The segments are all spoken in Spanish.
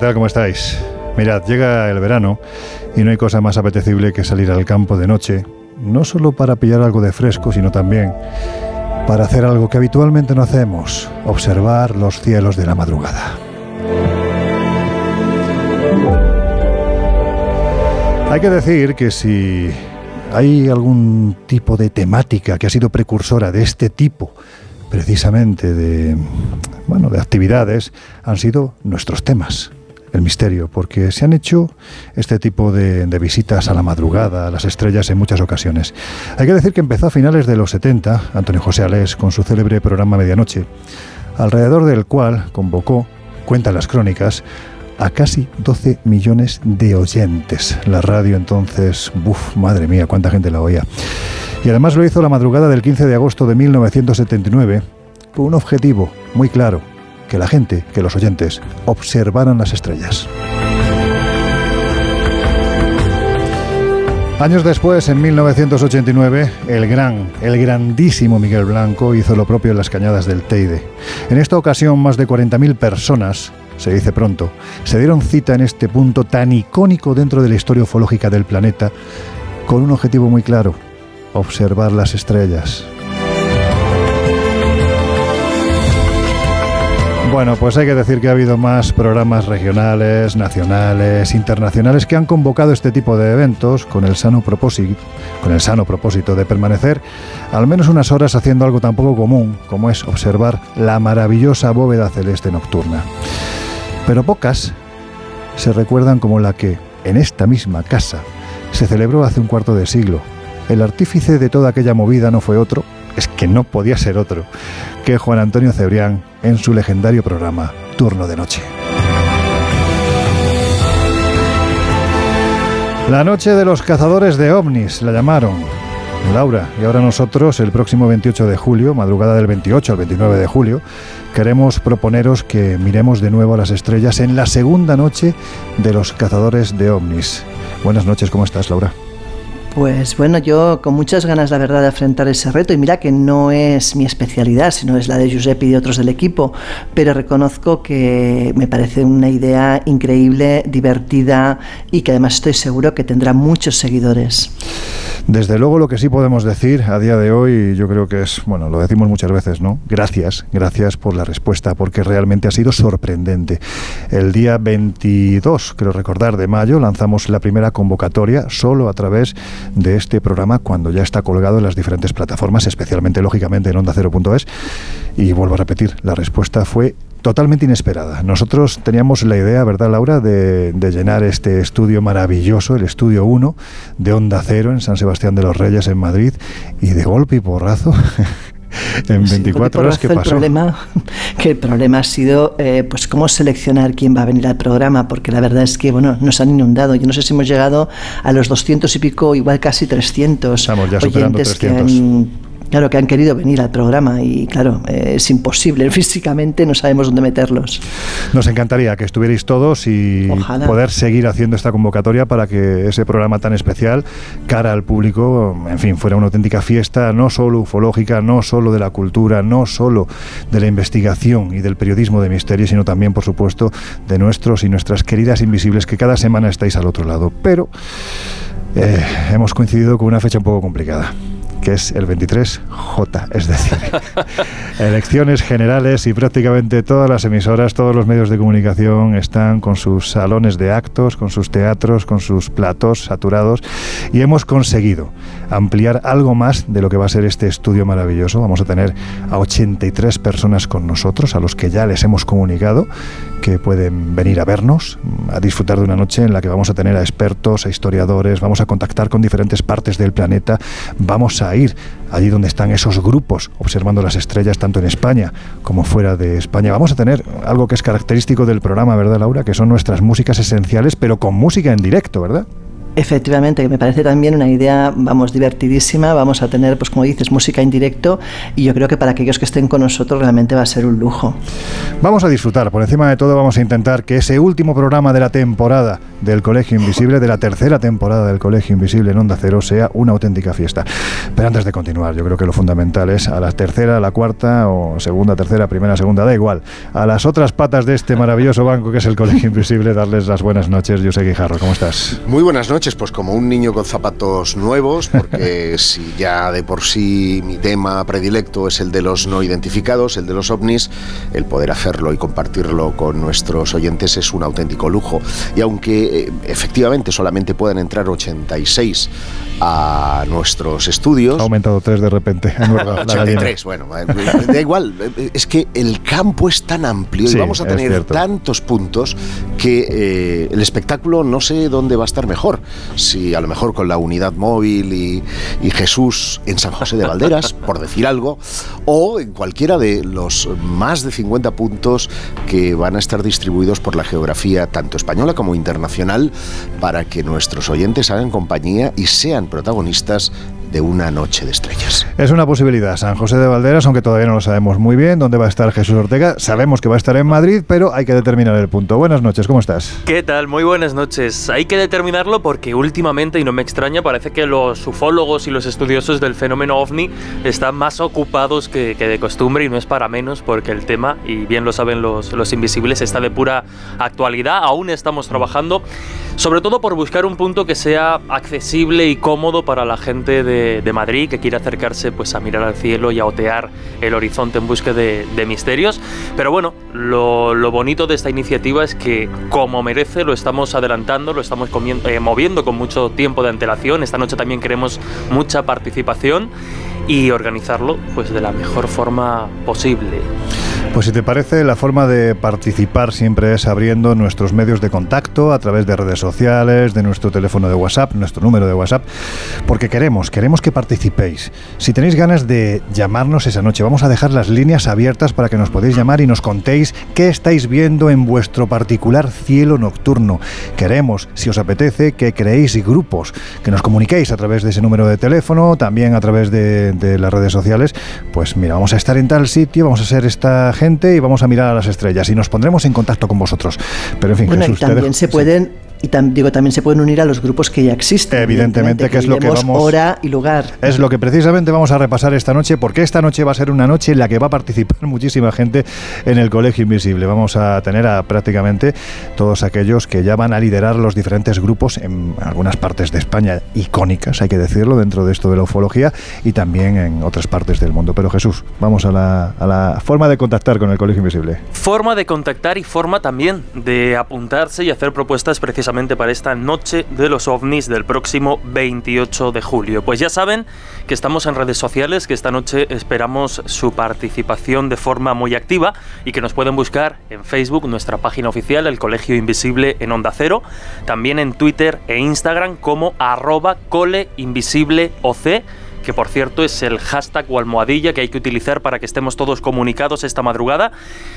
Tal? ¿Cómo estáis? Mirad, llega el verano y no hay cosa más apetecible que salir al campo de noche, no solo para pillar algo de fresco, sino también para hacer algo que habitualmente no hacemos, observar los cielos de la madrugada. Hay que decir que si hay algún tipo de temática que ha sido precursora de este tipo, precisamente de bueno, de actividades han sido nuestros temas, el misterio, porque se han hecho este tipo de, visitas a la madrugada, a las estrellas en muchas ocasiones. Hay que decir que empezó a finales de los 70 Antonio José Alés con su célebre programa Medianoche, alrededor del cual convocó, cuentan las crónicas, a casi 12 millones de oyentes. La radio entonces, uff, madre mía, cuánta gente la oía. Y además lo hizo la madrugada del 15 de agosto de 1979 con un objetivo muy claro, que la gente, que los oyentes, observaran las estrellas. Años después, en 1989, el gran, el grandísimo Miguel Blanco hizo lo propio en las cañadas del Teide. En esta ocasión, más de 40.000 personas, se dice pronto, se dieron cita en este punto tan icónico dentro de la historia ufológica del planeta, con un objetivo muy claro, observar las estrellas. Bueno, pues hay que decir que ha habido más programas regionales, nacionales, internacionales que han convocado este tipo de eventos con el sano propósito, con el sano propósito de permanecer al menos unas horas haciendo algo tan poco común como es observar la maravillosa bóveda celeste nocturna. Pero pocas se recuerdan como la que en esta misma casa se celebró hace un cuarto de siglo. El artífice de toda aquella movida no fue otro es que no podía ser otro que Juan Antonio Cebrián en su legendario programa Turno de Noche. La noche de los cazadores de ovnis, la llamaron. Laura, y ahora nosotros, el próximo 28 de julio, madrugada del 28 al 29 de julio, queremos proponeros que miremos de nuevo a las estrellas en la segunda noche de los cazadores de ovnis. Buenas noches, ¿cómo estás, Laura? Pues bueno, yo con muchas ganas, la verdad, de afrontar ese reto. Y mira que no es mi especialidad, sino es la de Giuseppe y de otros del equipo. Pero reconozco que me parece una idea increíble, divertida y que además estoy seguro que tendrá muchos seguidores. Desde luego, lo que sí podemos decir a día de hoy, yo creo que es, bueno, lo decimos muchas veces, ¿no? Gracias, gracias por la respuesta, porque realmente ha sido sorprendente. El día 22, creo recordar, de mayo, lanzamos la primera convocatoria solo a través de este programa cuando ya está colgado en las diferentes plataformas, especialmente lógicamente en onda Cero.es. Y vuelvo a repetir, la respuesta fue totalmente inesperada. Nosotros teníamos la idea, ¿verdad, Laura?, de, de, llenar este estudio maravilloso, el estudio 1 de Onda Cero en San Sebastián de los Reyes, en Madrid, y de golpe y porrazo en 24 horas. ¿Qué pasó? El problema, que el problema ha sido eh, pues cómo seleccionar quién va a venir al programa, porque la verdad es que bueno nos han inundado. Yo no sé si hemos llegado a los 200 y pico, igual casi 300 Estamos ya superando oyentes 300. que han Claro que han querido venir al programa y claro, eh, es imposible físicamente, no sabemos dónde meterlos. Nos encantaría que estuvierais todos y poder seguir haciendo esta convocatoria para que ese programa tan especial, cara al público, en fin, fuera una auténtica fiesta, no solo ufológica, no solo de la cultura, no solo de la investigación y del periodismo de misterio, sino también, por supuesto, de nuestros y nuestras queridas invisibles que cada semana estáis al otro lado. Pero eh, hemos coincidido con una fecha un poco complicada que es el 23J, es decir, elecciones generales y prácticamente todas las emisoras, todos los medios de comunicación están con sus salones de actos, con sus teatros, con sus platos saturados y hemos conseguido ampliar algo más de lo que va a ser este estudio maravilloso. Vamos a tener a 83 personas con nosotros, a los que ya les hemos comunicado que pueden venir a vernos, a disfrutar de una noche en la que vamos a tener a expertos, a historiadores, vamos a contactar con diferentes partes del planeta, vamos a ir allí donde están esos grupos observando las estrellas tanto en España como fuera de España. Vamos a tener algo que es característico del programa, ¿verdad, Laura? Que son nuestras músicas esenciales, pero con música en directo, ¿verdad? Efectivamente, que me parece también una idea, vamos, divertidísima. Vamos a tener, pues como dices, música en directo y yo creo que para aquellos que estén con nosotros realmente va a ser un lujo. Vamos a disfrutar, por encima de todo vamos a intentar que ese último programa de la temporada del Colegio Invisible, de la tercera temporada del Colegio Invisible en Onda Cero, sea una auténtica fiesta. Pero antes de continuar, yo creo que lo fundamental es a la tercera, a la cuarta o segunda, tercera, primera, segunda, da igual. A las otras patas de este maravilloso banco que es el Colegio Invisible, darles las buenas noches. José Guijarro, ¿cómo estás? Muy buenas noches pues como un niño con zapatos nuevos, porque si ya de por sí mi tema predilecto es el de los no identificados, el de los ovnis, el poder hacerlo y compartirlo con nuestros oyentes es un auténtico lujo. Y aunque eh, efectivamente solamente puedan entrar 86 a nuestros estudios... Ha aumentado tres de repente. 83, bueno, eh, da igual, eh, es que el campo es tan amplio y vamos a tener tantos puntos que el espectáculo no sé dónde va a estar mejor si a lo mejor con la unidad móvil y, Jesús en San José de Valderas, por decir algo, o en cualquiera de los más de 50 puntos que van a estar distribuidos por la geografía tanto española como internacional para que nuestros oyentes hagan compañía y sean protagonistas de una noche de estrellas. Es una posibilidad. San José de Valderas, aunque todavía no lo sabemos muy bien, dónde va a estar Jesús Ortega. Sabemos que va a estar en Madrid, pero hay que determinar el punto. Buenas noches, ¿cómo estás? ¿Qué tal? Muy buenas noches. Hay que determinarlo porque últimamente, y no me extraña, parece que los ufólogos y los estudiosos del fenómeno ovni están más ocupados que, de costumbre y no es para menos porque el tema, y bien lo saben los, los invisibles, está de pura actualidad. Aún estamos trabajando, sobre todo por buscar un punto que sea accesible y cómodo para la gente de de, Madrid que quiere acercarse pues a mirar al cielo y a otear el horizonte en busca de, misterios. Pero bueno, lo, bonito de esta iniciativa es que como merece lo estamos adelantando, lo estamos eh, moviendo con mucho tiempo de antelación. Esta noche también queremos mucha participación y organizarlo pues de la mejor forma posible. Pues si te parece, la forma de participar siempre es abriendo nuestros medios de contacto a través de redes sociales, de nuestro teléfono de WhatsApp, nuestro número de WhatsApp, porque queremos, queremos que participéis. Si tenéis ganas de llamarnos esa noche, vamos a dejar las líneas abiertas para que nos podáis llamar y nos contéis qué estáis viendo en vuestro particular cielo nocturno. Queremos, si os apetece, que creéis grupos, que nos comuniquéis a través de ese número de teléfono, también a través de, las redes sociales. Pues mira, vamos a estar en tal sitio, vamos a ser esta gente y vamos a mirar a las estrellas y nos pondremos en contacto con vosotros. Pero en fin, bueno, también se pueden y digo, también se pueden unir a los grupos que ya existen. Evidentemente, que, es lo que vamos. Hora y lugar. Es lo que precisamente vamos a repasar esta noche, porque esta noche va a ser una noche en la que va a participar muchísima gente en el Colegio Invisible. Vamos a tener a prácticamente todos aquellos que ya van a liderar los diferentes grupos en algunas partes de España icónicas, hay que decirlo, dentro de esto de la ufología y también en otras partes del mundo. Pero Jesús, vamos a la, a la forma de contactar con el Colegio Invisible. Forma de contactar y forma también de apuntarse y hacer propuestas precisamente para esta noche de los ovnis del próximo 28 de julio. Pues ya saben que estamos en redes sociales, que esta noche esperamos su participación de forma muy activa y que nos pueden buscar en Facebook, nuestra página oficial, el Colegio Invisible en Onda Cero, también en Twitter e Instagram como arroba coleinvisibleoc que por cierto es el hashtag o almohadilla que hay que utilizar para que estemos todos comunicados esta madrugada.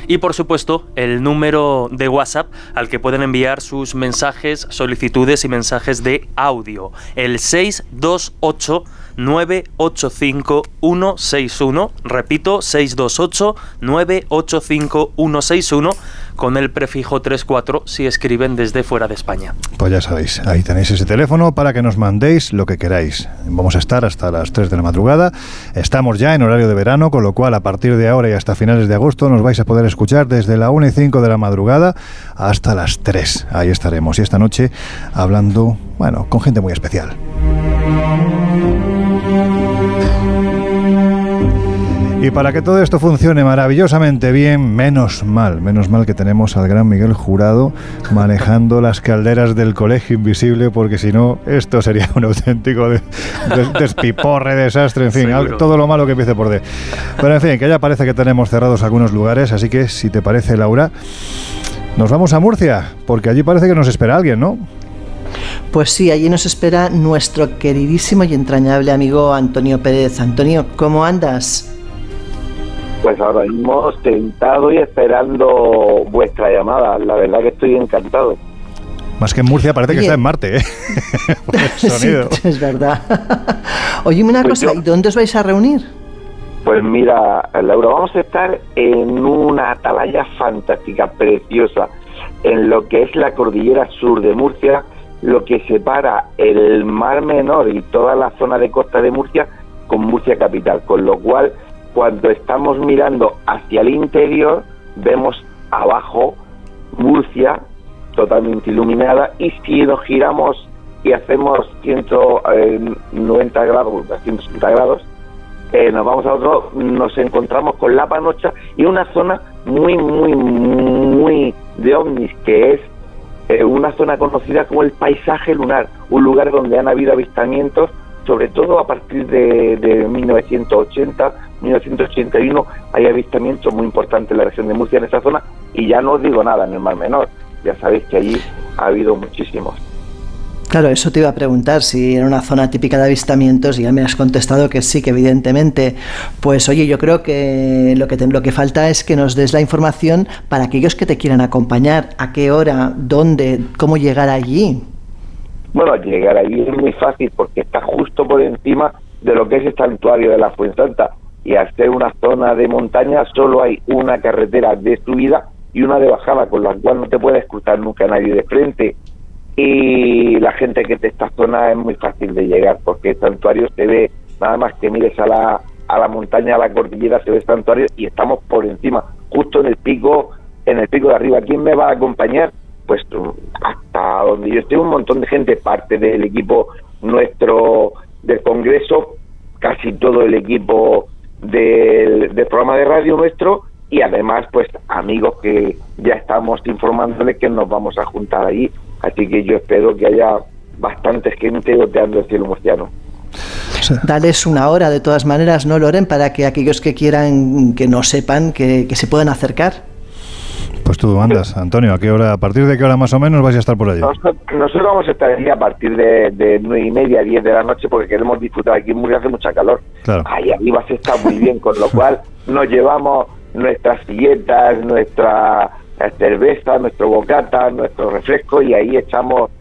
Y por supuesto, el número de WhatsApp al que pueden enviar sus mensajes, solicitudes y mensajes de audio. El 628 985 161. Repito, 628 985 161 con el prefijo 34 si escriben desde fuera de España. Pues ya sabéis, ahí tenéis ese teléfono para que nos mandéis lo que queráis. Vamos a estar hasta las 3 de la madrugada. Estamos ya en horario de verano, con lo cual a partir de ahora y hasta finales de agosto nos vais a poder escuchar desde la 1 y 5 de la madrugada hasta las 3. Ahí estaremos. Y esta noche hablando, bueno, con gente muy especial. Y para que todo esto funcione maravillosamente bien, menos mal, menos mal que tenemos al gran Miguel Jurado manejando las calderas del Colegio Invisible, porque si no, esto sería un auténtico despiporre, desastre, en fin, todo lo malo que empiece por D. Pero en fin, que ya parece que tenemos cerrados algunos lugares, así que si te parece, Laura, nos vamos a Murcia, porque allí parece que nos espera alguien, ¿no? Pues sí, allí nos espera nuestro queridísimo y entrañable amigo Antonio Pérez. Antonio, ¿cómo andas? Pues ahora mismo sentado y esperando vuestra llamada. La verdad que estoy encantado. Más que en Murcia parece que está en Marte, ¿eh? sí, es verdad. Oye, una pues cosa, ¿y dónde os vais a reunir? Pues mira, Laura, vamos a estar en una atalaya fantástica, preciosa, en lo que es la cordillera sur de Murcia, lo que separa el Mar Menor y toda la zona de costa de Murcia con Murcia capital, con lo cual cuando estamos mirando hacia el interior, vemos abajo Murcia totalmente iluminada y si nos giramos y hacemos 190 grados, 160 grados, eh, nos vamos a otro, nos encontramos con La Panocha y una zona muy, muy, muy de ovnis, que es eh, una zona conocida como el paisaje lunar, un lugar donde han habido avistamientos, sobre todo a partir de, de 1980, 1981 hay avistamientos muy importantes en la región de Murcia en esa zona y ya no os digo nada en el Mar Menor. Ya sabéis que allí ha habido muchísimos. Claro, eso te iba a preguntar si era una zona típica de avistamientos y ya me has contestado que sí, que evidentemente. Pues oye, yo creo que lo que, lo que falta es que nos des la información para aquellos que te quieran acompañar, a qué hora, dónde, cómo llegar allí. Bueno, llegar allí es muy fácil porque está justo por encima de lo que es el santuario de la Fuensanta y al ser una zona de montaña solo hay una carretera de subida y una de bajada, con la cual no te puede escuchar nunca nadie de frente. Y la gente que de esta zona es muy fácil de llegar, porque el santuario se ve, nada más que mires a la, a la montaña, a la cordillera, se ve el santuario y estamos por encima, justo en el pico, en el pico de arriba. ¿Quién me va a acompañar? Pues hasta donde yo estoy, un montón de gente, parte del equipo nuestro del Congreso, casi todo el equipo del, programa de radio nuestro y además pues amigos que ya estamos informándoles que nos vamos a juntar ahí, así que yo espero que haya bastante gente goteando el cielo murciano. Dales una hora de todas maneras, ¿no, Loren? Para que aquellos que quieran, que no sepan, que, que se puedan acercar. Pues tú andas, Antonio, ¿a qué hora, a partir de qué hora más o menos vais a estar por allí? Nosotros, vamos a estar aquí a partir de, de 9 y media, 10 de la noche, porque queremos disfrutar. Aquí en Murcia hace mucha calor. Claro. Ahí arriba se está muy bien, con lo cual nos llevamos nuestras silletas, nuestra cerveza, nuestro bocata, nuestro refresco y ahí echamos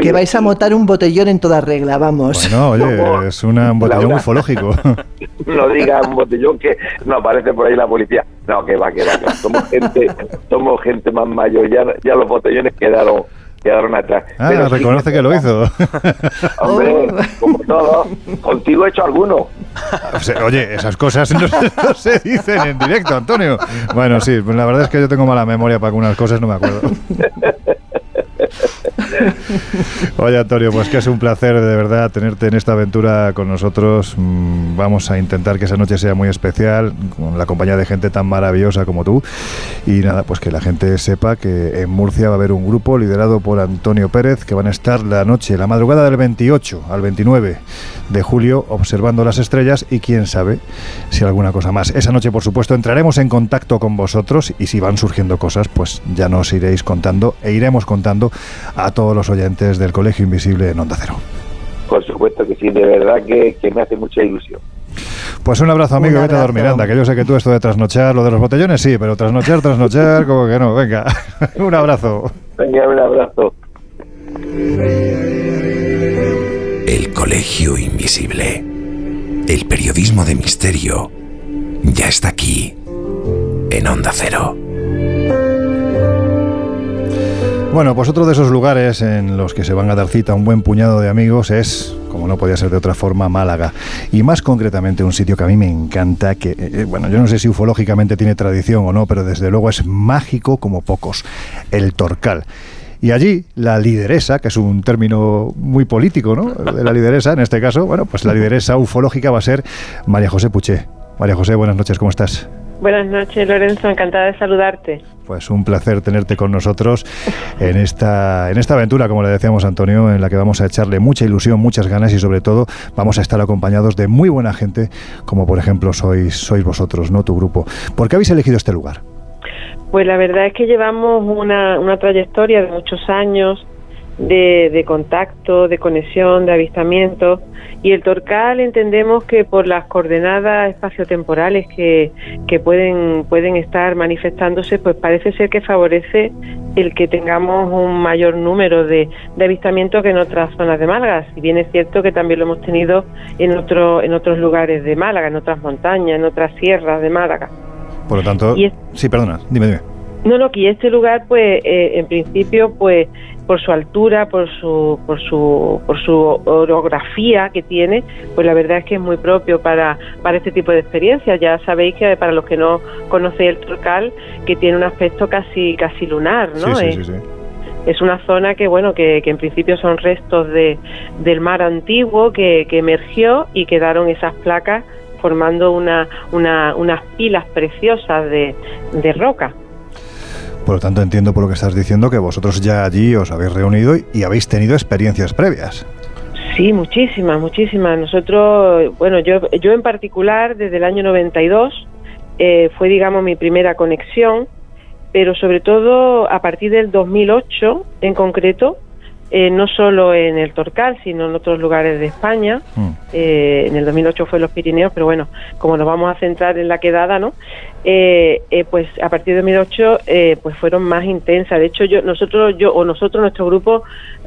que vais a montar un botellón en toda regla, vamos. Bueno, oye, es un botellón ufológico. no diga un botellón que no aparece por ahí la policía. No, que va, que va. Somos gente, somos gente más mayor. Ya, ya los botellones quedaron quedaron atrás. Ah, reconoce que lo hizo. Hombre, como todo, contigo he hecho alguno. oye, esas cosas no, se dicen en directo, Antonio. Bueno, sí, pues la verdad es que yo tengo mala memoria para algunas cosas, no me acuerdo. Oye, Antonio, pues que es un placer de verdad tenerte en esta aventura con nosotros. Mm, vamos a intentar que esa noche sea muy especial, con la compañía de gente tan maravillosa como tú. Y nada, pues que la gente sepa que en Murcia va a haber un grupo liderado por Antonio Pérez, que van a estar la noche, la madrugada del 28 al 29 de julio, observando las estrellas y quién sabe si alguna cosa más. Esa noche, por supuesto, entraremos en contacto con vosotros y si van surgiendo cosas, pues ya nos iréis contando e iremos contando todos los oyentes del Colegio Invisible en Onda Cero. Por supuesto que sí, de verdad que, me hace mucha ilusión. Pues un abrazo, amigo, vete a dormir, anda, que yo sé que tú esto de trasnochar, lo de los botellones sí, pero trasnochar, trasnochar, como que no, venga, un abrazo. Venga, un abrazo. El Colegio Invisible. El periodismo de misterio ya está aquí, en Onda Cero. Bueno, pues otro de esos lugares en los que se van a dar cita un buen puñado de amigos es, como no podía ser de otra forma, Málaga. Y más concretamente un sitio que a mí me encanta, que, eh, eh, bueno, yo no sé si ufológicamente tiene tradición o no, pero desde luego es mágico como pocos, el Torcal. Y allí la lideresa, que es un término muy político, ¿no? De la lideresa, en este caso, bueno, pues la lideresa ufológica va a ser María José Puché. María José, buenas noches, ¿cómo estás? Buenas noches, Lorenzo, encantada de saludarte. Pues un placer tenerte con nosotros en esta, en esta aventura, como le decíamos Antonio, en la que vamos a echarle mucha ilusión, muchas ganas y sobre todo vamos a estar acompañados de muy buena gente, como por ejemplo sois, sois vosotros, ¿no? Tu grupo. ¿Por qué habéis elegido este lugar? Pues la verdad es que llevamos una, una trayectoria de muchos años de, de, contacto, de conexión, de avistamiento. Y el Torcal entendemos que por las coordenadas espaciotemporales que, que pueden, pueden estar manifestándose, pues parece ser que favorece el que tengamos un mayor número de, de avistamientos que en otras zonas de Málaga. Si bien es cierto que también lo hemos tenido en, otro, en otros lugares de Málaga, en otras montañas, en otras sierras de Málaga. Por lo tanto, sí, perdona, dime, dime. No, no, que este lugar, pues, eh, en principio, pues, por su altura, por su, por su, por su orografía que tiene, pues la verdad es que es muy propio para, para este tipo de experiencias. Ya sabéis que para los que no conocéis el Torcal, que tiene un aspecto casi, casi lunar, ¿no? Sí, sí, sí, es una zona que bueno que, que, en principio son restos de, del mar antiguo que, que emergió y quedaron esas placas formando una, unas pilas preciosas de, de roca. Por lo tanto, entiendo por lo que estás diciendo que vosotros ya allí os habéis reunido y, habéis tenido experiencias previas. Sí, muchísimas, muchísimas. Nosotros, bueno, yo, yo en particular, desde el año 92, eh, fue, digamos, mi primera conexión, pero sobre todo a partir del 2008 en concreto, eh, no solo en el Torcal, sino en otros lugares de España. Mm. Eh, en el 2008 fue los Pirineos, pero bueno, como nos vamos a centrar en la quedada, ¿no? Eh, pues a partir de 2008 pues fueron más intensas. De hecho, yo, nosotros, yo o nosotros, nuestro grupo,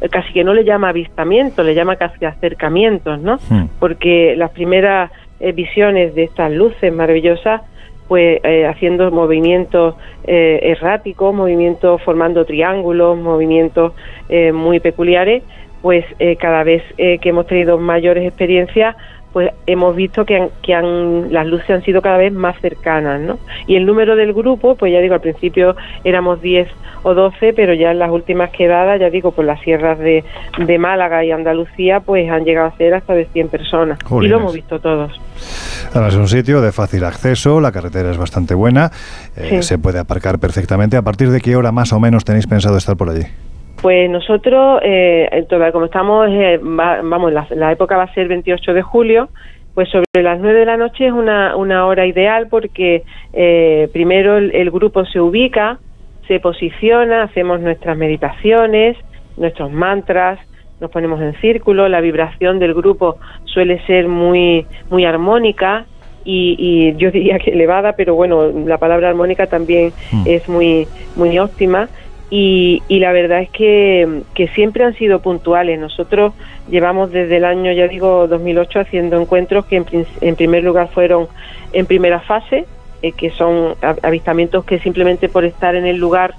casi que no le llama avistamiento, le llama casi acercamientos, ¿no? Mm. Porque las primeras visiones de estas luces maravillosas pues eh, haciendo movimientos eh, erráticos, movimientos formando triángulos, movimientos eh, muy peculiares, pues cada vez que hemos tenido mayores experiencias, pues hemos visto que, que han, las luces han sido cada vez más cercanas, ¿no? Y el número del grupo, pues ya digo, al principio éramos 10 o 12, pero ya en las últimas quedadas, ya digo, por las sierras de, de Málaga y Andalucía, pues han llegado a ser hasta de 100 personas. Y lo hemos visto todos. Además es un sitio de fácil acceso, la carretera es bastante buena, eh, se puede aparcar perfectamente. ¿A partir de qué hora más o menos tenéis pensado estar por allí? Pues nosotros, eh, como estamos, eh, vamos, la, época va a ser 28 de julio, pues sobre las 9 de la noche es una, una hora ideal porque eh, primero el, grupo se ubica, se posiciona, hacemos nuestras meditaciones, nuestros mantras, nos ponemos en círculo, la vibración del grupo suele ser muy, muy armónica y, y yo diría que elevada, pero bueno, la palabra armónica también mm. es muy, muy óptima y, la verdad es que, siempre han sido puntuales. Nosotros llevamos desde el año, ya digo, 2008 haciendo encuentros que en, primer lugar fueron en primera fase, eh, que son avistamientos que simplemente por estar en el lugar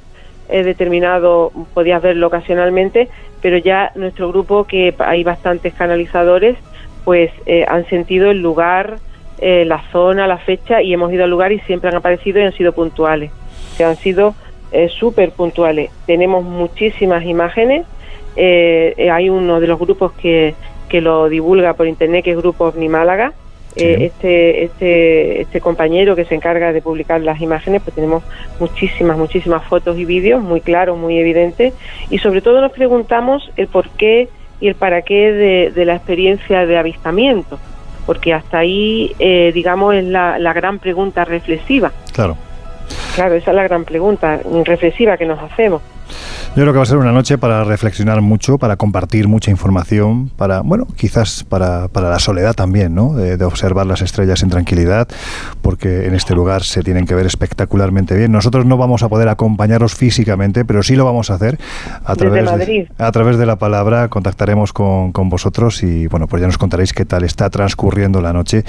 eh, determinado podías verlo ocasionalmente, pero ya nuestro grupo, que hay bastantes canalizadores, pues eh, han sentido el lugar, la zona, la fecha y hemos ido al lugar y siempre han aparecido y han sido puntuales. Que han sido eh, súper puntuales. Tenemos muchísimas imágenes. Eh, eh, hay uno de los grupos que, que lo divulga por internet, que es Grupo OVNI Málaga. Eh, este, este, este compañero que se encarga de publicar las imágenes, pues tenemos muchísimas, muchísimas fotos y vídeos, muy claros, muy evidentes. Y sobre todo nos preguntamos el por qué y el para qué de, de la experiencia de avistamiento. Porque hasta ahí, digamos, es la, la gran pregunta reflexiva. Claro. Claro, esa es la gran pregunta reflexiva que nos hacemos. Yo creo que va a ser una noche para reflexionar mucho, para compartir mucha información, para, bueno, quizás para, para la soledad también, ¿no? De, observar las estrellas en tranquilidad, porque en este lugar se tienen que ver espectacularmente bien. Nosotros no vamos a poder acompañaros físicamente, pero sí lo vamos a hacer a través, de, a través de la palabra. Contactaremos con, con vosotros y, bueno, pues ya nos contaréis qué tal está transcurriendo la noche.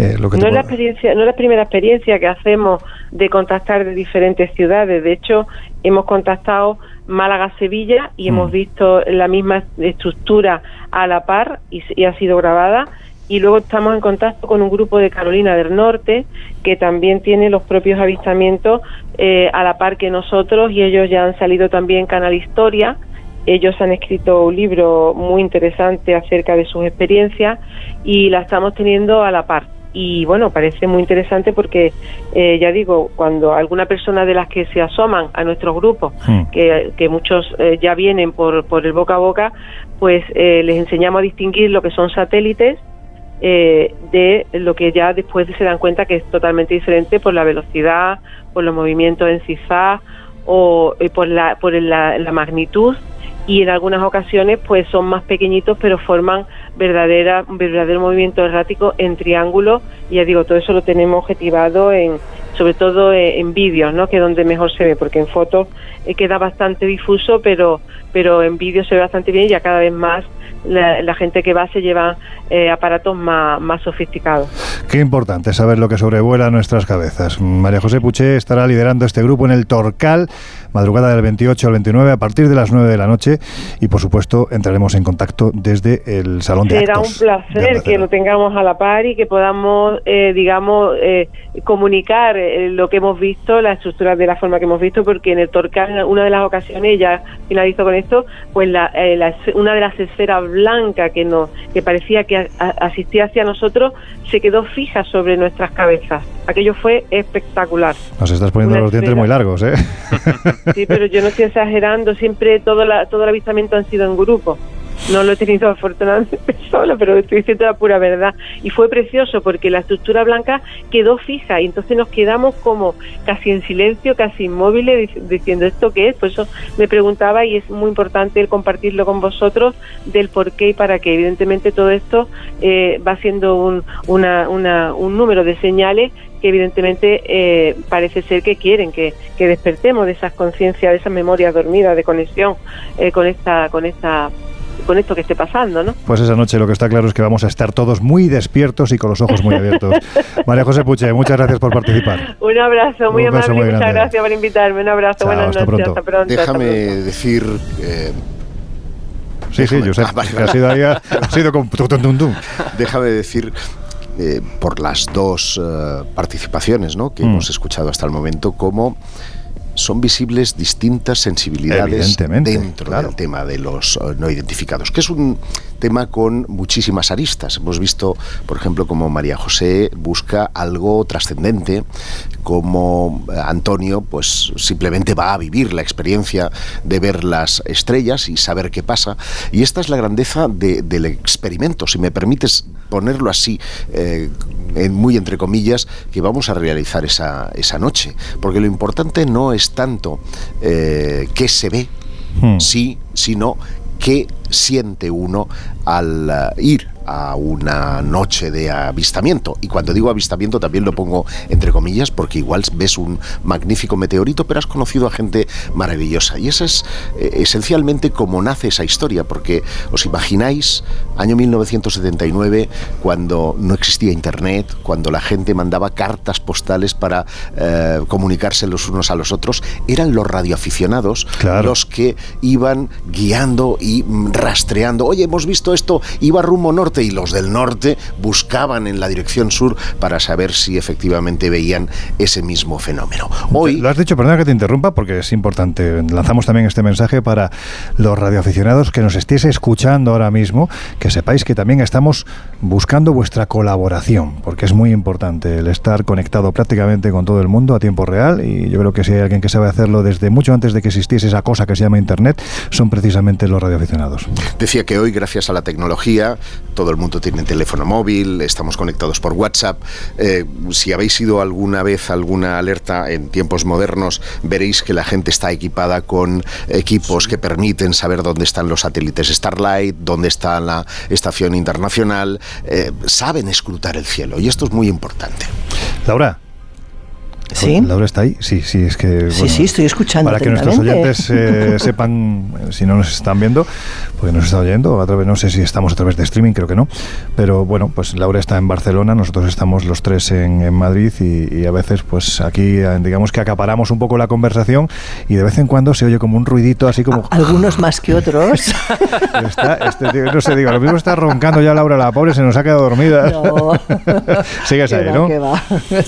Eh, no, es la experiencia, no es la primera experiencia que hacemos de contactar de diferentes ciudades. De hecho, hemos contactado Málaga-Sevilla y hemos mm. visto la misma estructura a la par y, ha sido grabada. Y luego estamos en contacto con un grupo de Carolina del Norte que también tiene los propios avistamientos eh, a la par que nosotros y ellos ya han salido también Canal Historia. Ellos han escrito un libro muy interesante acerca de sus experiencias y la estamos teniendo a la par y bueno, parece muy interesante porque, eh, ya digo, cuando alguna persona de las que se asoman a nuestros grupos, que, muchos eh, ya vienen por, por el boca a boca, pues eh, les enseñamos a distinguir lo que son satélites de lo que ya después se dan cuenta que es totalmente diferente por la velocidad, por los movimientos en cifra o por, la, por la, la magnitud. Y en algunas ocasiones pues son más pequeñitos pero forman verdadera, un verdadero movimiento errático en triángulo y ya digo, todo eso lo tenemos objetivado en, sobre todo en, vídeos, ¿no? que es donde mejor se ve, porque en fotos eh, queda bastante difuso, pero, pero en vídeo se ve bastante bien y ya cada vez más la, gente que va se lleva eh, aparatos más, más, sofisticados. Qué importante saber lo que sobrevuela nuestras cabezas. María José Puché estará liderando este grupo en el Torcal, madrugada del 28 al 29 a partir de las 9 de la noche y por supuesto entraremos en contacto desde el Salón de Será un placer que lo tengamos a la par y que podamos, eh, digamos, eh, comunicar lo que hemos visto, la estructura de la forma que hemos visto, porque en el Torcal, una de las ocasiones, ya finalizo con esto, pues la, una de las esferas blanca que nos que parecía que asistía hacia nosotros se quedó fija sobre nuestras cabezas. Aquello fue espectacular. Nos estás poniendo los dientes muy largos, ¿eh? Sí, pero yo no estoy exagerando. Siempre todo, la, todo el avistamiento han sido en grupo. No lo he tenido afortunadamente solo, pero estoy diciendo la pura verdad. Y fue precioso porque la estructura blanca quedó fija y entonces nos quedamos como casi en silencio, casi inmóviles, diciendo esto qué es. Por eso me preguntaba y es muy importante el compartirlo con vosotros del por qué y para qué. Evidentemente todo esto eh, va siendo un, una, un número de señales que evidentemente eh, parece ser que quieren que, que despertemos de esas conciencias, de esas memorias dormidas de conexión eh, con esta con esta con esto que esté pasando, ¿no? Pues esa noche lo que está claro es que vamos a estar todos muy despiertos y con los ojos muy abiertos. María José Puche, muchas gracias por participar. Un abrazo, muy amable, muchas gracias por invitarme. Un abrazo, buenas hasta noches, pronto. hasta pronto. Déjame decir... Eh, sí, sí, yo sé. Ah, ha sido ahí, ha sido con... Déjame decir eh, por las dos eh, participaciones ¿no? que mm. hemos escuchado hasta el momento, cómo son visibles distintas sensibilidades dentro del tema de los eh, no identificados, que es un tema con muchísimas aristas. Hemos visto, por ejemplo, como María José busca algo trascendente, como Antonio, pues simplemente va a vivir la experiencia de ver las estrellas y saber qué pasa. Y esta es la grandeza del experimento, si me permites ponerlo así, eh, muy entre comillas, que vamos a realizar esa, esa noche. Porque lo importante no es tanto eh, qué se ve, hmm. sí, sino qué siente uno al eh, ir a una noche de avistamiento. Y cuando digo avistamiento también lo pongo entre comillas porque igual ves un magnífico meteorito, pero has conocido a gente maravillosa. Y esa es eh, esencialmente como nace esa historia, porque os imagináis año 1979 cuando no existía internet, cuando la gente mandaba cartas postales para eh, comunicarse los unos a los otros, eran los radioaficionados los que iban guiando y rastreando. Oye, hemos visto esto, iba rumbo norte y los del norte buscaban en la dirección sur para saber si efectivamente veían ese mismo fenómeno. Hoy lo has dicho, perdona que te interrumpa porque es importante. Lanzamos también este mensaje para los radioaficionados que nos estéis escuchando ahora mismo, que sepáis que también estamos buscando vuestra colaboración, porque es muy importante el estar conectado prácticamente con todo el mundo a tiempo real y yo creo que si hay alguien que sabe hacerlo desde mucho antes de que existiese esa cosa que se llama internet, son precisamente los radioaficionados. Decía que hoy, gracias a la tecnología, todo el mundo tiene teléfono móvil, estamos conectados por WhatsApp. Eh, si habéis ido alguna vez a alguna alerta en tiempos modernos, veréis que la gente está equipada con equipos que permiten saber dónde están los satélites Starlight, dónde está la estación internacional. Eh, saben escrutar el cielo y esto es muy importante. Laura, ¿Sí? Laura está ahí. Sí, sí, es que. sí, sí, estoy escuchando. Para que nuestros oyentes eh, sepan, eh, si no nos están viendo, porque nos está oyendo, a través, no sé si estamos a través de streaming, creo que no. Pero bueno, pues Laura está en Barcelona, nosotros estamos los tres en, Madrid y, a veces, pues aquí, eh, digamos que acaparamos un poco la conversación y de vez en cuando se oye como un ruidito así como. Algunos más que otros. este, no sé, digo, lo mismo está roncando ya Laura, la pobre se nos ha quedado dormida. No. Sigues ahí, ¿no?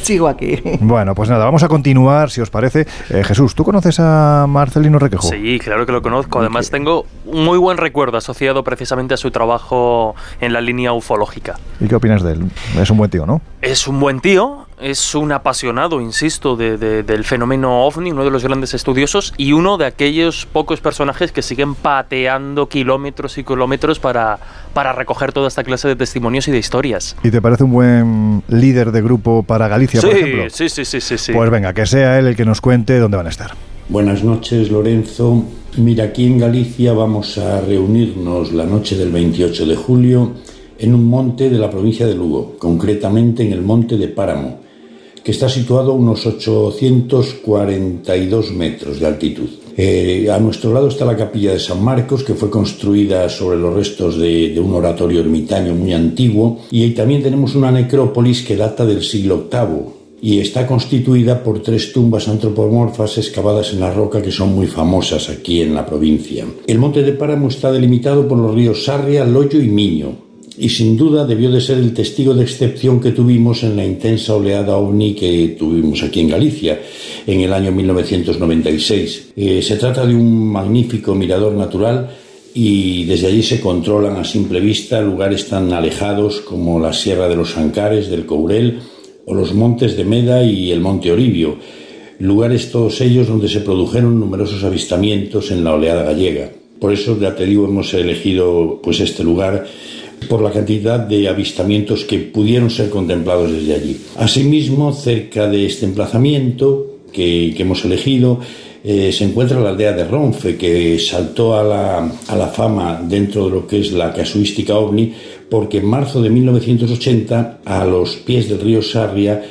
Sigo aquí. Bueno, pues nada, vamos a continuar, si os parece. Eh, Jesús, ¿tú conoces a Marcelino Requejo? Sí, claro que lo conozco. Además, tengo un muy buen recuerdo asociado precisamente a su trabajo en la línea ufológica. ¿Y qué opinas de él? Es un buen tío, ¿no? Es un buen tío, es un apasionado, insisto, del fenómeno ovni, uno de los grandes estudiosos y uno de aquellos pocos personajes que siguen pateando kilómetros y kilómetros para, para recoger toda esta clase de testimonios y de historias. ¿Y te parece un buen líder de grupo para Galicia, sí, por ejemplo? Sí, sí, sí, sí, sí. Pues venga, que sea él el que nos cuente dónde van a estar. Buenas noches, Lorenzo. Mira, aquí en Galicia vamos a reunirnos la noche del 28 de julio en un monte de la provincia de Lugo, concretamente en el monte de Páramo que está situado a unos 842 metros de altitud. Eh, a nuestro lado está la capilla de San Marcos, que fue construida sobre los restos de, un oratorio ermitaño muy antiguo, y también tenemos una necrópolis que data del siglo VIII y está constituida por tres tumbas antropomorfas excavadas en la roca que son muy famosas aquí en la provincia. El monte de Páramo está delimitado por los ríos Sarria, Loyo y Miño, y sin duda debió de ser el testigo de excepción que tuvimos en la intensa oleada ovni que tuvimos aquí en Galicia en el año 1996. Eh, se trata de un magnífico mirador natural y desde allí se controlan a simple vista lugares tan alejados como la Sierra de los Ancares, del Courel o los montes de Meda y el Monte Oribio, lugares todos ellos donde se produjeron numerosos avistamientos en la oleada gallega. Por eso, ya te digo, hemos elegido pues este lugar por la cantidad de avistamientos que pudieron ser contemplados desde allí. Asimismo, cerca de este emplazamiento que, hemos elegido, eh, se encuentra la aldea de Ronfe, que saltó a la, a la, fama dentro de lo que es la casuística ovni, porque en marzo de 1980, a los pies del río Sarria,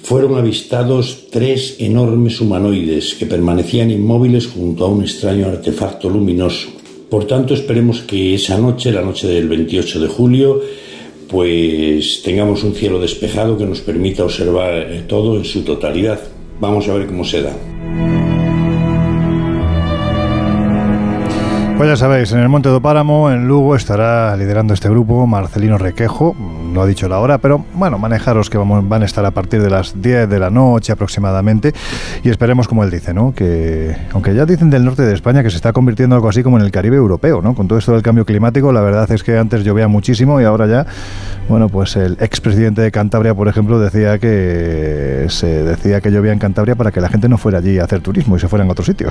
fueron avistados tres enormes humanoides que permanecían inmóviles junto a un extraño artefacto luminoso. Por tanto, esperemos que esa noche, la noche del 28 de julio, pues tengamos un cielo despejado que nos permita observar eh, todo en su totalidad. Vamos a ver cómo se da. Pues ya sabéis, en el Monte do Páramo, en Lugo, estará liderando este grupo Marcelino Requejo, no ha dicho la hora, pero bueno, manejaros que vamos, van a estar a partir de las 10 de la noche aproximadamente y esperemos, como él dice, ¿no? que aunque ya dicen del norte de España que se está convirtiendo algo así como en el Caribe europeo, ¿no? con todo esto del cambio climático, la verdad es que antes llovía muchísimo y ahora ya, bueno, pues el expresidente de Cantabria, por ejemplo, decía que se decía que llovía en Cantabria para que la gente no fuera allí a hacer turismo y se fuera en otro sitio.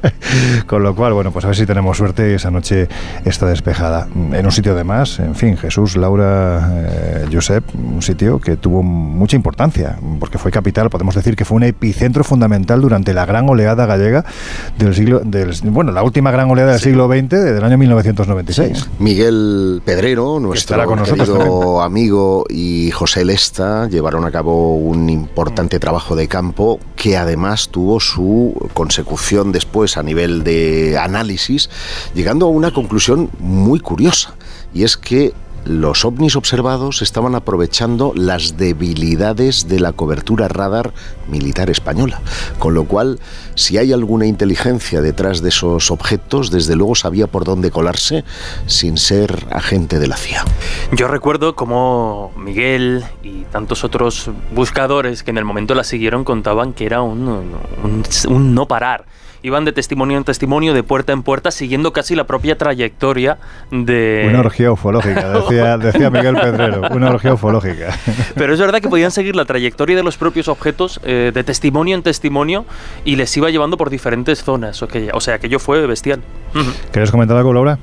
con lo cual, bueno, pues a ver si tenemos suerte y esa noche está despejada. En un sitio de más, en fin, Jesús, Laura, eh, Josep, un sitio que tuvo mucha importancia, porque fue capital, podemos decir que fue un epicentro fundamental durante la gran oleada gallega del siglo, del, bueno, la última gran oleada del siglo XX, del año 1996. Miguel Pedrero, nuestro querido amigo, y José Lesta llevaron a cabo un importante trabajo de campo que además tuvo su consecución después a nivel de análisis, llegando a una conclusión muy curiosa, y es que los ovnis observados estaban aprovechando las debilidades de la cobertura radar militar española, con lo cual si hay alguna inteligencia detrás de esos objetos, desde luego sabía por dónde colarse sin ser agente de la CIA. Yo recuerdo como Miguel y tantos otros buscadores que en el momento la siguieron contaban que era un, un no parar iban de testimonio en testimonio, de puerta en puerta, siguiendo casi la propia trayectoria de... Una orgía ufológica, decía, Miguel Pedrero, una orgía ufológica. Pero es verdad que podían seguir la trayectoria de los propios objetos eh, de testimonio en testimonio y les iba llevando por diferentes zonas. O sea, aquello fue bestial. ¿Quieres comentar algo, Laura?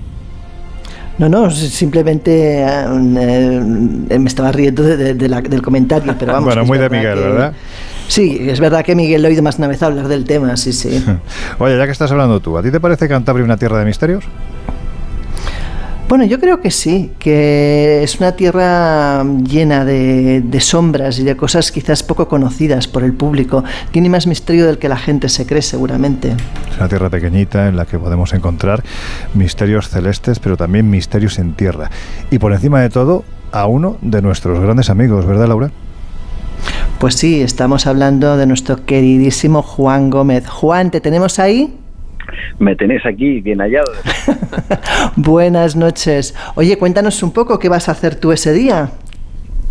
No, no, simplemente eh, me estaba riendo del comentario, pero vamos. bueno, muy de Miguel, ¿verdad? Sí, es verdad que Miguel lo he oído más una vez hablar del tema, sí, sí. Oye, ya que estás hablando tú, ¿a ti te parece Cantabria una tierra de misterios? Bueno, yo creo que sí, que es una tierra llena de, sombras y de cosas quizás poco conocidas por el público. Tiene más misterio del que la gente se cree, seguramente. Es una tierra pequeñita en la que podemos encontrar misterios celestes, pero también misterios en tierra. Y por encima de todo, a uno de nuestros grandes amigos, ¿verdad, Laura? Pues sí, estamos hablando de nuestro queridísimo Juan Gómez. Juan, ¿te tenemos ahí? Me tenés aquí bien hallado. Buenas noches. Oye, cuéntanos un poco qué vas a hacer tú ese día.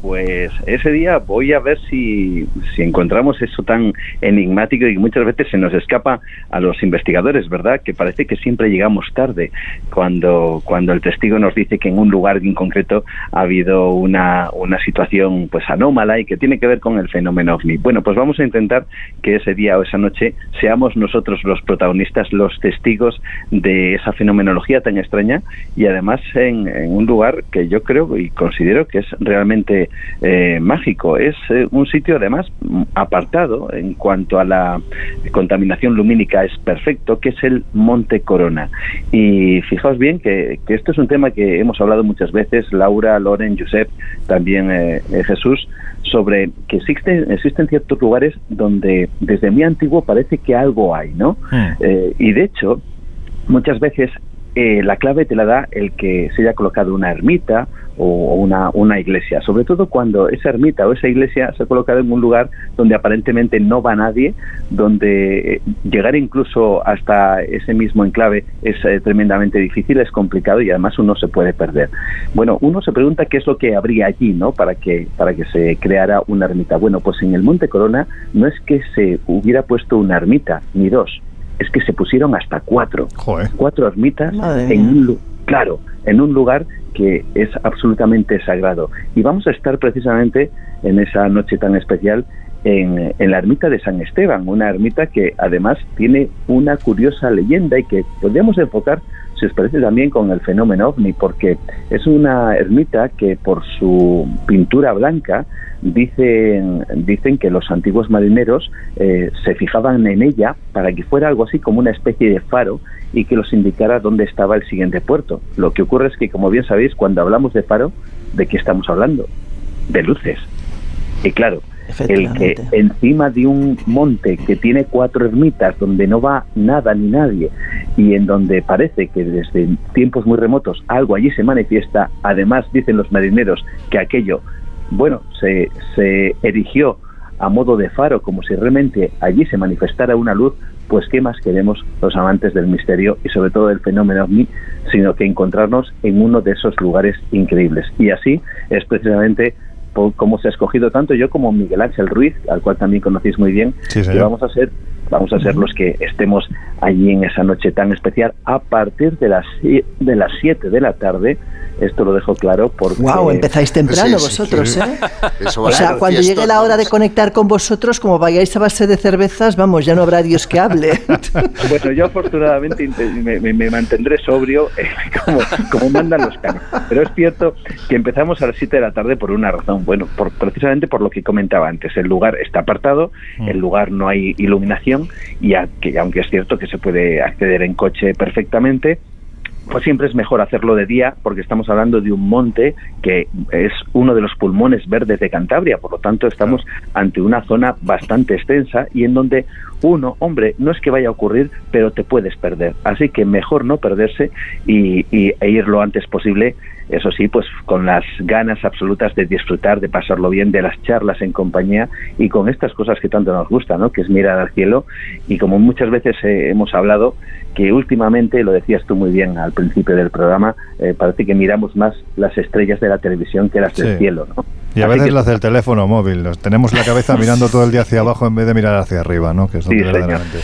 Pues ese día voy a ver si, si encontramos eso tan enigmático y muchas veces se nos escapa a los investigadores, ¿verdad? Que parece que siempre llegamos tarde cuando, cuando el testigo nos dice que en un lugar en concreto ha habido una, una situación pues anómala y que tiene que ver con el fenómeno ovni. Bueno, pues vamos a intentar que ese día o esa noche seamos nosotros los protagonistas, los testigos de esa fenomenología tan extraña y además en un lugar que yo creo y considero que es realmente eh, mágico. Es eh, un sitio además apartado en cuanto a la contaminación lumínica es perfecto, que es el Monte Corona. Y fijaos bien que, esto es un tema que hemos hablado muchas veces, Laura, Loren, Josep, también eh, Jesús, sobre que existen, existen ciertos lugares donde desde muy antiguo parece que algo hay, ¿no? Hmm. y de hecho, muchas veces la clave te la da el que se haya colocado una ermita o una, una iglesia, sobre todo cuando esa ermita o esa iglesia se ha colocado en un lugar donde aparentemente no va nadie, donde eh, llegar incluso hasta ese mismo enclave es eh, tremendamente difícil, es complicado y además uno se puede perder. Bueno, uno se pregunta qué es lo que habría allí, ¿no? Para que, para que se creara una ermita. Bueno, pues en el Monte Corona no es que se hubiera puesto una ermita, ni dos, es que se pusieron hasta cuatro. Cuatro ermitas en un, claro, en un lugar que es absolutamente sagrado. Y vamos a estar precisamente en esa noche tan especial en, la ermita de San Esteban, una ermita que además tiene una curiosa leyenda y que podríamos enfocar, os parece, también con el fenómeno ovni, porque es una ermita que por su pintura blanca dicen, dicen que los antiguos marineros eh, se fijaban en ella para que fuera algo así como una especie de faro y que los indicara dónde estaba el siguiente puerto. Lo que ocurre es que, como bien sabéis, cuando hablamos de faro, ¿de qué estamos hablando? De luces. Y claro, el que encima de un monte que tiene cuatro ermitas donde no va nada ni nadie y en donde parece que desde tiempos muy remotos algo allí se manifiesta, además dicen los marineros que aquello, bueno, se, se erigió a modo de faro, como si realmente allí se manifestara una luz, pues qué más queremos los amantes del misterio y sobre todo del fenómeno ovni, sino que encontrarnos en uno de esos lugares increíbles. Y así es precisamente como se ha escogido tanto yo como Miguel Ángel Ruiz, al cual también conocéis muy bien, que vamos a ser vamos a ser los que estemos allí en esa noche tan especial a partir de las de las 7 de la tarde esto lo dejo claro porque... ¡Wow! Empezáis temprano vosotros, ¿eh? o sea, cuando llegue la hora de conectar con vosotros, como vayáis a base de cervezas, vamos, ya no habrá Dios que hable. bueno, yo afortunadamente me, mantendré sobrio, eh, como, como, mandan los canos. Pero es cierto que empezamos a las 7 de la tarde por una razón. Bueno, por, precisamente por lo que comentaba antes. El lugar está apartado, mm. el lugar no hay iluminación, y aunque es cierto que se puede acceder en coche perfectamente, pues siempre es mejor hacerlo de día porque estamos hablando de un monte que es uno de los pulmones verdes de Cantabria, por lo tanto estamos ante una zona bastante extensa y en donde uno, hombre, no es que vaya a ocurrir, pero te puedes perder. Así que mejor no perderse y, e ir lo antes posible eso sí, pues con las ganas absolutas de disfrutar, de pasarlo bien, de las charlas en compañía y con estas cosas que tanto nos gustan, ¿no? que es mirar al cielo y como muchas veces eh, hemos hablado, que últimamente, lo decías tú muy bien al principio del programa, eh, parece que miramos más las estrellas de la televisión que las del cielo. ¿no? Y a veces las del teléfono móvil, nos tenemos la cabeza mirando todo el día hacia abajo en vez de mirar hacia arriba, ¿no? Que sí, verdaderamente...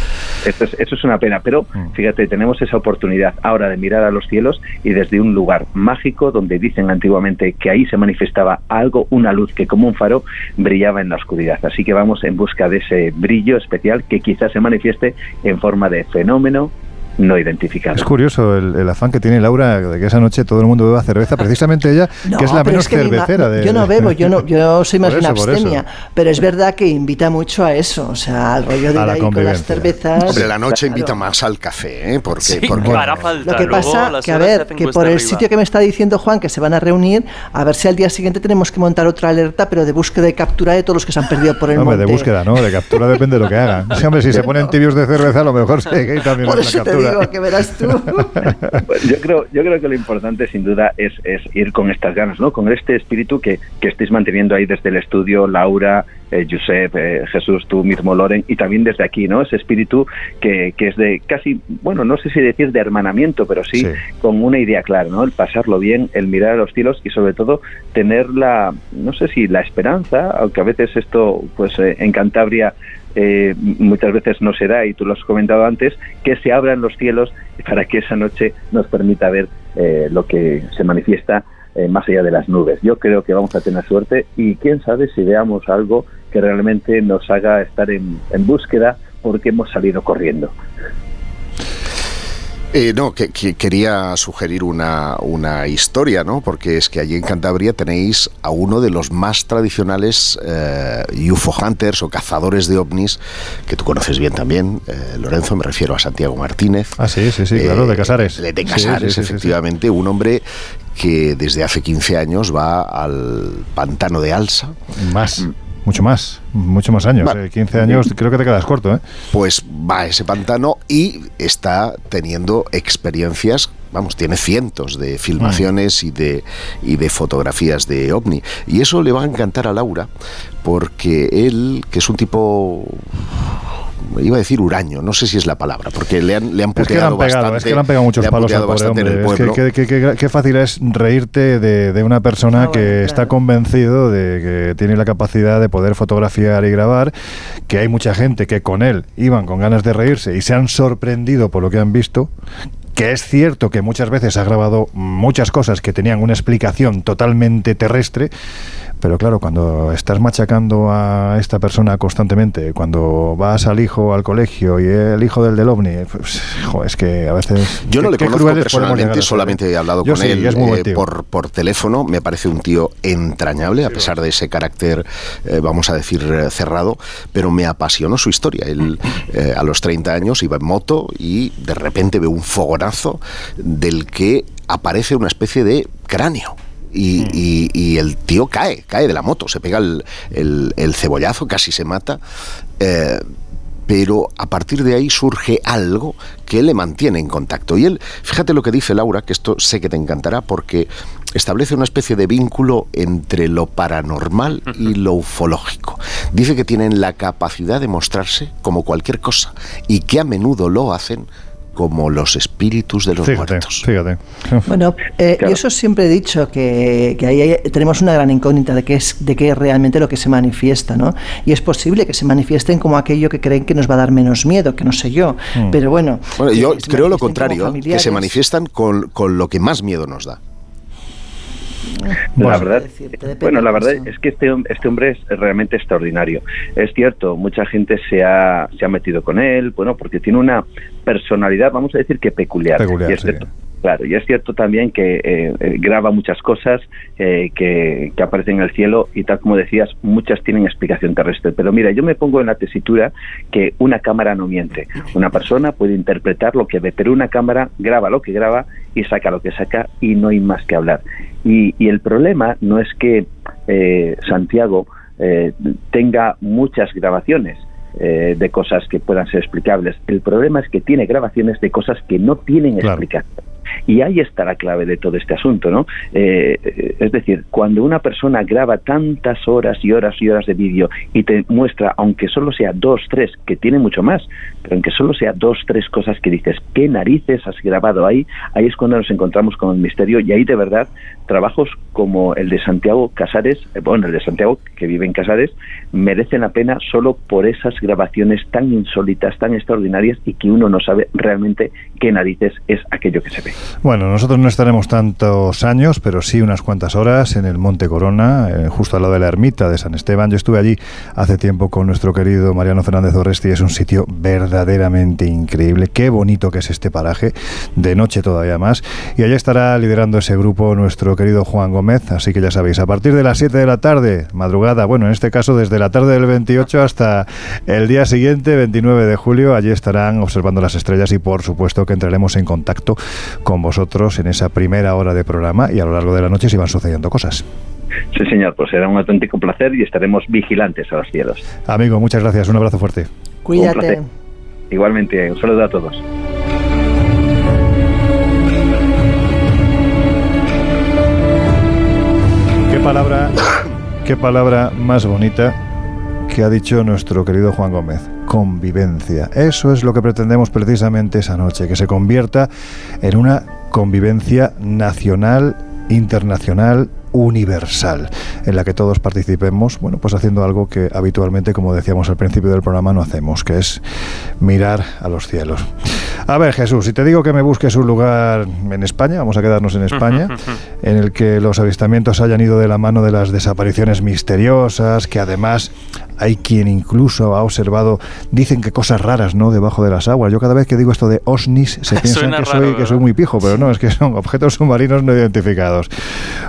Eso es, eso es una pena, pero mm. fíjate, tenemos esa oportunidad ahora de mirar a los cielos y desde un lugar mágico donde dicen antiguamente que ahí se manifestaba algo, una luz que como un faro brillaba en la oscuridad. Así que vamos en busca de ese brillo especial que quizás se manifieste en forma de fenómeno no identificado. Es curioso el, afán que tiene Laura de que esa noche todo el mundo beba cerveza, precisamente ella, que es la menos cervecera. De, yo no bebo, yo no, yo soy más bien abstemia, pero es verdad que invita mucho a eso, o sea, al rollo de a con las cervezas. Hombre, la noche invita más al café, ¿eh? Porque, porque lo que pasa que a ver, que por el sitio que me está diciendo Juan que se van a reunir, a ver si al día siguiente tenemos que montar otra alerta, pero de búsqueda y captura de todos los que se han perdido por el hombre, de búsqueda, ¿no? De captura depende de lo que hagan. hombre, si se ponen tibios de cerveza, a lo mejor sí que también por eso te digo que verás tú. yo creo, yo creo que lo importante sin duda es, es ir con estas ganas, ¿no? Con este espíritu que, que estáis manteniendo ahí desde el estudio, Laura, eh, Josep, eh, Jesús, tú mismo, Loren, y también desde aquí, ¿no? Ese espíritu que, que, es de casi, bueno, no sé si decir de hermanamiento, pero sí, con una idea clara, ¿no? El pasarlo bien, el mirar a los cielos y sobre todo tener la, no sé si la esperanza, aunque a veces esto, pues eh, en Cantabria eh, muchas veces no se da, y tú lo has comentado antes, que se abran los cielos para que esa noche nos permita ver eh, lo que se manifiesta eh, más allá de las nubes. Yo creo que vamos a tener suerte y quién sabe si veamos algo que realmente nos haga estar en, en búsqueda porque hemos salido corriendo. Eh, no, que, quería sugerir una, una, historia, ¿no? Porque es que allí en Cantabria tenéis a uno de los más tradicionales eh, UFO hunters o cazadores de ovnis, que tú conoces bien también, eh, Lorenzo, me refiero a Santiago Martínez. Ah, sí, sí, sí, claro, de Casares. De, Casares, efectivamente, un hombre que desde hace 15 años va al pantano de Alsa. Más. Mucho más, mucho más años. 15 eh, años creo que te quedas corto. ¿eh? Pues va a ese pantano y está teniendo experiencias vamos, tiene cientos de filmaciones y, de, y de fotografías de ovni. Y eso le va a encantar a Laura, porque él, que es un tipo iba a decir huraño, no sé si es la palabra, porque le han, le han puteado bastante. Es que le han pegado muchos palos al pobre hombre. Es que, qué fácil es reírte de, una persona que está convencido de que tiene la capacidad de poder fotografiar y grabar, que hay mucha gente que con él iban con ganas de reírse y se han sorprendido por lo que han visto, que es cierto que muchas veces ha grabado muchas cosas que tenían una explicación totalmente terrestre, pero claro, cuando estás machacando a esta persona constantemente, cuando vas al hijo al colegio y el hijo del del ovni, pues, es que a veces... Yo no le conozco personalmente, solamente he hablado con él eh, por, por teléfono, me parece un tío entrañable, a pesar de ese carácter, eh, vamos a decir, cerrado, pero me apasionó su historia. Él eh, a los 30 años iba en moto y de repente ve un fogonazo del que aparece una especie de cráneo Mm. y, el tío cae, cae de la moto, se pega el, cebollazo, casi se mata. Eh, pero a partir de ahí surge algo que le mantiene en contacto. Y él, fíjate lo que dice Laura, que esto sé que te encantará, porque establece una especie de vínculo entre lo paranormal y lo ufológico. Dice que tienen la capacidad de mostrarse como cualquier cosa y que a menudo lo hacen como los espíritus de los muertos. Fíjate. Bueno, eh, yo eso siempre he dicho que, que ahí tenemos una gran incógnita de qué es de qué es realmente lo que se manifiesta, ¿no? Y es posible que se manifiesten como aquello que creen que nos va a dar menos miedo, que no sé yo. Hmm. Pero bueno. Bueno, yo creo lo contrario, que se manifiestan con, con lo que más miedo nos da. Bueno, la verdad, bueno, la verdad es que este, este hombre es realmente extraordinario. Es cierto, mucha gente se ha, se ha metido con él, bueno, porque tiene una personalidad, vamos a decir que peculiar. Claro, y es cierto también que eh, eh, graba muchas cosas eh, que, que, aparecen en el cielo y tal como decías, muchas tienen explicación terrestre. Pero mira, yo me pongo en la tesitura que una cámara no miente. Una persona puede interpretar lo que ve, pero una cámara graba lo que graba y saca lo que saca y no hay más que hablar. Y, y el problema no es que Santiago tenga muchas grabaciones, de cosas que puedan ser explicables. El problema es que tiene grabaciones de cosas que no tienen explicación. Y ahí está la clave de todo este asunto, ¿no? Eh, es decir, cuando una persona graba tantas horas y horas y horas de vídeo y te muestra, aunque solo sea dos, tres, que tiene mucho más, pero aunque solo sea dos, tres cosas que dices, ¿qué narices has grabado ahí? Ahí es cuando nos encontramos con el misterio y ahí de verdad trabajos como el de Santiago Casares, eh, bueno, el de Santiago que vive en Casares, merecen la pena solo por esas grabaciones tan insólitas, tan extraordinarias y que uno no sabe realmente qué narices es aquello que se ve. Bueno, nosotros no estaremos tantos años, pero sí unas cuantas horas en el Monte Corona, eh, justo al lado de la ermita de San Esteban. Yo estuve allí hace tiempo con nuestro querido Mariano Fernández Oresti. Es un sitio verdaderamente increíble. Qué bonito que es este paraje, de noche todavía más. Y allá estará liderando ese grupo nuestro querido Juan Gómez. Así que ya sabéis, a partir de las 7 de la tarde, madrugada, bueno, en este caso desde la tarde del 28 hasta el día siguiente, 29 de julio, allí estarán observando las estrellas y por supuesto que entraremos en contacto con vosotros en esa primera hora de programa y a lo largo de la noche si van sucediendo cosas. Sí, señor, pues será un auténtico placer y estaremos vigilantes a los cielos. Amigo, muchas gracias, un abrazo fuerte. Cuídate. Igualmente, un saludo a todos. Qué palabra, qué palabra más bonita que ha dicho nuestro querido Juan Gómez. Convivencia. Eso es lo que pretendemos precisamente esa noche, que se convierta en una convivencia nacional, internacional universal, en la que todos participemos, bueno, pues haciendo algo que habitualmente, como decíamos al principio del programa, no hacemos, que es mirar a los cielos. A ver, Jesús, si te digo que me busques un lugar en España, vamos a quedarnos en España, en el que los avistamientos hayan ido de la mano de las desapariciones misteriosas, que además hay quien incluso ha observado, dicen que cosas raras, ¿no? Debajo de las aguas. Yo cada vez que digo esto de OSNIs se piensan que, soy, que soy muy pijo, pero no, es que son objetos submarinos no identificados.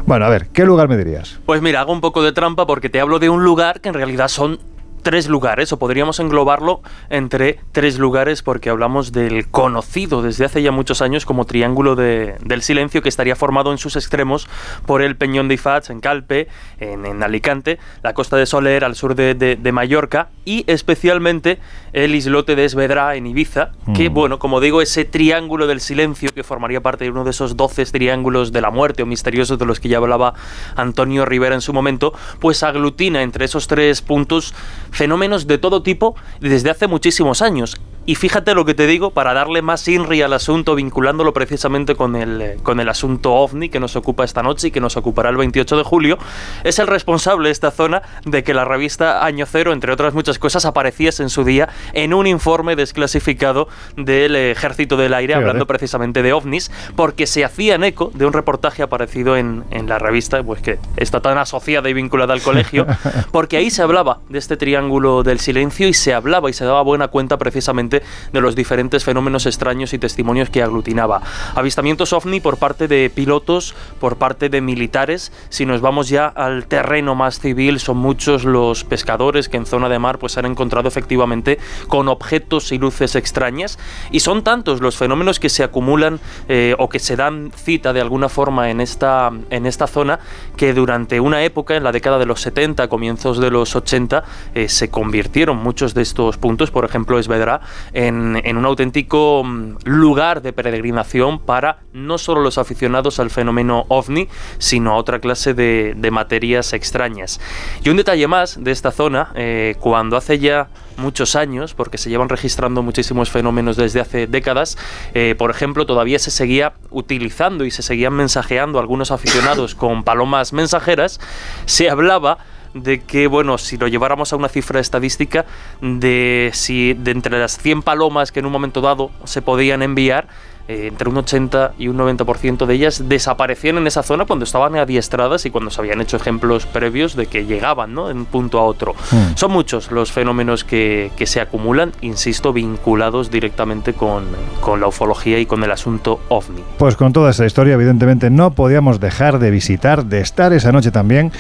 Bueno, a ver, ¿qué lugar me dirías? Pues mira, hago un poco de trampa porque te hablo de un lugar que en realidad son tres lugares, o podríamos englobarlo entre tres lugares porque hablamos del conocido desde hace ya muchos años como Triángulo de, del Silencio, que estaría formado en sus extremos por el Peñón de Ifats en Calpe, en, Alicante, la costa de Soler al sur de, de, Mallorca y especialmente el islote de Esvedra en Ibiza, que, mm. bueno, como digo, ese Triángulo del Silencio que formaría parte de uno de esos doce triángulos de la muerte o misteriosos de los que ya hablaba Antonio Rivera en su momento, pues aglutina entre esos tres puntos fenómenos de todo tipo desde hace muchísimos años. Y fíjate lo que te digo para darle más INRI al asunto, vinculándolo precisamente con el, eh, con el asunto OVNI que nos ocupa esta noche y que nos ocupará el 28 de julio. Es el responsable de esta zona de que la revista Año Cero, entre otras muchas cosas, apareciese en su día en un informe desclasificado del Ejército del Aire, hablando precisamente de OVNIs, porque se hacían eco de un reportaje aparecido en, en la revista, pues que está tan asociada y vinculada al colegio, porque ahí se hablaba de este triángulo del silencio y se hablaba y se daba buena cuenta precisamente de los diferentes fenómenos extraños y testimonios que aglutinaba. Avistamientos ovni por parte de pilotos, por parte de militares. Si nos vamos ya al terreno más civil, son muchos los pescadores que en zona de mar pues han encontrado efectivamente con objetos y luces extrañas. Y son tantos los fenómenos que se acumulan eh, o que se dan cita de alguna forma en esta, en esta zona que durante una época, en la década de los 70, comienzos de los 80, eh, se convirtieron muchos de estos puntos, por ejemplo Esvedra, en, un auténtico mm, lugar de peregrinación para no solo los aficionados al fenómeno ovni, sino a otra clase de, materias extrañas. Y un detalle más de esta zona, eh, cuando hace ya muchos años, porque se llevan registrando muchísimos fenómenos desde hace décadas, eh, por ejemplo, todavía se seguía utilizando y se seguían mensajeando algunos aficionados con palomas mensajeras, se hablaba de que, bueno, si lo lleváramos a una cifra estadística, de si de entre las 100 palomas que en un momento dado se podían enviar, eh, entre un 80 y un 90% de ellas desaparecían en esa zona cuando estaban adiestradas y cuando se habían hecho ejemplos previos de que llegaban ¿no? de un punto a otro. Hmm. Son muchos los fenómenos que, que, se acumulan, insisto, vinculados directamente con, con la ufología y con el asunto ovni. Pues con toda esa historia, evidentemente, no podíamos dejar de visitar, de estar esa noche también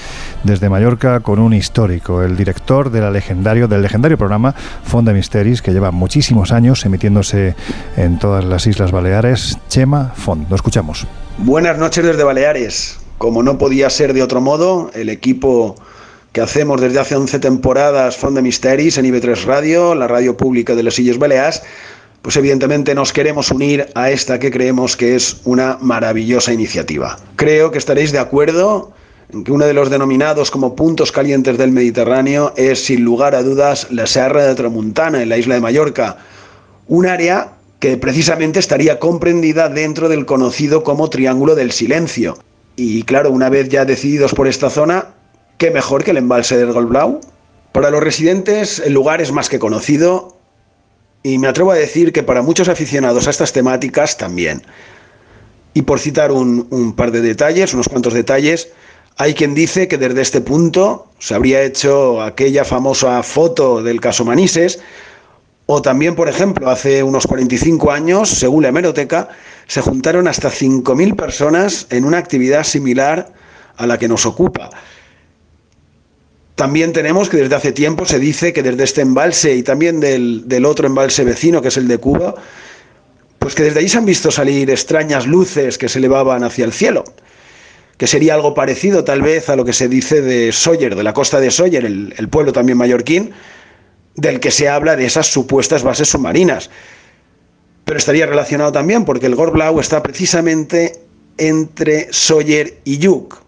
desde Mallorca con un histórico, el director de la legendario, del legendario programa Fonda Misteris, que lleva muchísimos años emitiéndose en todas las Islas Baleares Chema Font. Lo escuchamos. Buenas noches desde Baleares. Como no podía ser de otro modo, el equipo que hacemos desde hace 11 temporadas Font de Misteris en IB3 Radio, la radio pública de las Illes Baleares, pues evidentemente nos queremos unir a esta que creemos que es una maravillosa iniciativa. Creo que estaréis de acuerdo que uno de los denominados como puntos calientes del Mediterráneo es sin lugar a dudas la Serra de Tramuntana en la isla de Mallorca, un área que precisamente estaría comprendida dentro del conocido como Triángulo del Silencio. Y claro, una vez ya decididos por esta zona, ¿qué mejor que el embalse del Golblau? Para los residentes el lugar es más que conocido y me atrevo a decir que para muchos aficionados a estas temáticas también. Y por citar un, par de detalles, unos cuantos detalles, hay quien dice que desde este punto se habría hecho aquella famosa foto del caso Manises, o también, por ejemplo, hace unos 45 años, según la hemeroteca, se juntaron hasta 5.000 personas en una actividad similar a la que nos ocupa. También tenemos que desde hace tiempo se dice que desde este embalse y también del, del otro embalse vecino, que es el de Cuba, pues que desde allí se han visto salir extrañas luces que se elevaban hacia el cielo, que sería algo parecido tal vez a lo que se dice de Sawyer, de la costa de Sawyer, el, pueblo también mallorquín, del que se habla de esas supuestas bases submarinas. Pero estaría relacionado también porque el Gorblau está precisamente entre Sawyer y Yuk.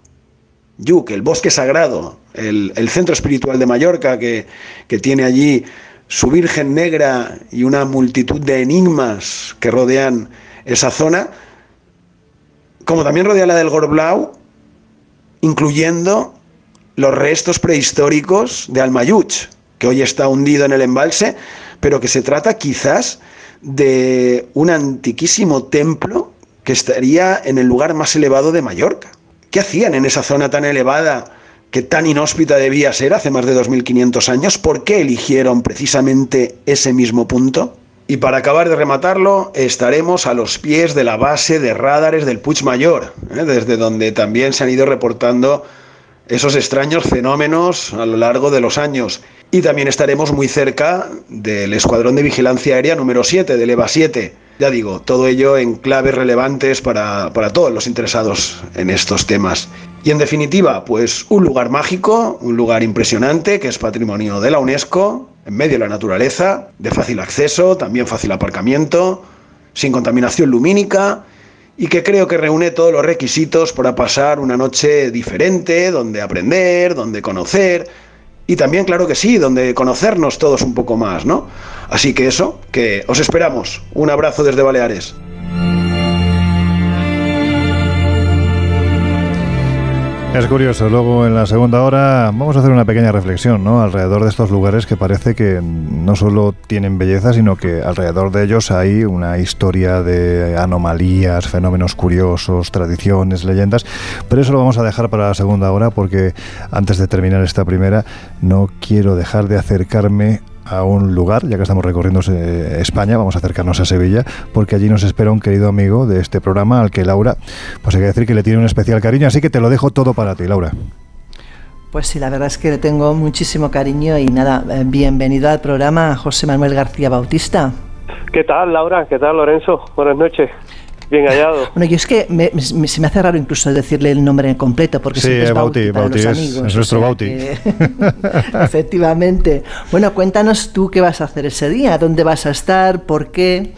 Yuk, el bosque sagrado, el, centro espiritual de Mallorca que, que tiene allí su Virgen Negra y una multitud de enigmas que rodean esa zona, como también rodea la del Gorblau, incluyendo los restos prehistóricos de Almayuch, que hoy está hundido en el embalse, pero que se trata quizás de un antiquísimo templo que estaría en el lugar más elevado de Mallorca. ¿Qué hacían en esa zona tan elevada que tan inhóspita debía ser hace más de 2.500 años, ¿por qué eligieron precisamente ese mismo punto? Y para acabar de rematarlo, estaremos a los pies de la base de radares del Puig Mayor, ¿eh? desde donde también se han ido reportando esos extraños fenómenos a lo largo de los años. Y también estaremos muy cerca del Escuadrón de Vigilancia Aérea número 7, del EVA 7. Ya digo, todo ello en claves relevantes para, para todos los interesados en estos temas. Y en definitiva, pues un lugar mágico, un lugar impresionante que es patrimonio de la UNESCO, en medio de la naturaleza, de fácil acceso, también fácil aparcamiento, sin contaminación lumínica y que creo que reúne todos los requisitos para pasar una noche diferente, donde aprender, donde conocer y también, claro que sí, donde conocernos todos un poco más, ¿no? Así que eso, que os esperamos. Un abrazo desde Baleares. Es curioso, luego en la segunda hora vamos a hacer una pequeña reflexión ¿no? alrededor de estos lugares que parece que no solo tienen belleza, sino que alrededor de ellos hay una historia de anomalías, fenómenos curiosos, tradiciones, leyendas, pero eso lo vamos a dejar para la segunda hora porque antes de terminar esta primera no quiero dejar de acercarme a un lugar, ya que estamos recorriendo eh, España, vamos a acercarnos a Sevilla, porque allí nos espera un querido amigo de este programa al que Laura, pues hay que decir que le tiene un especial cariño, así que te lo dejo todo para ti, Laura. Pues sí, la verdad es que le tengo muchísimo cariño y nada, eh, bienvenido al programa José Manuel García Bautista. ¿Qué tal, Laura? ¿Qué tal, Lorenzo? Buenas noches. Bien hallado. Bueno, yo es que se me hace raro incluso decirle el nombre completo, porque sí, es Bauti, Bauti es, nuestro Bauti. efectivamente. Bueno, cuéntanos tú qué vas a hacer ese día, dónde vas a estar, por qué.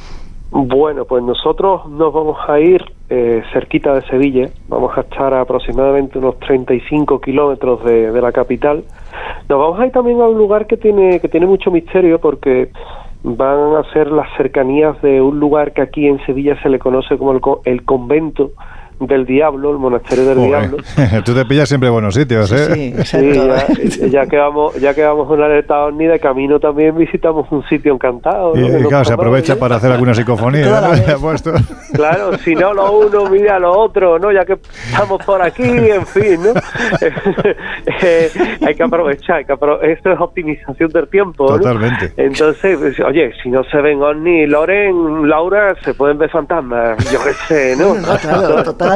Bueno, pues nosotros nos vamos a ir eh, cerquita de Sevilla, vamos a estar a aproximadamente unos 35 kilómetros de, de la capital. Nos vamos a ir también a un lugar que tiene, que tiene mucho misterio porque van a ser las cercanías de un lugar que aquí en Sevilla se le conoce como el, el convento del Diablo, el monasterio del Diablo. Tú te pillas siempre buenos sitios, ¿eh? Sí, ya, que vamos, ya que vamos a una alerta ovni de camino también visitamos un sitio encantado. Y, claro, se aprovecha para hacer alguna psicofonía, Claro, si no lo uno, mira lo otro, ¿no? Ya que estamos por aquí, en fin, ¿no? Eh, hay que aprovechar, hay que esto es optimización del tiempo, Totalmente. Entonces, pues, oye, si no se ven ovni, Loren, Laura, se pueden ver fantasmas, yo qué sé, ¿no? claro, total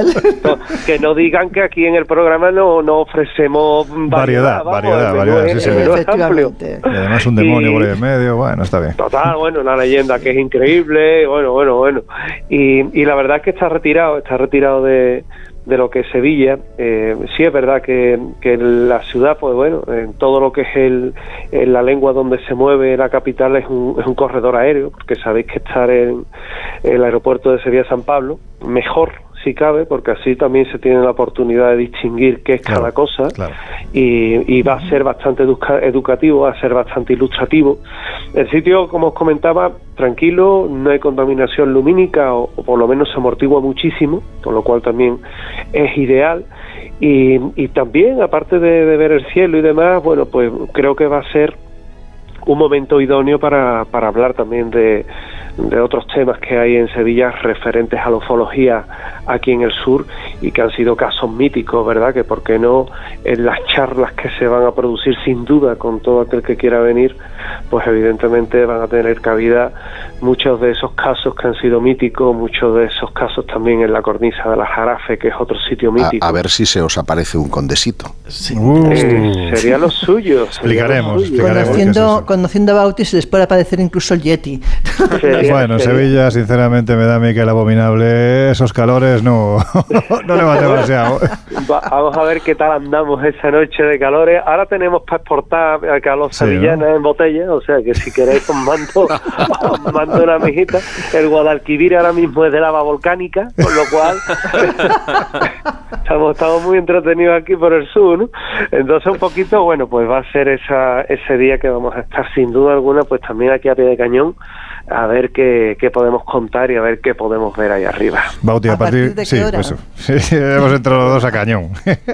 que no digan que aquí en el programa no, no ofrecemos variedad. Variedad, variedad, sí, Y además un demonio por ahí en medio, bueno, está bien. Total, bueno, una leyenda que es increíble, bueno, bueno, bueno. Y, y la verdad es que está retirado, está retirado de, de lo que es Sevilla. Eh, sí es verdad que, que, la ciudad, pues bueno, en todo lo que es el, en la lengua donde se mueve la capital es un, es un corredor aéreo, porque sabéis que estar en, el aeropuerto de Sevilla-San Pablo, mejor si cabe, porque así también se tiene la oportunidad de distinguir qué es cada cosa y, va a ser bastante educativo, va a ser bastante ilustrativo. El sitio, como os comentaba, tranquilo, no hay contaminación lumínica o, por lo menos se amortigua muchísimo, con lo cual también es ideal. Y, también, aparte de ver el cielo y demás, bueno, pues creo que va a ser un momento idóneo para, para hablar también de, de otros temas que hay en Sevilla referentes a la ufología aquí en el sur y que han sido casos míticos, ¿verdad? Que por qué no en las charlas que se van a producir sin duda con todo aquel que quiera venir, pues evidentemente van a tener cabida muchos de esos casos que han sido míticos, muchos de esos casos también en la cornisa de la Jarafe, que es otro sitio mítico. A, ver si se os aparece un condesito. Eh, sería lo suyo. Explicaremos. Conociendo, conociendo a Bauti se les puede aparecer incluso el Yeti. bueno, Sevilla, sinceramente, me da a mí que el abominable, esos calores no, no le va demasiado. vamos a ver qué tal andamos esa noche de calores. Ahora tenemos para exportar a los sevillanos en botella, o sea que si queréis os mando, os mando una mijita. El Guadalquivir ahora mismo es de lava volcánica, con lo cual estamos, estamos muy entretenidos aquí por el sur, ¿no? Entonces un poquito, bueno, pues va a ser esa, ese día que vamos a estar sin duda alguna, pues también aquí a pie de cañón a ver qué, qué, podemos contar y a ver qué podemos ver ahí arriba. Bauti, a, partir, de qué hora? Pues, sí, hemos entrado los dos a cañón.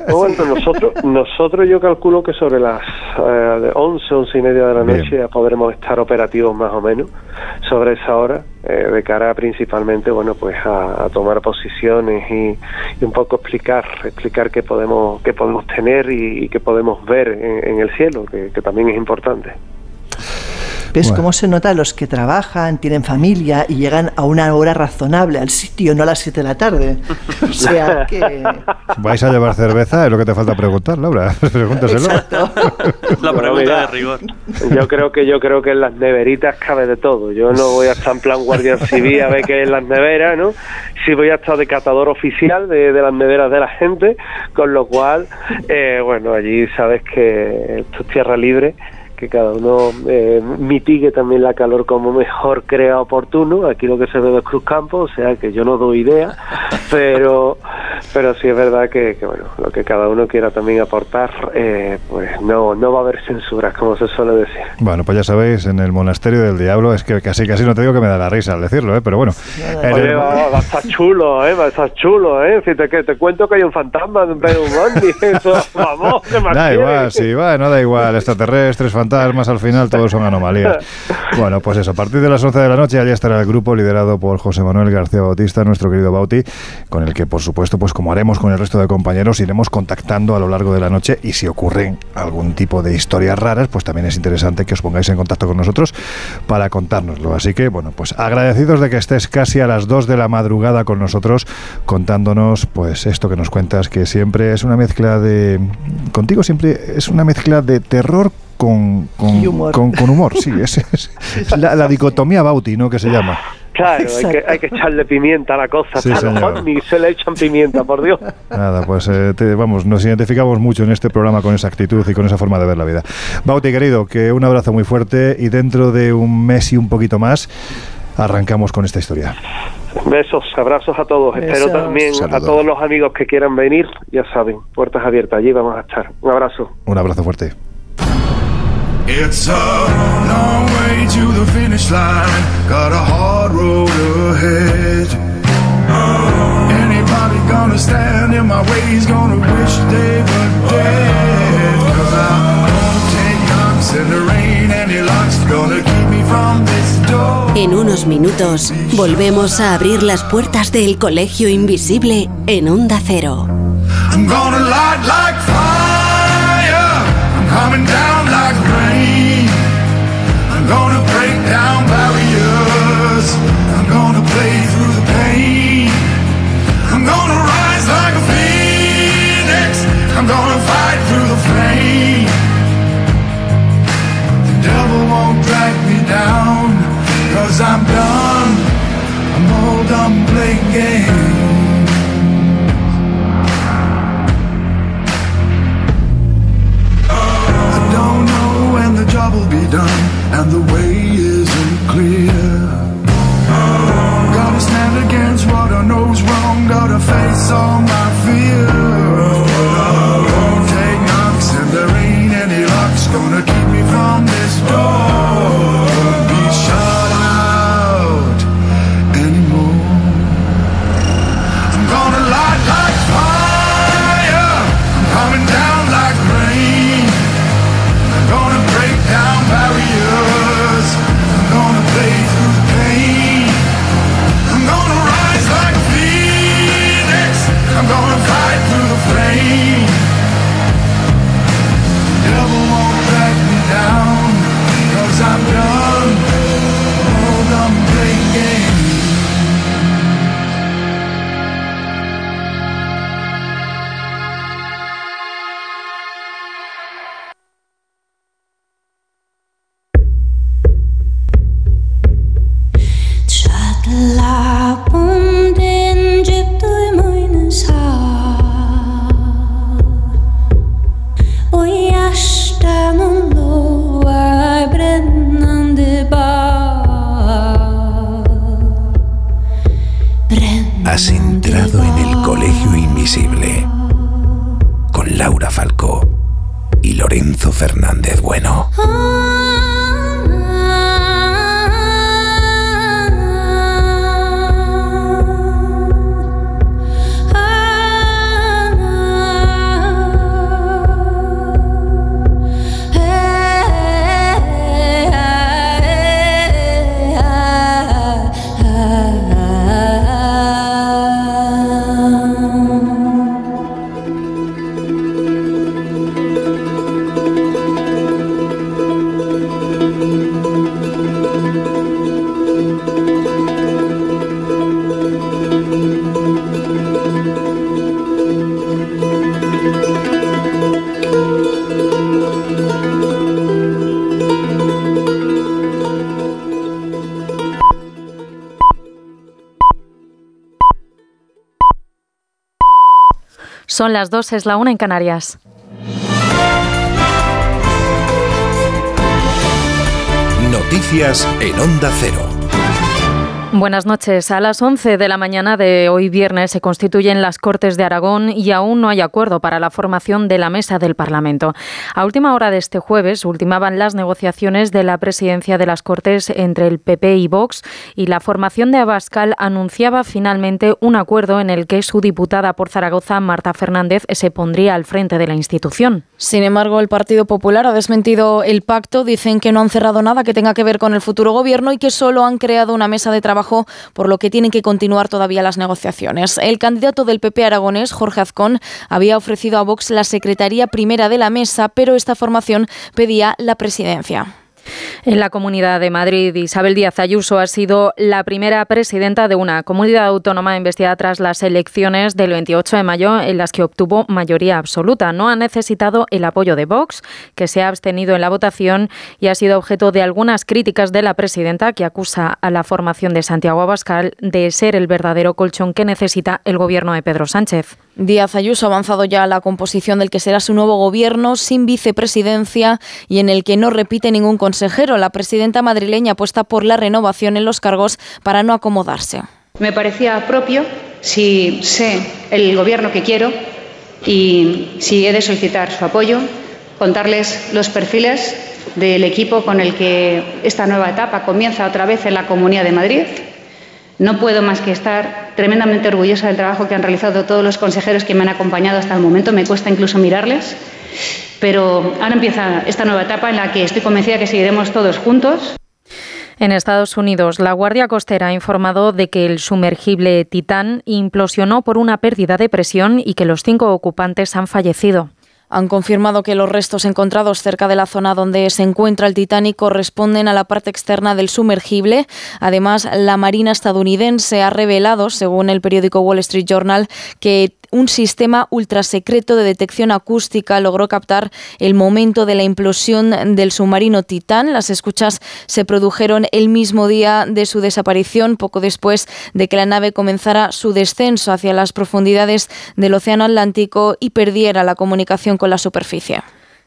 Bueno, nosotros, nosotros yo calculo que sobre las eh, 11, 11 y media de la noche ya podremos estar operativos más o menos sobre esa hora, eh, de cara principalmente, bueno, pues a, tomar posiciones y, un poco explicar, explicar qué podemos, qué podemos tener y, qué podemos ver en, el cielo, que también es importante. ¿Ves cómo se nota los que trabajan, tienen familia y llegan a una hora razonable al sitio, no a las 7 de la tarde? O sea que... ¿Vais a llevar cerveza? Es lo que te falta preguntar, Laura. Pregúntaselo. La pregunta de rigor. Yo creo que yo creo que en las neveritas cabe de todo. Yo no voy a estar en plan guardia civil a ver qué es en las neveras, ¿no? Sí voy a estar de catador oficial de, las neveras de la gente, con lo cual, eh, bueno, allí sabes que esto es tierra libre que cada uno eh, mitigue también la calor como mejor crea oportuno. Aquí lo que se ve es Cruz Campo, o sea que yo no doy idea, pero pero sí es verdad que, bueno, lo que cada uno quiera también aportar, eh, pues no, no va a haber censuras, como se suele decir. Bueno, pues ya sabéis, en el monasterio del diablo, es que casi casi no te digo que me da la risa al decirlo, ¿eh? pero bueno. Oye, va, a estar chulo, ¿eh? va a estar chulo, ¿eh? Si te, te cuento que hay un fantasma de un eso, vamos, ¿qué más Da igual, sí, va, no da igual, extraterrestres, fantasmas más al final todos son anomalías. Bueno, pues eso, a partir de las 11 de la noche allá estará el grupo liderado por José Manuel García Bautista, nuestro querido Bauti, con el que por supuesto, pues como haremos con el resto de compañeros, iremos contactando a lo largo de la noche y si ocurren algún tipo de historias raras, pues también es interesante que os pongáis en contacto con nosotros para contárnoslo. Así que, bueno, pues agradecidos de que estés casi a las 2 de la madrugada con nosotros contándonos pues esto que nos cuentas, que siempre es una mezcla de... Contigo siempre es una mezcla de terror con, con, humor. Con, humor. Sí, es, la, dicotomía Bauti, ¿no? Que se llama. Claro, hay que, hay que, echarle pimienta a la cosa. Sí, Ni se le echan pimienta, por Dios. Nada, pues eh, vamos, nos identificamos mucho en este programa con esa actitud y con esa forma de ver la vida. Bauti, querido, que un abrazo muy fuerte y dentro de un mes y un poquito más arrancamos con esta historia. Besos, abrazos a todos. Espero también a todos los amigos que quieran venir, ya saben, puertas abiertas, allí vamos a estar. Un abrazo. Un abrazo fuerte. It's a long way to the finish line, got a hard road ahead. Anybody gonna stand in my way is gonna wish they were dead. Cause I'm gonna take knocks in the rain, any luck's gonna keep me from this door. En unos minutos volvemos a abrir las puertas del colegio invisible en Onda Cero. I'm gonna light like fire, I'm coming down I'm gonna play through the pain. I'm gonna rise like a phoenix. I'm gonna fight through the flame. The devil won't drag me down Cause I'm done. I'm all done playing games. Job will be done and the way isn't clear. God knows wrong, gotta face all my fears. Son las dos, es la una en Canarias. Noticias en Onda Cero. Buenas noches. A las 11 de la mañana de hoy viernes se constituyen las Cortes de Aragón y aún no hay acuerdo para la formación de la mesa del Parlamento. A última hora de este jueves ultimaban las negociaciones de la presidencia de las Cortes entre el PP y Vox y la formación de Abascal anunciaba finalmente un acuerdo en el que su diputada por Zaragoza, Marta Fernández, se pondría al frente de la institución. Sin embargo, el Partido Popular ha desmentido el pacto. Dicen que no han cerrado nada que tenga que ver con el futuro gobierno y que solo han creado una mesa de trabajo por lo que tienen que continuar todavía las negociaciones. El candidato del PP aragonés, Jorge Azcón, había ofrecido a Vox la secretaría primera de la mesa, pero esta formación pedía la presidencia. En la Comunidad de Madrid, Isabel Díaz Ayuso ha sido la primera presidenta de una comunidad autónoma investigada tras las elecciones del 28 de mayo en las que obtuvo mayoría absoluta. No ha necesitado el apoyo de Vox, que se ha abstenido en la votación y ha sido objeto de algunas críticas de la presidenta, que acusa a la formación de Santiago Abascal de ser el verdadero colchón que necesita el gobierno de Pedro Sánchez. Díaz Ayuso ha avanzado ya la composición del que será su nuevo gobierno sin vicepresidencia y en el que no repite ningún consejero. La presidenta madrileña apuesta por la renovación en los cargos para no acomodarse. Me parecía propio, si sé el gobierno que quiero y si he de solicitar su apoyo, contarles los perfiles del equipo con el que esta nueva etapa comienza otra vez en la Comunidad de Madrid no puedo más que estar tremendamente orgullosa del trabajo que han realizado todos los consejeros que me han acompañado hasta el momento. Me cuesta incluso mirarles. Pero ahora empieza esta nueva etapa en la que estoy convencida que seguiremos todos juntos. En Estados Unidos, la Guardia Costera ha informado de que el sumergible Titán implosionó por una pérdida de presión y que los cinco ocupantes han fallecido han confirmado que los restos encontrados cerca de la zona donde se encuentra el Titanic corresponden a la parte externa del sumergible. Además, la Marina estadounidense ha revelado, según el periódico Wall Street Journal, que un sistema ultrasecreto de detección acústica logró captar el momento de la implosión del submarino Titán. Las escuchas se produjeron el mismo día de su desaparición, poco después de que la nave comenzara su descenso hacia las profundidades del Océano Atlántico y perdiera la comunicación con la superficie.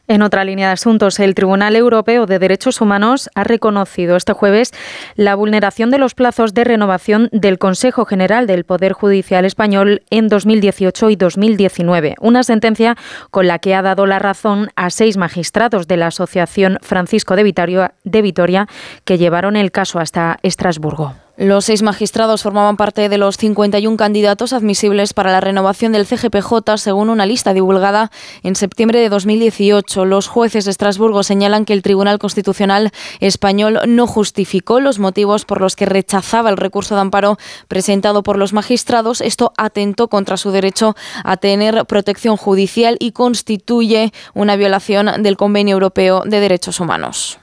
En otra línea de asuntos, el Tribunal Europeo de Derechos Humanos ha reconocido este jueves la vulneración de los plazos de renovación del Consejo General del Poder Judicial Español en 2018 y 2019, una sentencia con la que ha dado la razón a seis magistrados de la Asociación Francisco de Vitoria, de Vitoria que llevaron el caso hasta Estrasburgo. Los seis magistrados formaban parte de los 51 candidatos admisibles para la renovación del CGPJ, según una lista divulgada en septiembre de 2018. Los jueces de Estrasburgo señalan que el Tribunal Constitucional español no justificó los motivos por los que rechazaba el recurso de amparo presentado por los magistrados. Esto atentó contra su derecho a tener protección judicial y constituye una violación del Convenio Europeo de Derechos Humanos.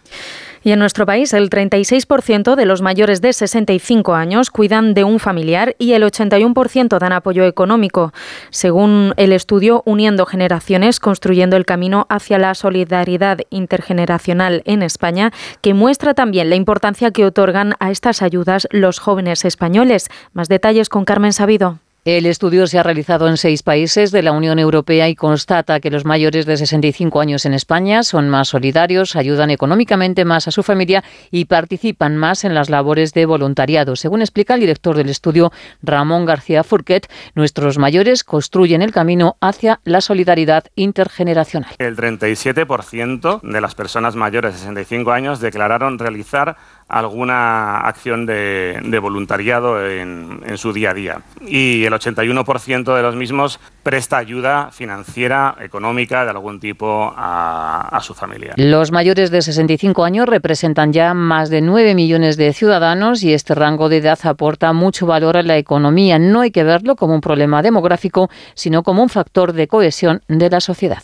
Y en nuestro país, el 36% de los mayores de 65 años cuidan de un familiar y el 81% dan apoyo económico, según el estudio Uniendo Generaciones, construyendo el camino hacia la solidaridad intergeneracional en España, que muestra también la importancia que otorgan a estas ayudas los jóvenes españoles. Más detalles con Carmen Sabido. El estudio se ha realizado en seis países de la Unión Europea y constata que los mayores de 65 años en España son más solidarios, ayudan económicamente más a su familia y participan más en las labores de voluntariado. Según explica el director del estudio, Ramón García Furquet, nuestros mayores construyen el camino hacia la solidaridad intergeneracional. El 37% de las personas mayores de 65 años declararon realizar alguna acción de, voluntariado en, su día a día. Y el 81% de los mismos presta ayuda financiera, económica, de algún tipo a, a su familia. Los mayores de 65 años representan ya más de 9 millones de ciudadanos y este rango de edad aporta mucho valor a la economía. No hay que verlo como un problema demográfico, sino como un factor de cohesión de la sociedad.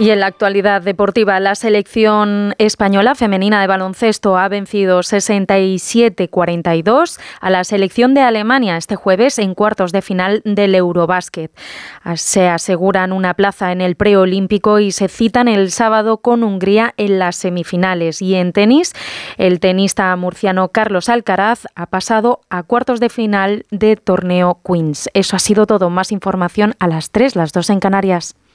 Y en la actualidad deportiva, la selección española femenina de baloncesto ha vencido 67-42 a la selección de Alemania este jueves en cuartos de final del Eurobásquet. Se aseguran una plaza en el preolímpico y se citan el sábado con Hungría en las semifinales. Y en tenis, el tenista murciano Carlos Alcaraz ha pasado a cuartos de final de torneo Queens. Eso ha sido todo. Más información a las 3, las 2 en Canarias.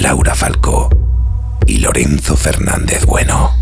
Laura Falcó y Lorenzo Fernández Bueno.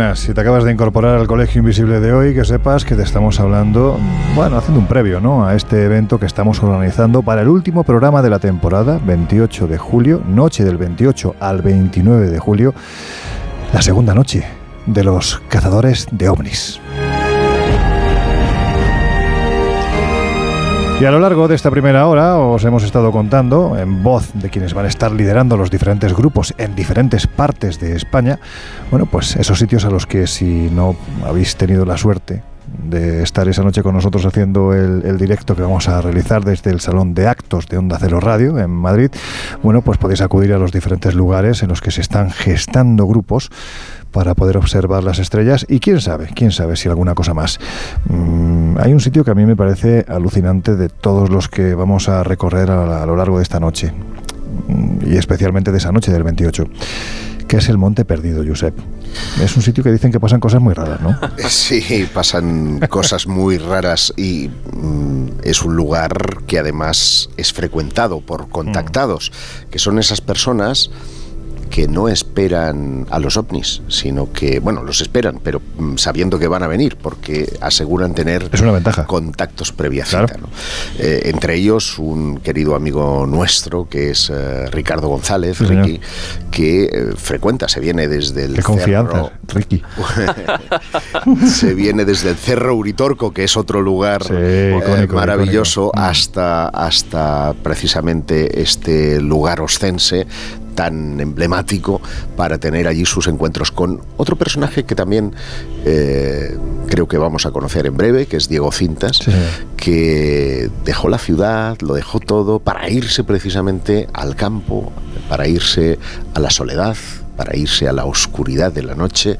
Buenas. Si te acabas de incorporar al Colegio Invisible de hoy, que sepas que te estamos hablando, bueno, haciendo un previo, ¿no? A este evento que estamos organizando para el último programa de la temporada, 28 de julio, noche del 28 al 29 de julio, la segunda noche de los cazadores de ovnis. Y a lo largo de esta primera hora os hemos estado contando, en voz de quienes van a estar liderando los diferentes grupos en diferentes partes de España, bueno, pues esos sitios a los que si no habéis tenido la suerte de estar esa noche con nosotros haciendo el, directo que vamos a realizar desde el Salón de Actos de Onda Cero Radio en Madrid, bueno, pues podéis acudir a los diferentes lugares en los que se están gestando grupos para poder observar las estrellas y quién sabe, quién sabe si alguna cosa más. Mm, hay un sitio que a mí me parece alucinante de todos los que vamos a recorrer a, lo largo de esta noche mm, y especialmente de esa noche del 28 que es el Monte Perdido, Josep. Es un sitio que dicen que pasan cosas muy raras, ¿no? Sí, pasan cosas muy raras y mm, es un lugar que además es frecuentado por contactados, que son esas personas que no esperan a los ovnis, sino que, bueno, los esperan, pero mm, sabiendo que van a venir, porque aseguran tener es una ventaja. contactos previa cita. Eh, entre ellos, un querido amigo nuestro, que es eh, Ricardo González, Ricky, que eh, frecuenta, se viene desde el Qué confianza, Ricky. se viene desde el Cerro Uritorco, que es otro lugar maravilloso, hasta, hasta precisamente este lugar oscense tan emblemático para tener allí sus encuentros con otro personaje que también eh, creo que vamos a conocer en breve, que es Diego Cintas, que dejó la ciudad, lo dejó todo para irse precisamente al campo, para irse a la soledad, para irse a la oscuridad de la noche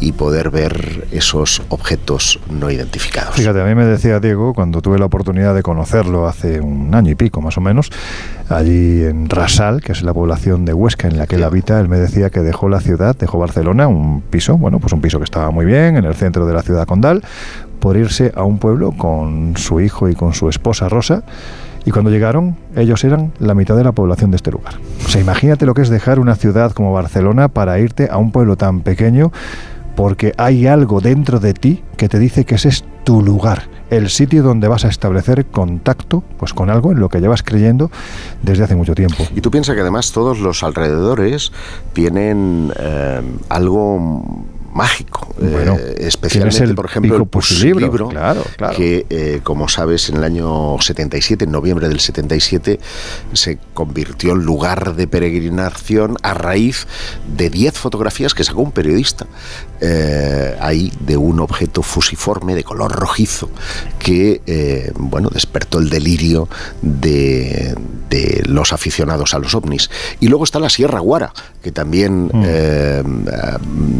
y poder ver esos objetos no identificados. Fíjate, a mí me decía Diego, cuando tuve la oportunidad de conocerlo hace un año y pico más o menos, allí en Rasal, que es la población de Huesca en la que él habita, él me decía que dejó la ciudad, dejó Barcelona, un piso, bueno, pues un piso que estaba muy bien, en el centro de la ciudad condal, por irse a un pueblo con su hijo y con su esposa Rosa. Y cuando llegaron, ellos eran la mitad de la población de este lugar. O sea, imagínate lo que es dejar una ciudad como Barcelona para irte a un pueblo tan pequeño porque hay algo dentro de ti que te dice que ese es tu lugar, el sitio donde vas a establecer contacto pues con algo en lo que llevas creyendo desde hace mucho tiempo. Y tú piensas que además todos los alrededores tienen eh, algo mágico. Bueno, eh, especialmente, el por ejemplo, el Pusilibro, Pusilibro, claro, claro. que, eh, como sabes, en el año 77, en noviembre del 77, se convirtió en lugar de peregrinación a raíz de 10 fotografías que sacó un periodista eh, ahí de un objeto fusiforme de color rojizo que, bueno, despertó el delirio de, de los aficionados a los ovnis. Y luego está la Sierra Guara, que también, eh,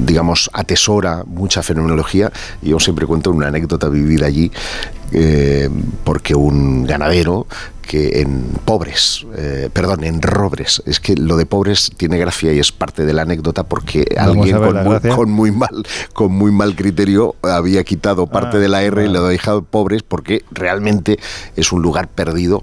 digamos, atesora mucha fenomenología. Yo siempre cuento una anécdota vivida allí, eh, porque un ganadero que en pobres, eh, perdón, en robres, es que lo de pobres tiene gracia y es parte de la anécdota porque Vamos alguien con muy, con muy mal con muy mal criterio había quitado parte Ah, de la R y le ha dejado pobres porque realmente es un lugar perdido.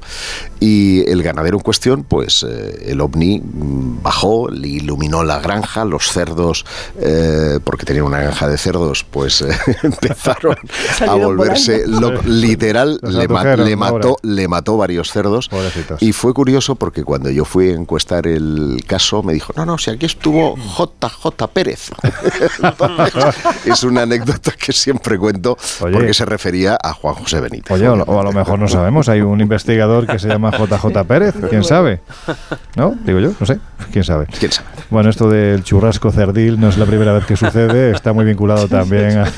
Y el ganadero en cuestión, pues eh, el ovni mm, bajó, le iluminó la granja, los cerdos, eh, porque tenía una granja de cerdos, pues eh, empezaron a volverse lo- literal, le, ma- le mató, le mató varios cerdos Pobrecitos. y fue curioso porque cuando yo fui a encuestar el caso me dijo, no, no, si aquí estuvo JJ Pérez. es una anécdota que siempre cuento Oye. porque se refería a Juan José Benítez. Oye, o, a lo mejor no sabemos, hay un investigador que se llama JJ Pérez, quién sabe. ¿No? Digo yo, no sé, quién sabe. ¿Quién sabe? Bueno, esto del churrasco cerdil no es la primera vez que sucede, está muy vinculado también a-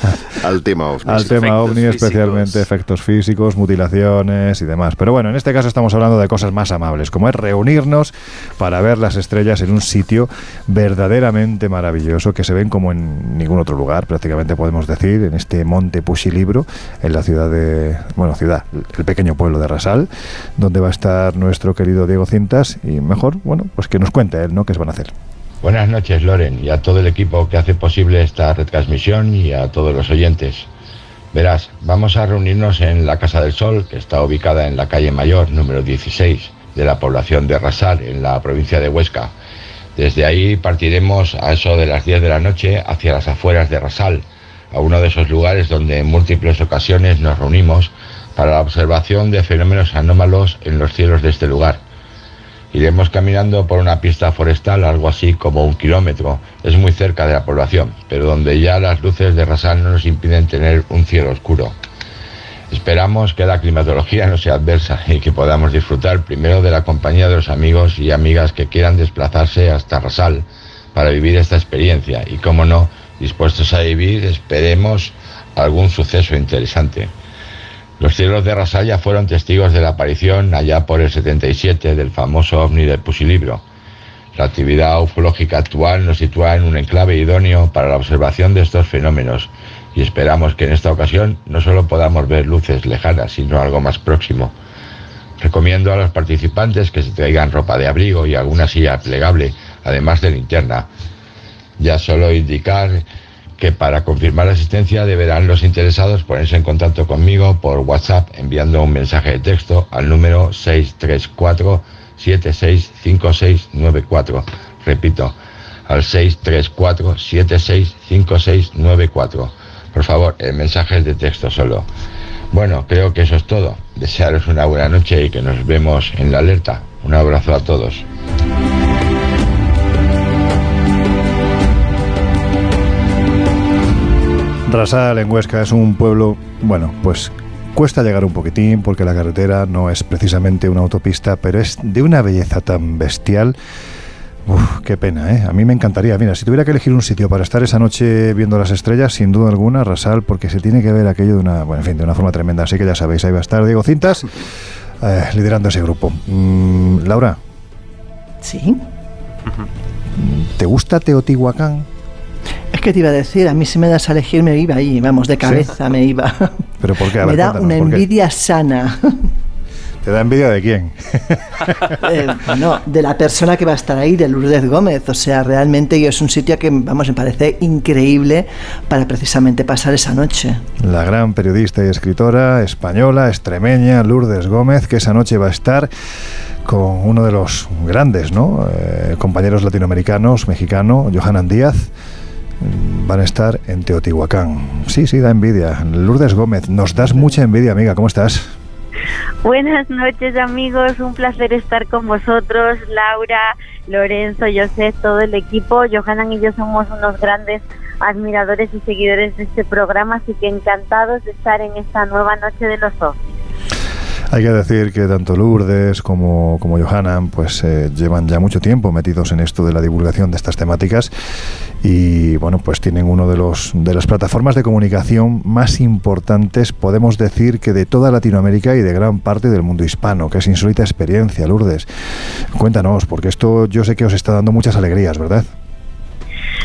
al tema ovni. al tema ovni, físicos. especialmente efectos físicos, mutilaciones y demás. Pero bueno, en este caso estamos hablando de cosas más amables, como es reunirnos para ver las estrellas en un sitio verdaderamente maravilloso que se ven como en ningún otro lugar, prácticamente podemos decir, en este monte Pusilibro, en la ciudad de, bueno, ciudad, el pequeño pueblo de Rasal, donde va a estar nuestro querido Diego Cintas y mejor, bueno, pues que nos cuente él, ¿no? ¿Qué se van a hacer? Buenas noches, Loren, y a todo el equipo que hace posible esta retransmisión y a todos los oyentes. Verás, vamos a reunirnos en la Casa del Sol, que está ubicada en la calle Mayor, número 16, de la población de Rasal, en la provincia de Huesca. Desde ahí partiremos a eso de las 10 de la noche hacia las afueras de Rasal, a uno de esos lugares donde en múltiples ocasiones nos reunimos para la observación de fenómenos anómalos en los cielos de este lugar. Iremos caminando por una pista forestal, algo así como un kilómetro. Es muy cerca de la población, pero donde ya las luces de Rasal no nos impiden tener un cielo oscuro. Esperamos que la climatología no sea adversa y que podamos disfrutar primero de la compañía de los amigos y amigas que quieran desplazarse hasta Rasal para vivir esta experiencia y, como no, dispuestos a vivir, esperemos algún suceso interesante. Los cielos de Rasal ya fueron testigos de la aparición allá por el 77 del famoso ovni del Pusilibro. La actividad ufológica actual nos sitúa en un enclave idóneo para la observación de estos fenómenos y esperamos que en esta ocasión no solo podamos ver luces lejanas, sino algo más próximo. Recomiendo a los participantes que se traigan ropa de abrigo y alguna silla plegable, además de linterna. Ya solo indicar que para confirmar la asistencia deberán los interesados ponerse en contacto conmigo por WhatsApp enviando un mensaje de texto al número 634 765694. Repito, al 634 765694. Por favor, el mensaje es de texto solo. Bueno, creo que eso es todo. Desearos una buena noche y que nos vemos en la alerta. Un abrazo a todos. Rasal en Huesca es un pueblo, bueno, pues cuesta llegar un poquitín porque la carretera no es precisamente una autopista, pero es de una belleza tan bestial. Uf, qué pena, ¿eh? A mí me encantaría. Mira, si tuviera que elegir un sitio para estar esa noche viendo las estrellas, sin duda alguna, Rasal, porque se tiene que ver aquello de una, bueno, en fin, de una forma tremenda. Así que ya sabéis, ahí va a estar Diego Cintas eh, liderando ese grupo. Mm, Laura, Sí. ¿Te gusta Teotihuacán? Es que te iba a decir, a mí si me das a elegir me iba ahí, vamos, de cabeza me iba. ¿Pero por qué? me da una envidia sana. ¿Te da envidia de quién? eh, no, de la persona que va a estar ahí, de Lourdes Gómez. O sea, realmente es un sitio que, vamos, me parece increíble para precisamente pasar esa noche. La gran periodista y escritora española, extremeña, Lourdes Gómez, que esa noche va a estar con uno de los grandes ¿no? Eh, compañeros latinoamericanos, mexicano, Johanan Díaz van a estar en Teotihuacán. Sí, sí, da envidia. Lourdes Gómez, nos das mucha envidia, amiga. ¿Cómo estás? Buenas noches amigos, un placer estar con vosotros, Laura, Lorenzo, José, todo el equipo. Johanan y yo somos unos grandes admiradores y seguidores de este programa, así que encantados de estar en esta nueva noche de los ojos. Hay que decir que tanto Lourdes como, como Johanan pues eh, llevan ya mucho tiempo metidos en esto de la divulgación de estas temáticas y bueno pues tienen uno de los de las plataformas de comunicación más importantes podemos decir que de toda Latinoamérica y de gran parte del mundo hispano que es insólita experiencia Lourdes. Cuéntanos porque esto yo sé que os está dando muchas alegrías verdad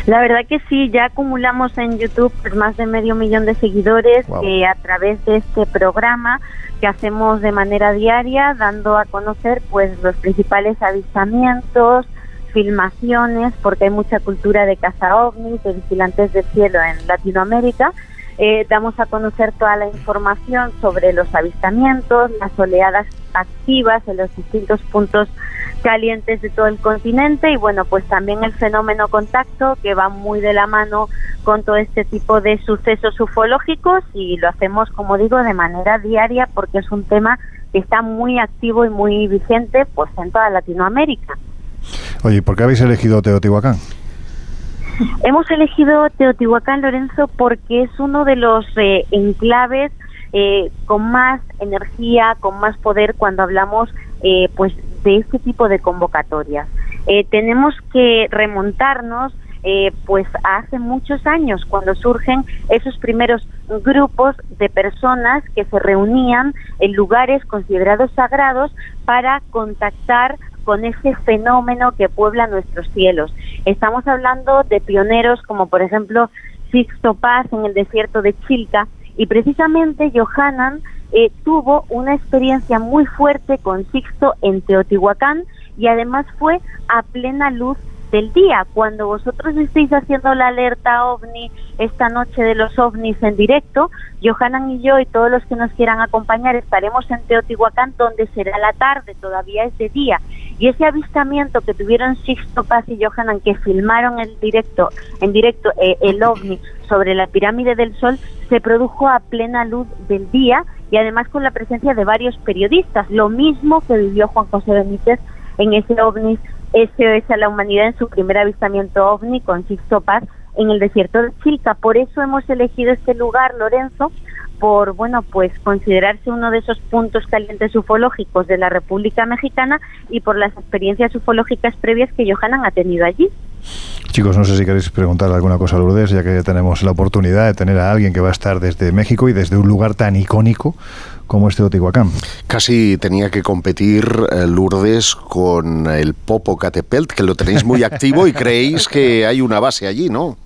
la verdad que sí, ya acumulamos en YouTube pues, más de medio millón de seguidores que a través de este programa que hacemos de manera diaria, dando a conocer pues los principales avistamientos, filmaciones, porque hay mucha cultura de caza ovnis, de vigilantes del cielo en Latinoamérica. Eh, damos a conocer toda la información sobre los avistamientos, las oleadas activas en los distintos puntos calientes de todo el continente y bueno, pues también el fenómeno contacto que va muy de la mano con todo este tipo de sucesos ufológicos y lo hacemos, como digo, de manera diaria porque es un tema que está muy activo y muy vigente pues en toda Latinoamérica. Oye, ¿por qué habéis elegido Teotihuacán? Hemos elegido Teotihuacán, Lorenzo, porque es uno de los eh, enclaves eh, con más energía, con más poder cuando hablamos eh, pues de este tipo de convocatorias. Eh, tenemos que remontarnos eh, pues hace muchos años cuando surgen esos primeros grupos de personas que se reunían en lugares considerados sagrados para contactar con ese fenómeno que puebla nuestros cielos. Estamos hablando de pioneros como por ejemplo Sixto Paz en el desierto de Chilca y precisamente Johanan eh, tuvo una experiencia muy fuerte con Sixto en Teotihuacán y además fue a plena luz del día. Cuando vosotros estéis haciendo la alerta ovni esta noche de los ovnis en directo, Johanan y yo y todos los que nos quieran acompañar estaremos en Teotihuacán donde será la tarde, todavía es de día. Y ese avistamiento que tuvieron Sixto Paz y Johanan que filmaron en directo, en directo eh, el ovni sobre la pirámide del Sol se produjo a plena luz del día y además con la presencia de varios periodistas, lo mismo que vivió Juan José Benítez en ese ovni SOS a la humanidad en su primer avistamiento ovni con Sixto Paz en el desierto de Chilca. Por eso hemos elegido este lugar, Lorenzo, por bueno pues considerarse uno de esos puntos calientes ufológicos de la República Mexicana y por las experiencias ufológicas previas que Johanan ha tenido allí. Chicos, no sé si queréis preguntar alguna cosa a Lourdes, ya que tenemos la oportunidad de tener a alguien que va a estar desde México y desde un lugar tan icónico como este Otihuacán. Casi tenía que competir eh, Lourdes con el Popo Catepelt, que lo tenéis muy activo y creéis que hay una base allí, ¿no?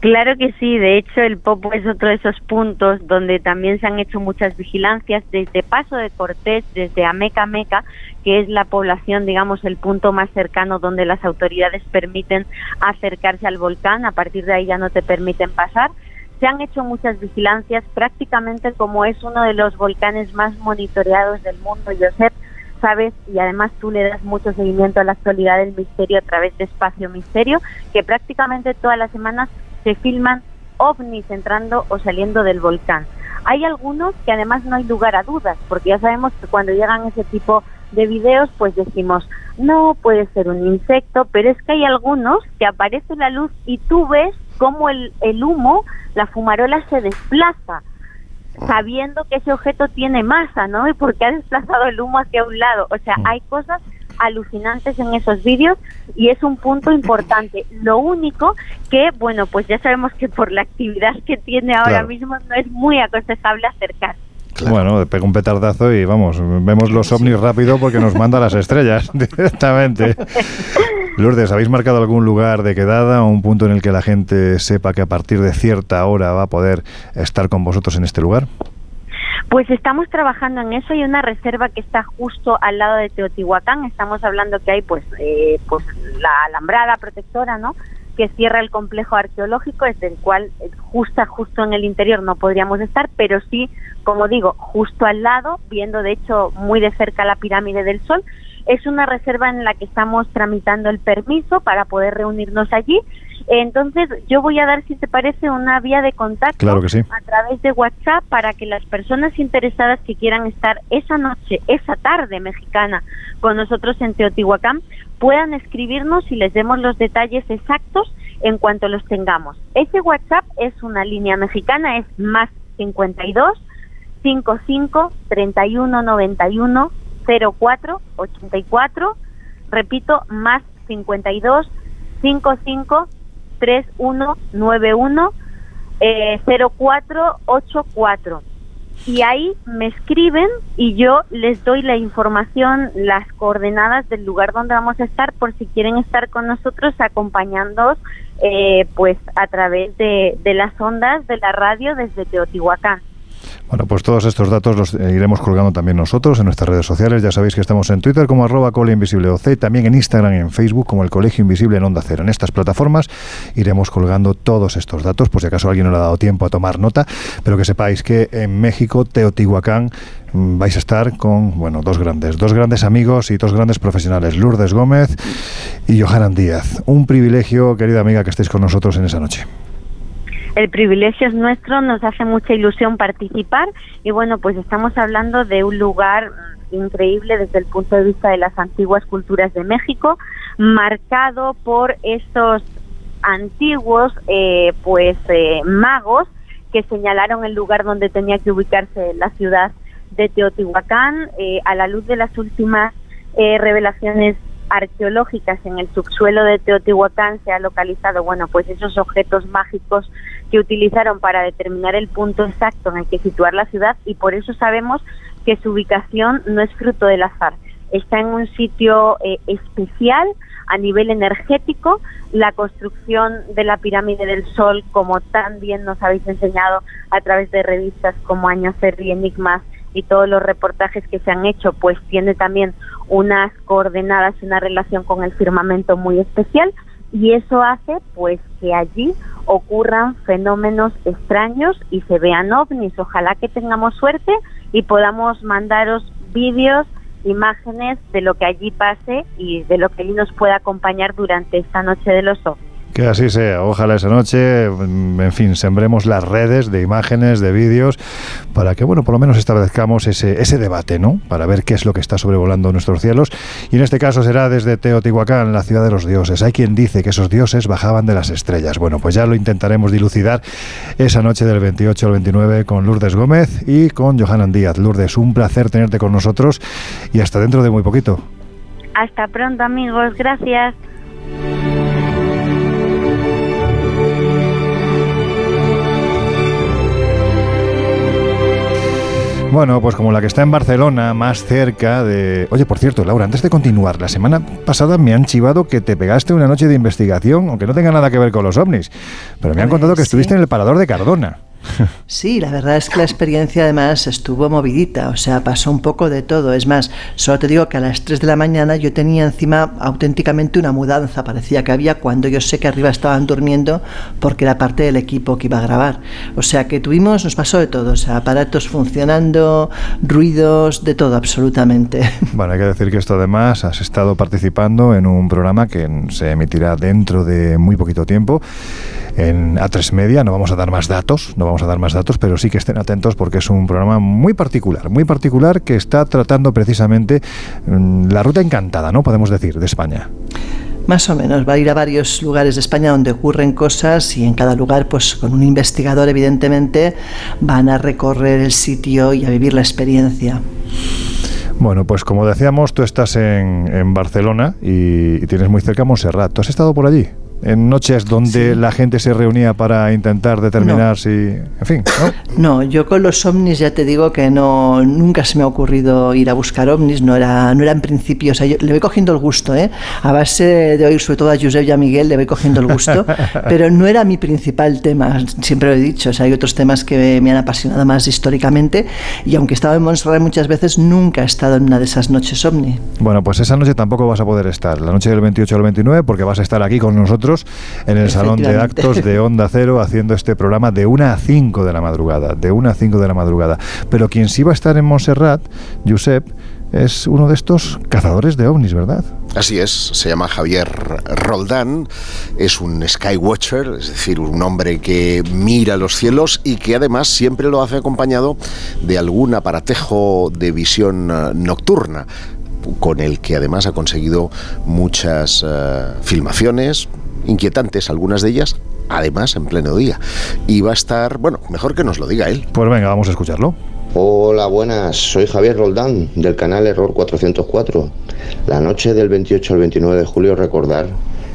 Claro que sí, de hecho el Popo es otro de esos puntos donde también se han hecho muchas vigilancias desde Paso de Cortés, desde Ameca Meca, que es la población, digamos, el punto más cercano donde las autoridades permiten acercarse al volcán, a partir de ahí ya no te permiten pasar. Se han hecho muchas vigilancias, prácticamente como es uno de los volcanes más monitoreados del mundo, Josep, sabes, y además tú le das mucho seguimiento a la actualidad del misterio a través de Espacio Misterio, que prácticamente todas las semanas se filman ovnis entrando o saliendo del volcán. Hay algunos que además no hay lugar a dudas, porque ya sabemos que cuando llegan ese tipo de videos, pues decimos, no, puede ser un insecto, pero es que hay algunos que aparece la luz y tú ves cómo el, el humo, la fumarola se desplaza, sabiendo que ese objeto tiene masa, ¿no? Y porque ha desplazado el humo hacia un lado. O sea, hay cosas alucinantes en esos vídeos y es un punto importante. Lo único que, bueno, pues ya sabemos que por la actividad que tiene ahora mismo no es muy aconsejable acercarse. Bueno, pega un petardazo y vamos, vemos los ovnis rápido porque nos manda las estrellas directamente. Lourdes, ¿habéis marcado algún lugar de quedada o un punto en el que la gente sepa que a partir de cierta hora va a poder estar con vosotros en este lugar? Pues estamos trabajando en eso. Hay una reserva que está justo al lado de Teotihuacán. Estamos hablando que hay pues, eh, pues la alambrada protectora, ¿no? que cierra el complejo arqueológico, desde el cual eh, justo, justo en el interior no podríamos estar, pero sí, como digo, justo al lado, viendo de hecho muy de cerca la pirámide del Sol. Es una reserva en la que estamos tramitando el permiso para poder reunirnos allí entonces, yo voy a dar, si te parece, una vía de contacto a través de WhatsApp para que las personas interesadas que quieran estar esa noche, esa tarde mexicana con nosotros en Teotihuacán, puedan escribirnos y les demos los detalles exactos en cuanto los tengamos. Ese WhatsApp es una línea mexicana, es más 52 55 31 91 04 84. Repito, más 52 55 3191 eh, 0484 y ahí me escriben y yo les doy la información, las coordenadas del lugar donde vamos a estar por si quieren estar con nosotros acompañándonos eh, pues a través de las ondas de la radio desde Teotihuacán. Bueno, pues todos estos datos los eh, iremos colgando también nosotros en nuestras redes sociales. Ya sabéis que estamos en Twitter como arroba también en Instagram y en Facebook como el Colegio Invisible en Onda Cero. En estas plataformas iremos colgando todos estos datos, por si acaso alguien no le ha dado tiempo a tomar nota, pero que sepáis que en México, Teotihuacán, mm, vais a estar con bueno dos grandes dos grandes amigos y dos grandes profesionales Lourdes Gómez y Johanan Díaz un privilegio querida amiga que estéis con nosotros en esa noche el privilegio es nuestro, nos hace mucha ilusión participar y bueno, pues estamos hablando de un lugar increíble desde el punto de vista de las antiguas culturas de México, marcado por estos antiguos eh, pues eh, magos que señalaron el lugar donde tenía que ubicarse la ciudad de Teotihuacán eh, a la luz de las últimas revelaciones arqueológicas en el subsuelo de Teotihuacán se ha localizado, bueno, pues esos objetos mágicos que utilizaron para determinar el punto exacto en el que situar la ciudad y por eso sabemos que su ubicación no es fruto del azar. Está en un sitio eh, especial a nivel energético. La construcción de la pirámide del Sol, como tan bien nos habéis enseñado a través de revistas como Año y Enigmas, y todos los reportajes que se han hecho, pues tiene también unas coordenadas, una relación con el firmamento muy especial y eso hace pues que allí ocurran fenómenos extraños y se vean ovnis. Ojalá que tengamos suerte y podamos mandaros vídeos, imágenes de lo que allí pase y de lo que allí nos pueda acompañar durante esta noche de los ovnis. Que así sea. Ojalá esa noche, mm, en fin, sembremos las redes de imágenes, de vídeos, para que, bueno, por lo menos establezcamos ese, ese debate, ¿no? Para ver qué es lo que está sobrevolando nuestros cielos. Y en este caso será desde Teotihuacán, la ciudad de los dioses. Hay quien dice que esos dioses bajaban de las estrellas. Bueno, pues ya lo intentaremos dilucidar esa noche del 28 al 29 con Lourdes Gómez y con Johanan Díaz. Lourdes, un placer tenerte con nosotros y hasta dentro de muy poquito. Hasta pronto, amigos. Gracias. Bueno, pues como la que está en Barcelona, más cerca de... Oye, por cierto, Laura, antes de continuar, la semana pasada me han chivado que te pegaste una noche de investigación, aunque no tenga nada que ver con los ovnis, pero me han contado que estuviste en el parador de Cardona. Sí, la verdad es que la experiencia además estuvo movidita, o sea, pasó un poco de todo. Es más, solo te digo que a las 3 de la mañana yo tenía encima auténticamente una mudanza, parecía que había cuando yo sé que arriba estaban durmiendo porque era parte del equipo que iba a grabar. O sea, que tuvimos, nos pasó de todo, o sea, aparatos funcionando, ruidos, de todo absolutamente. Bueno, hay que decir que esto además has estado participando en un programa que se emitirá dentro de muy poquito tiempo en A3 Media, no vamos a dar más datos, no vamos a dar más datos, pero sí que estén atentos porque es un programa muy particular, muy particular que está tratando precisamente mm, la ruta encantada, ¿no? Podemos decir, de España. Más o menos, va a ir a varios lugares de España donde ocurren cosas y en cada lugar, pues con un investigador, evidentemente, van a recorrer el sitio y a vivir la experiencia. Bueno, pues como decíamos, tú estás en, Barcelona y, y tienes muy cerca Montserrat. ¿Tú has estado por allí? En noches donde la gente se reunía para intentar determinar si, en fin, ¿no? No, yo con los ovnis ya te digo que no nunca se me ha ocurrido ir a buscar ovnis, no era no era en principio, o sea, yo le voy cogiendo el gusto, ¿eh? A base de oír sobre todo a Josep y a Miguel le voy cogiendo el gusto, pero no era mi principal tema, siempre lo he dicho, o sea, hay otros temas que me han apasionado más históricamente y aunque he estado en Montserrat muchas veces nunca he estado en una de esas noches ovni. Bueno, pues esa noche tampoco vas a poder estar, la noche del 28 al 29 porque vas a estar aquí con nosotros en el salón de actos de Onda Cero haciendo este programa de 1 a 5 de la madrugada, de 1 a 5 de la madrugada. Pero quien sí va a estar en Montserrat, Josep, es uno de estos cazadores de ovnis, ¿verdad? Así es, se llama Javier Roldán, es un Skywatcher, es decir, un hombre que mira los cielos y que además siempre lo hace acompañado de algún aparatejo de visión eh, nocturna con el que además ha conseguido muchas eh, filmaciones, inquietantes, algunas de ellas, además en pleno día. Y va a estar, bueno, mejor que nos lo diga él. Pues venga, vamos a escucharlo. Hola, buenas, soy Javier Roldán del canal Error 404. La noche del 28 al 29 de julio recordar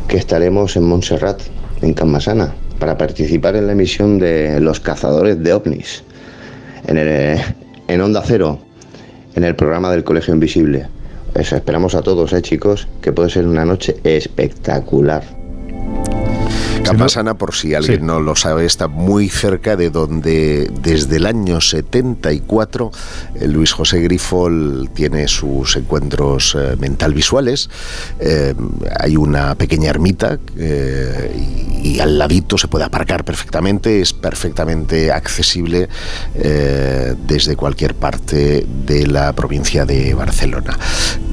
que estaremos en Montserrat, en Camasana, para participar en la emisión de Los Cazadores de OVNIs, en, en Onda Cero, en el programa del Colegio Invisible. Pues esperamos a todos, ¿eh, chicos, que puede ser una noche espectacular. Campasana, por si alguien no lo sabe, está muy cerca de donde desde el año 74 eh, Luis José Grifol tiene sus encuentros eh, mental visuales. Eh, hay una pequeña ermita y, al ladito se puede aparcar perfectamente, es perfectamente accesible desde cualquier parte de la provincia de Barcelona.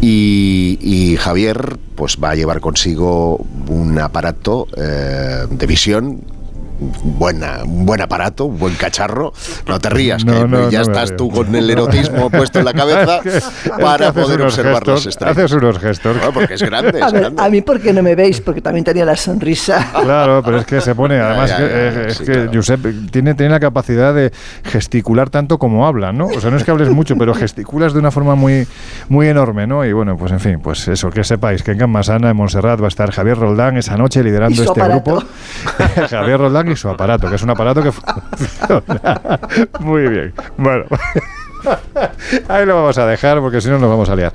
y Javier pues va a llevar consigo un aparato eh, de visión buena, un buen aparato, un buen cacharro. No te rías, que ya estás tú con el erotismo puesto en la cabeza para poder observar las estrellas. Haces unos gestos. porque es grande. A, ver, a mí, ¿por qué no me veis? Porque también tenía la sonrisa. Claro, pero es que se pone. Además, es que Josep tiene, tiene la capacidad de gesticular tanto como habla, ¿no? O sea, no es que hables mucho, pero gesticulas de una forma muy, muy enorme, ¿no? Y bueno, pues en fin, pues eso, que sepáis que en Masana, en Montserrat, va a estar Javier Roldán esa noche liderando este grupo. Javier Roldán y su aparato, que es un aparato que funciona muy bien. Bueno. Ahí lo vamos a dejar porque si no nos vamos a liar.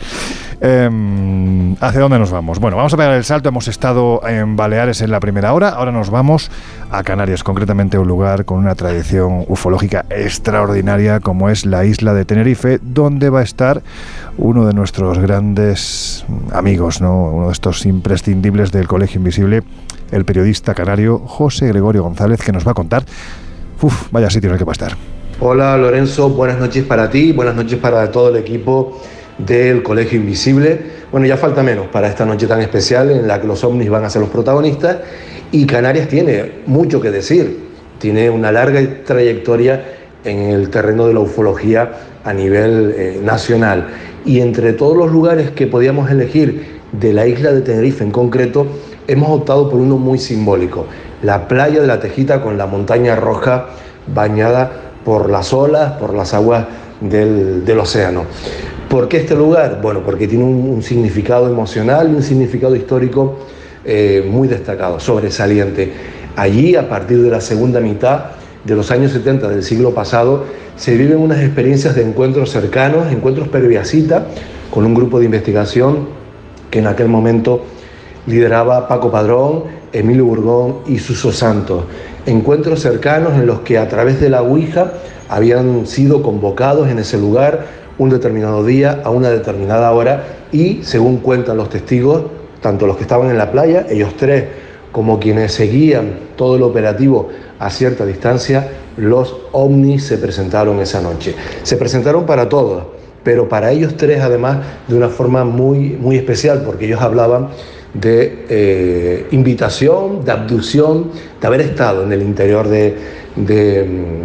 Em, ¿Hacia dónde nos vamos? Bueno, vamos a pegar el salto. Hemos estado en Baleares en la primera hora. Ahora nos vamos a Canarias, concretamente un lugar con una tradición ufológica extraordinaria como es la isla de Tenerife, donde va a estar uno de nuestros grandes amigos, ¿no? uno de estos imprescindibles del Colegio Invisible, el periodista canario José Gregorio González, que nos va a contar. Uf, vaya sitio en el que va a estar. Hola Lorenzo, buenas noches para ti, buenas noches para todo el equipo del Colegio Invisible. Bueno, ya falta menos para esta noche tan especial en la que los ovnis van a ser los protagonistas y Canarias tiene mucho que decir, tiene una larga trayectoria en el terreno de la ufología a nivel eh, nacional. Y entre todos los lugares que podíamos elegir de la isla de Tenerife en concreto, hemos optado por uno muy simbólico, la playa de la Tejita con la montaña roja bañada por las olas, por las aguas del, océano. ¿Por qué este lugar? Bueno, porque tiene un, significado emocional y un significado histórico eh, muy destacado, sobresaliente. Allí, a partir de la segunda mitad de los años 70 del siglo pasado, se viven unas experiencias de encuentros cercanos, encuentros cita, con un grupo de investigación que en aquel momento lideraba Paco Padrón, Emilio Burgón y Suso Santos. Encuentros cercanos en los que a través de la Ouija habían sido convocados en ese lugar un determinado día, a una determinada hora, y según cuentan los testigos, tanto los que estaban en la playa, ellos tres, como quienes seguían todo el operativo a cierta distancia, los ovnis se presentaron esa noche. Se presentaron para todos, pero para ellos tres además de una forma muy, muy especial, porque ellos hablaban de eh, invitación, de abducción, de haber estado en el interior de,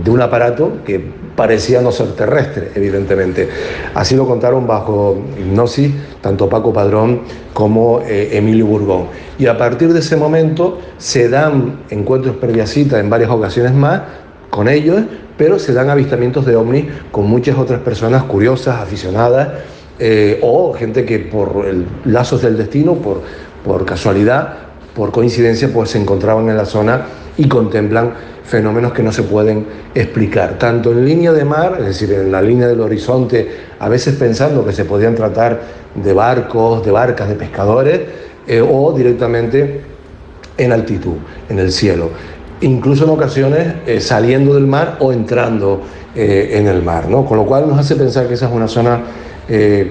un aparato que parecía no ser terrestre, evidentemente. Así lo contaron bajo hipnosis tanto Paco Padrón como eh, Emilio Burgón. Y a partir de ese momento se dan encuentros cita en varias ocasiones más con ellos, pero se dan avistamientos de ovnis con muchas otras personas curiosas, aficionadas, eh, o gente que por el, lazos del destino, por, por casualidad por coincidencia pues se encontraban en la zona y contemplan fenómenos que no se pueden explicar, tanto en línea de mar, es decir, en la línea del horizonte, a veces pensando que se podían tratar de barcos, de barcas, de pescadores, eh, o directamente en altitud, en el cielo. Incluso en ocasiones eh, saliendo del mar o entrando eh, en el mar, ¿no? Con lo cual nos hace pensar que esa es una zona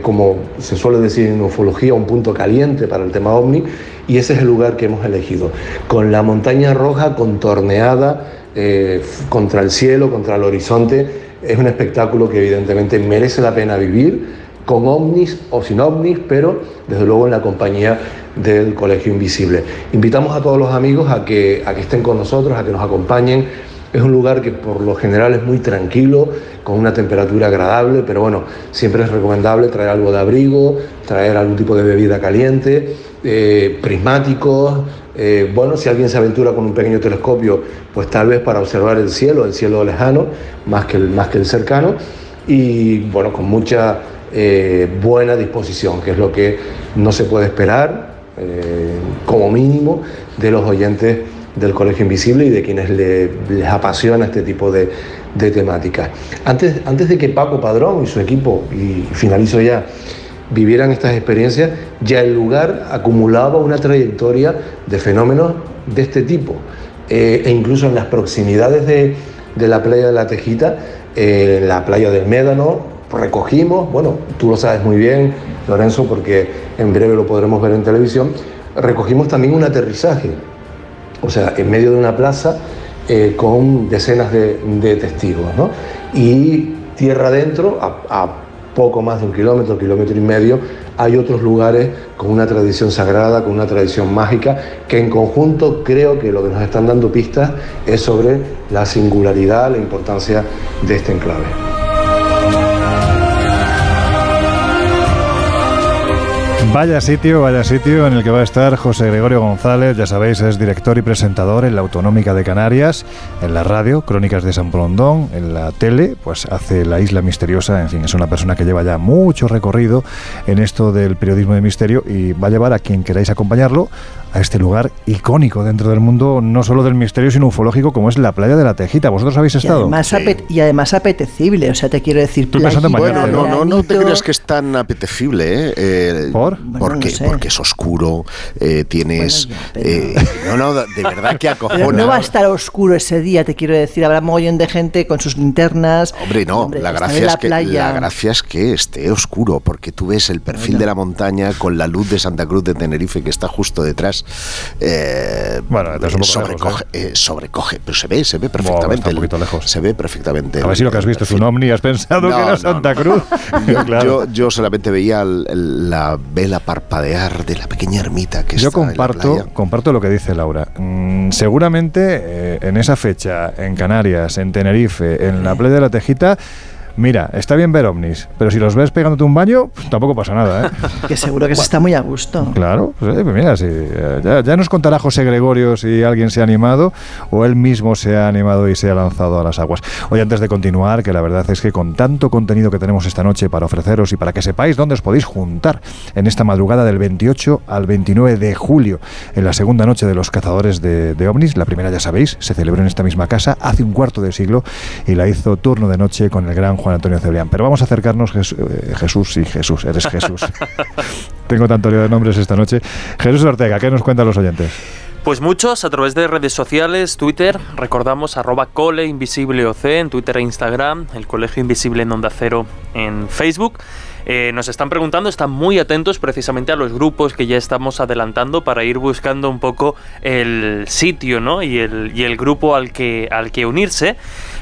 como se suele decir en ufología, un punto caliente para el tema ovni, y ese es el lugar que hemos elegido, con la montaña roja contorneada eh, contra el cielo, contra el horizonte. Es un espectáculo que evidentemente merece la pena vivir con ovnis o sin ovnis, pero desde luego en la compañía del Colegio Invisible. Invitamos a todos los amigos a que, a que estén con nosotros, a que nos acompañen. Es un lugar que por lo general es muy tranquilo, con una temperatura agradable, pero bueno, siempre es recomendable traer algo de abrigo, traer algún tipo de bebida caliente, eh, prismáticos, eh, bueno, si alguien se aventura con un pequeño telescopio, pues tal vez para observar el cielo, el cielo lejano, más que el, más que el cercano, y bueno, con mucha eh, buena disposición, que es lo que no se puede esperar, como mínimo, de los oyentes del Colegio Invisible y de quienes les apasiona este tipo de, de temáticas. Antes, antes de que Paco Padrón y su equipo, y finalizo ya, vivieran estas experiencias, ya el lugar acumulaba una trayectoria de fenómenos de este tipo. Eh, e incluso en las proximidades de, la playa de la Tejita, eh, en la playa del Médano, recogimos, bueno, tú lo sabes muy bien, Lorenzo, porque en breve lo podremos ver en televisión, recogimos también un aterrizaje, o sea, en medio de una plaza eh, con decenas de, testigos, ¿no? Y tierra adentro, a poco más de un kilómetro, kilómetro y medio, hay otros lugares con una tradición sagrada, con una tradición mágica, que en conjunto creo que lo que nos están dando pistas es sobre la singularidad, la importancia de este enclave. Vaya sitio, vaya sitio en el que va a estar José Gregorio González, ya sabéis, es director y presentador en la Autonómica de Canarias, en la radio, Crónicas de San Brondón, en la tele, pues hace La Isla Misteriosa, en fin, es una persona que lleva ya mucho recorrido en esto del periodismo de misterio y va a llevar a quien queráis acompañarlo a este lugar icónico dentro del mundo, no solo del misterio, sino ufológico, como es la playa de la Tejita. ¿Vosotros habéis estado? Y además, y además apetecible, o sea, te quiero decir... pensando bueno, no, no, no te creas que es tan apetecible, ¿eh? eh ¿Por? Porque, porque es oscuro, eh, tienes... Eh, no, no, de verdad que acojona. no va a estar oscuro ese día, te quiero decir. Habrá mogollón de gente con sus linternas. Hombre, no, la, gracia es que, la gracia es que esté oscuro, porque tú ves el perfil de la montaña con la luz de Santa Cruz de Tenerife que está justo detrás eh, bueno, sobrecoge, ¿eh? Eh, sobrecoge, pero se ve, se ve perfectamente. un poquito lejos. Se ve perfectamente. A ver si lo que has visto es un ovni, has pensado que era Santa Cruz. yo, solamente veía la vela parpadear de la pequeña ermita que yo comparto, comparto lo que dice Laura. Mm, seguramente en esa fecha, en Canarias, en Tenerife, en la playa de la Tejita, Mira, está bien ver ovnis, pero si los ves pegándote un baño, pues tampoco pasa nada, ¿eh? que seguro que se está muy a gusto. Claro, pues, eh, pues mira, sí, eh, ya, nos contará José Gregorio si alguien se ha animado o él mismo se ha animado y se ha lanzado a las aguas. Hoy, antes de continuar, que la verdad es que con tanto contenido que tenemos esta noche para ofreceros y para que sepáis dónde os podéis juntar en esta madrugada del 28 al 29 de julio, en la segunda noche de los cazadores de, de ovnis, la primera ya sabéis, se celebró en esta misma casa hace un cuarto de siglo y la hizo turno de noche con el gran Juan Antonio Cebrián. Pero vamos a acercarnos, eh, Jesús, sí, Jesús, eres Jesús. Tengo tanto lío de nombres esta noche. Jesús Ortega, ¿qué nos cuentan los oyentes? Pues muchos a través de redes sociales, Twitter, recordamos arroba cole invisible en Twitter e Instagram, el Colegio Invisible en Onda Cero en Facebook. Eh, nos están preguntando, están muy atentos precisamente a los grupos que ya estamos adelantando para ir buscando un poco el sitio ¿no? y, el, y el grupo al que, al que unirse.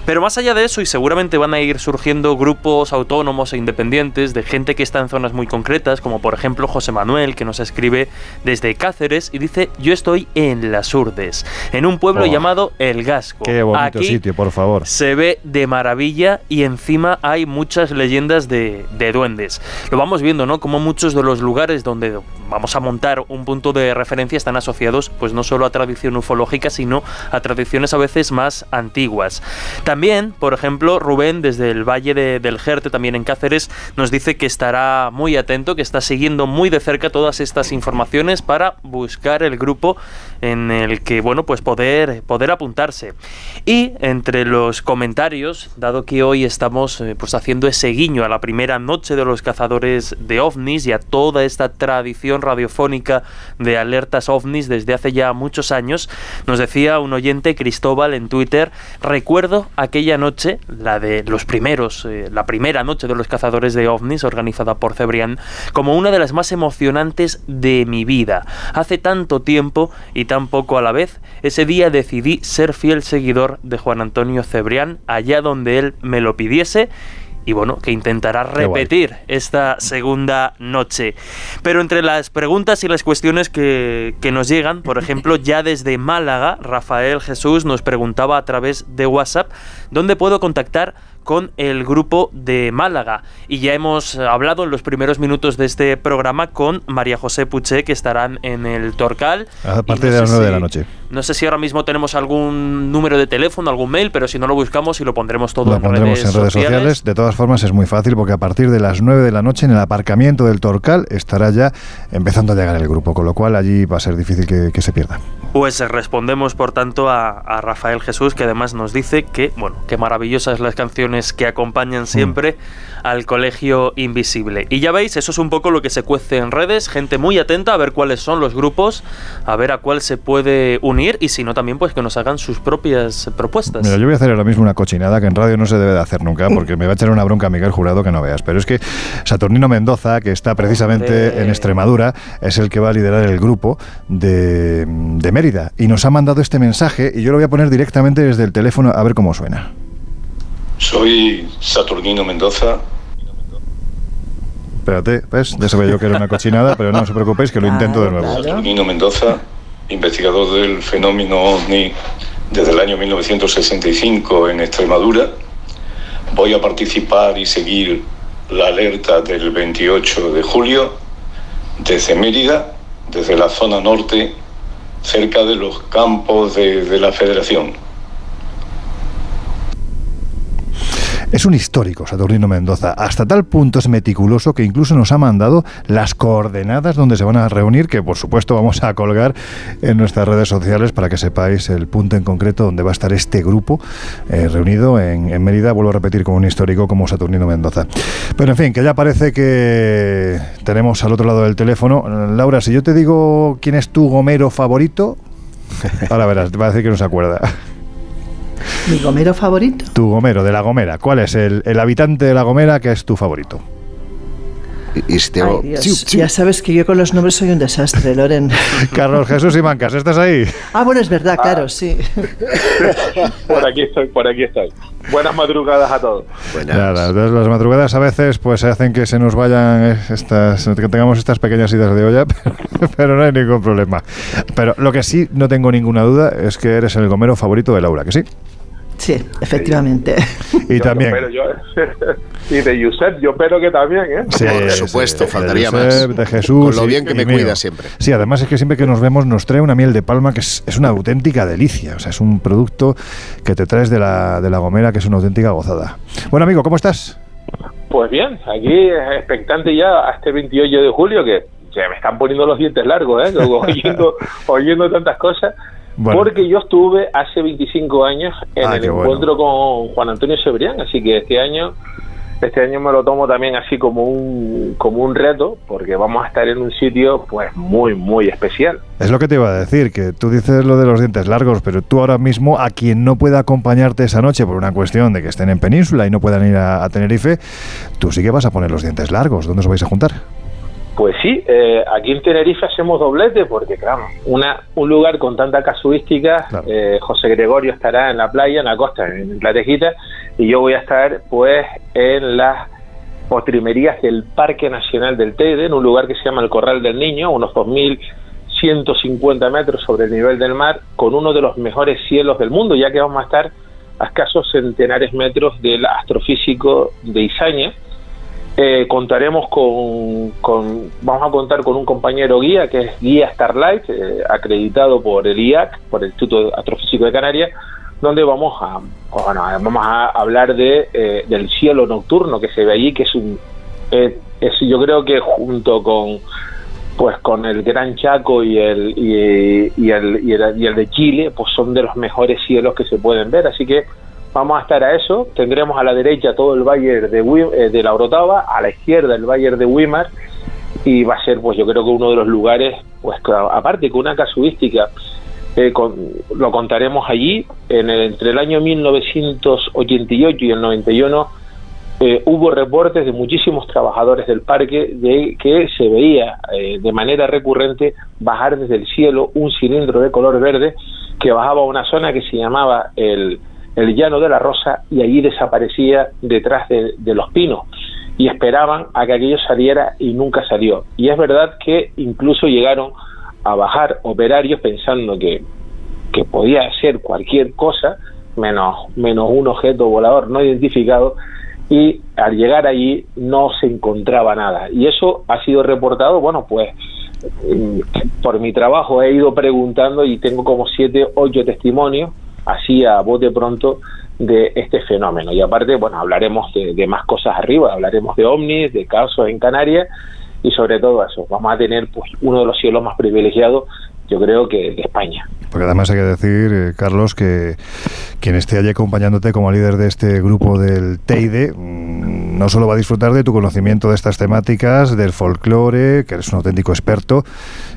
Pero más allá de eso, y seguramente van a ir surgiendo grupos autónomos e independientes de gente que está en zonas muy concretas, como por ejemplo José Manuel, que nos escribe desde Cáceres y dice, yo estoy en Las Urdes, en un pueblo oh. llamado El Gasco. Qué bonito sitio, por favor. Se ve de maravilla y encima hay muchas leyendas de, de duendes. Lo vamos viendo, ¿no? Como muchos de los lugares donde vamos a montar un punto de referencia están asociados pues no solo a tradición ufológica, sino a tradiciones a veces más antiguas. También, por ejemplo, Rubén desde el Valle del Jerte, también en Cáceres, nos dice que estará muy atento, que está siguiendo muy de cerca todas estas informaciones para buscar el grupo en el que, bueno, pues poder, poder apuntarse. Y entre los comentarios, dado que hoy estamos eh, pues haciendo ese guiño a la primera noche de los cazadores de ovnis y a toda esta tradición radiofónica de alertas ovnis desde hace ya muchos años, nos decía un oyente Cristóbal en Twitter, recuerdo aquella noche, la de los primeros, eh, la primera noche de los cazadores de ovnis organizada por Cebrián, como una de las más emocionantes de mi vida. Hace tanto tiempo y tan poco a la vez, ese día decidí ser fiel seguidor de Juan Antonio Cebrián allá donde él me lo pidiese y bueno, que intentará repetir esta segunda noche. Pero entre las preguntas y las cuestiones que, que, nos llegan, por ejemplo, ya desde Málaga, Rafael Jesús nos preguntaba a través de WhatsApp dónde puedo contactar con el grupo de Málaga. Y ya hemos hablado en los primeros minutos de este programa con María José Puché, que estarán en el Torcal. A partir de las 9 de la noche. No sé si ahora mismo tenemos algún número de teléfono, algún mail, pero si no lo buscamos y lo pondremos todo lo en, pondremos redes en redes sociales. De todas formas, es muy fácil porque a partir de las 9 de la noche en el aparcamiento del Torcal estará ya empezando a llegar el grupo, con lo cual allí va a ser difícil que, se pierda. Pues respondemos, por tanto, a, a Rafael Jesús, que además nos dice que, bueno, qué maravillosas las canciones que acompañan siempre al Colegio Invisible. Y ya veis, eso es un poco lo que se cuece en redes, gente muy atenta a ver cuáles son los grupos, a ver a cuál se puede unir y si no también pues que nos hagan sus propias propuestas. Mira, yo voy a hacer ahora mismo una cochinada que en radio no se debe de hacer nunca porque me va a echar una bronca Miguel Jurado que no veas, pero es que Saturnino Mendoza, que está precisamente en Extremadura, es el que va a liderar el grupo de, de Mérida y nos ha mandado este mensaje y yo lo voy a poner directamente desde el teléfono a ver cómo suena. Soy Saturnino Mendoza. Espérate, ¿ves? Ya sabía yo que era una cochinada, pero no os preocupéis que lo intento de nuevo. Saturnino Mendoza, investigador del fenómeno OVNI desde el año 1965 en Extremadura. Voy a participar y seguir la alerta del 28 de julio desde Mérida, desde la zona norte, cerca de los campos de, de la Federación. Es un histórico Saturnino Mendoza, hasta tal punto es meticuloso que incluso nos ha mandado las coordenadas donde se van a reunir, que por supuesto vamos a colgar en nuestras redes sociales para que sepáis el punto en concreto donde va a estar este grupo eh, reunido en, en, Mérida, vuelvo a repetir, con un histórico como Saturnino Mendoza. Pero en fin, que ya parece que tenemos al otro lado del teléfono. Laura, si yo te digo quién es tu gomero favorito, ahora verás, te va a decir que no se acuerda. ¿Mi gomero favorito? Tu gomero, de la Gomera. ¿Cuál es el, el habitante de la Gomera que es tu favorito? Este, Ay, Dios, ya sabes que yo con los nombres soy un desastre, Loren. Carlos Jesús y Mancas, ¿estás ahí? Ah, bueno, es verdad, claro, sí. por aquí estoy, por aquí estoy. Buenas madrugadas a todos. Buenas. Nada, las madrugadas a veces pues hacen que se nos vayan estas, que tengamos estas pequeñas idas de olla, pero no hay ningún problema. Pero lo que sí no tengo ninguna duda es que eres el gomero favorito de Laura, ¿que sí? Sí, efectivamente. Y yo, también. Yo, y de Josep, yo espero que también, ¿eh? Sí, Por supuesto, sí, faltaría de Josep, más. De Jesús. Con lo y- bien que me mío. cuida siempre. Sí, además es que siempre que nos vemos nos trae una miel de palma que es, es una auténtica delicia. O sea, es un producto que te traes de la, de la gomera que es una auténtica gozada. Bueno, amigo, ¿cómo estás? Pues bien, aquí expectante ya a este 28 de julio que se me están poniendo los dientes largos, ¿eh? oyendo, oyendo tantas cosas. Bueno. Porque yo estuve hace 25 años en Ah, el bueno. encuentro con Juan Antonio Cebrián, así que este año este año me lo tomo también así como un como un reto porque vamos a estar en un sitio pues muy muy especial. Es lo que te iba a decir, que tú dices lo de los dientes largos, pero tú ahora mismo a quien no pueda acompañarte esa noche por una cuestión de que estén en Península y no puedan ir a, a Tenerife, tú sí que vas a poner los dientes largos. ¿Dónde os vais a juntar? Pues sí, eh, aquí en Tenerife hacemos doblete porque, claro, una, un lugar con tanta casuística, eh, José Gregorio estará en la playa, en la costa, en la Tejita, y yo voy a estar, pues, en las postrimerías del Parque Nacional del Teide, en un lugar que se llama el Corral del Niño, unos 2.150 metros sobre el nivel del mar, con uno de los mejores cielos del mundo, ya que vamos a estar a escasos centenares metros del astrofísico de Izaña, Eh, contaremos con, con, vamos a contar con un compañero guía que es guía Starlight, eh, acreditado por el IAC, por el Instituto Astrofísico de Canarias, donde vamos a, bueno, vamos a hablar de, eh, del cielo nocturno que se ve allí, que es un, es, yo creo que junto con pues con el Gran Chaco y el y, el, y, el, y el de Chile, pues son de los mejores cielos que se pueden ver, así que vamos a estar a eso. Tendremos a la derecha todo el valle de, eh, de la Orotava, a la izquierda el valle de Wimar y va a ser, pues yo creo que uno de los lugares, pues aparte con una casuística, eh, lo contaremos allí, en entre el año 1988 y el 91 eh, hubo reportes de muchísimos trabajadores del parque de que se veía de manera recurrente bajar desde el cielo un cilindro de color verde que bajaba a una zona que se llamaba el, el llano de la Rosa y allí desaparecía detrás de, los pinos y esperaban a que aquello saliera y nunca salió. Y es verdad que incluso llegaron a bajar operarios pensando que, que podía ser cualquier cosa menos, menos un objeto volador no identificado y al llegar allí no se encontraba nada. Y eso ha sido reportado, bueno, pues mm, por mi trabajo he ido preguntando y tengo como siete, ocho testimonios así a de pronto de este fenómeno. Y aparte, bueno, hablaremos de, más cosas arriba, hablaremos de ovnis, de casos en Canarias y sobre todo eso. Vamos a tener pues uno de los cielos más privilegiados, yo creo que de España. Porque además hay que decir, eh, Carlos, que quien esté allí acompañándote como líder de este grupo del Teide, mm, no solo va a disfrutar de tu conocimiento de estas temáticas, del folclore, que eres un auténtico experto,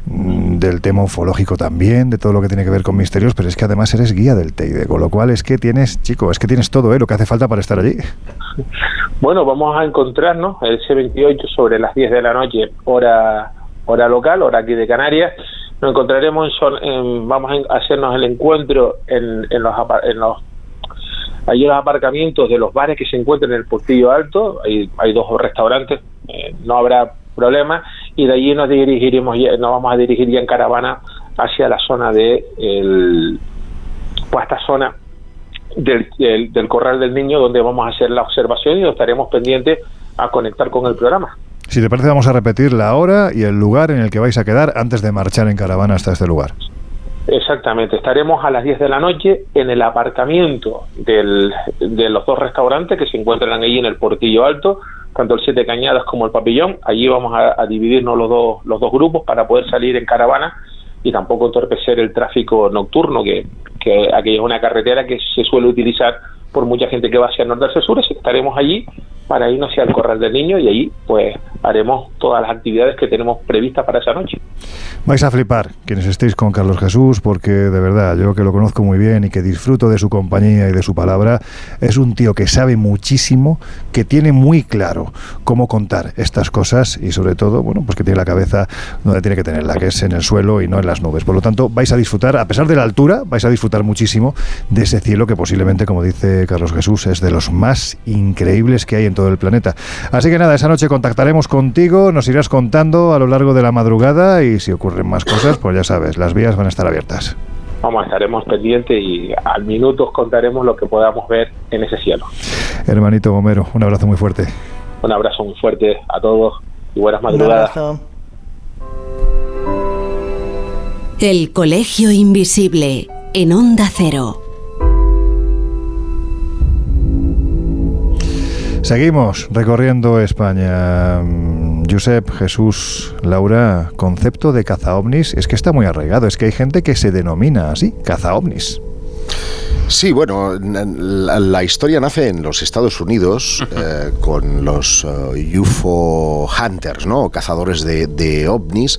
mm, del tema ufológico también, de todo lo que tiene que ver con misterios, pero es que además eres guía del Teide, con lo cual es que tienes, chico, es que tienes todo, ¿eh? lo que hace falta para estar allí. Bueno, vamos a encontrarnos el C28 sobre las 10 de la noche, hora, hora local, hora aquí de Canarias nos encontraremos en, vamos a hacernos el encuentro en, en los en los allí los aparcamientos de los bares que se encuentran en el Portillo Alto. Hay, hay dos restaurantes eh, no habrá problema. Y de allí nos dirigiremos nos vamos a dirigir ya en caravana hacia la zona de el, pues esta zona del, del, del corral del niño donde vamos a hacer la observación y estaremos pendientes a conectar con el programa si te parece, vamos a repetir la hora y el lugar en el que vais a quedar antes de marchar en caravana hasta este lugar. Exactamente, estaremos a las 10 de la noche en el aparcamiento del, de los dos restaurantes que se encuentran ahí en el Portillo Alto, tanto el Siete Cañadas como el Papillón. Allí vamos a, dividirnos los dos, los dos grupos para poder salir en caravana y tampoco entorpecer el tráfico nocturno, que, que aquí es una carretera que se suele utilizar por mucha gente que va hacia el norte del sur. Estaremos allí para irnos hacia el Corral del Niño y ahí pues haremos todas las actividades que tenemos previstas para esa noche. Vais a flipar quienes estéis con Carlos Jesús porque de verdad yo que lo conozco muy bien y que disfruto de su compañía y de su palabra, es un tío que sabe muchísimo, que tiene muy claro cómo contar estas cosas y sobre todo, bueno, pues que tiene la cabeza donde tiene que tenerla, que es en el suelo y no en las nubes. Por lo tanto, vais a disfrutar, a pesar de la altura, vais a disfrutar muchísimo de ese cielo que posiblemente, como dice Carlos Jesús, es de los más increíbles que hay en todo el planeta. Así que nada, esa noche contactaremos contigo, nos irás contando a lo largo de la madrugada y si ocurren más cosas, pues ya sabes, las vías van a estar abiertas. Vamos, estaremos pendientes y al minuto os contaremos lo que podamos ver en ese cielo. Hermanito Gomero, un abrazo muy fuerte. Un abrazo muy fuerte a todos y buenas madrugadas. El Colegio Invisible en Onda Cero. Seguimos recorriendo España. Mm, Josep, Jesús, Laura, concepto de caza ovnis es que está muy arraigado, es que hay gente que se denomina así, caza ovnis. Sí, bueno, la, historia nace en los Estados Unidos eh, con los eh, UFO hunters, ¿no? Cazadores de, ovnis,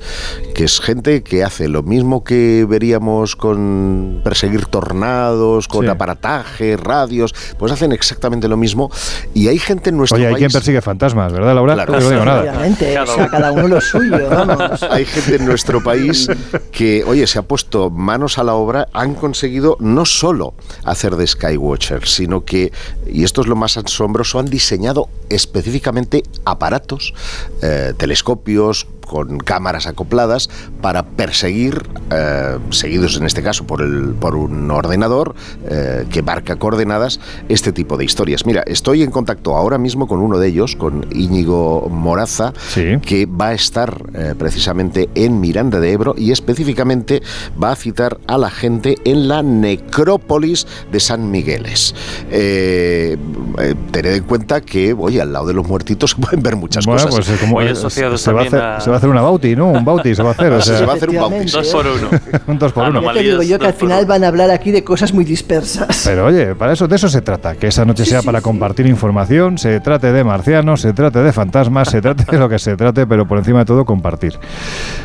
que es gente que hace lo mismo que veríamos con perseguir tornados, con aparataje, radios, pues hacen exactamente lo mismo. Y hay gente en nuestro Oye, hay país... quien persigue fantasmas, ¿verdad, Laura? Claro, no digo nada. Obviamente, o sea, cada uno lo suyo, vamos. Hay gente en nuestro país que, oye, se ha puesto manos a la obra, han conseguido no solo hacer de Skywatcher, sino que, y esto es lo más asombroso, han diseñado específicamente aparatos, eh, telescopios, con cámaras acopladas para perseguir, eh, seguidos en este caso por, el, por un ordenador eh, que marca coordenadas, este tipo de historias. Mira, estoy en contacto ahora mismo con uno de ellos, con Íñigo Moraza, que va a estar eh, precisamente en Miranda de Ebro y específicamente va a citar a la gente en la necrópolis de San Migueles. tened en cuenta que, oye, al lado de los muertitos se pueden ver muchas cosas. Pues, como, se, va a hacer, una bauti, ¿no? Un bauti se va a hacer. se va a hacer un bauti. Dos por uno. un dos por uno. Ya te digo yo que al final van a hablar aquí de cosas muy dispersas. Pero oye, para eso, de eso se trata. Que esa noche sea para compartir información, se trate de marcianos, se trate de fantasmas, se trate de lo que se trate, pero por encima de todo compartir.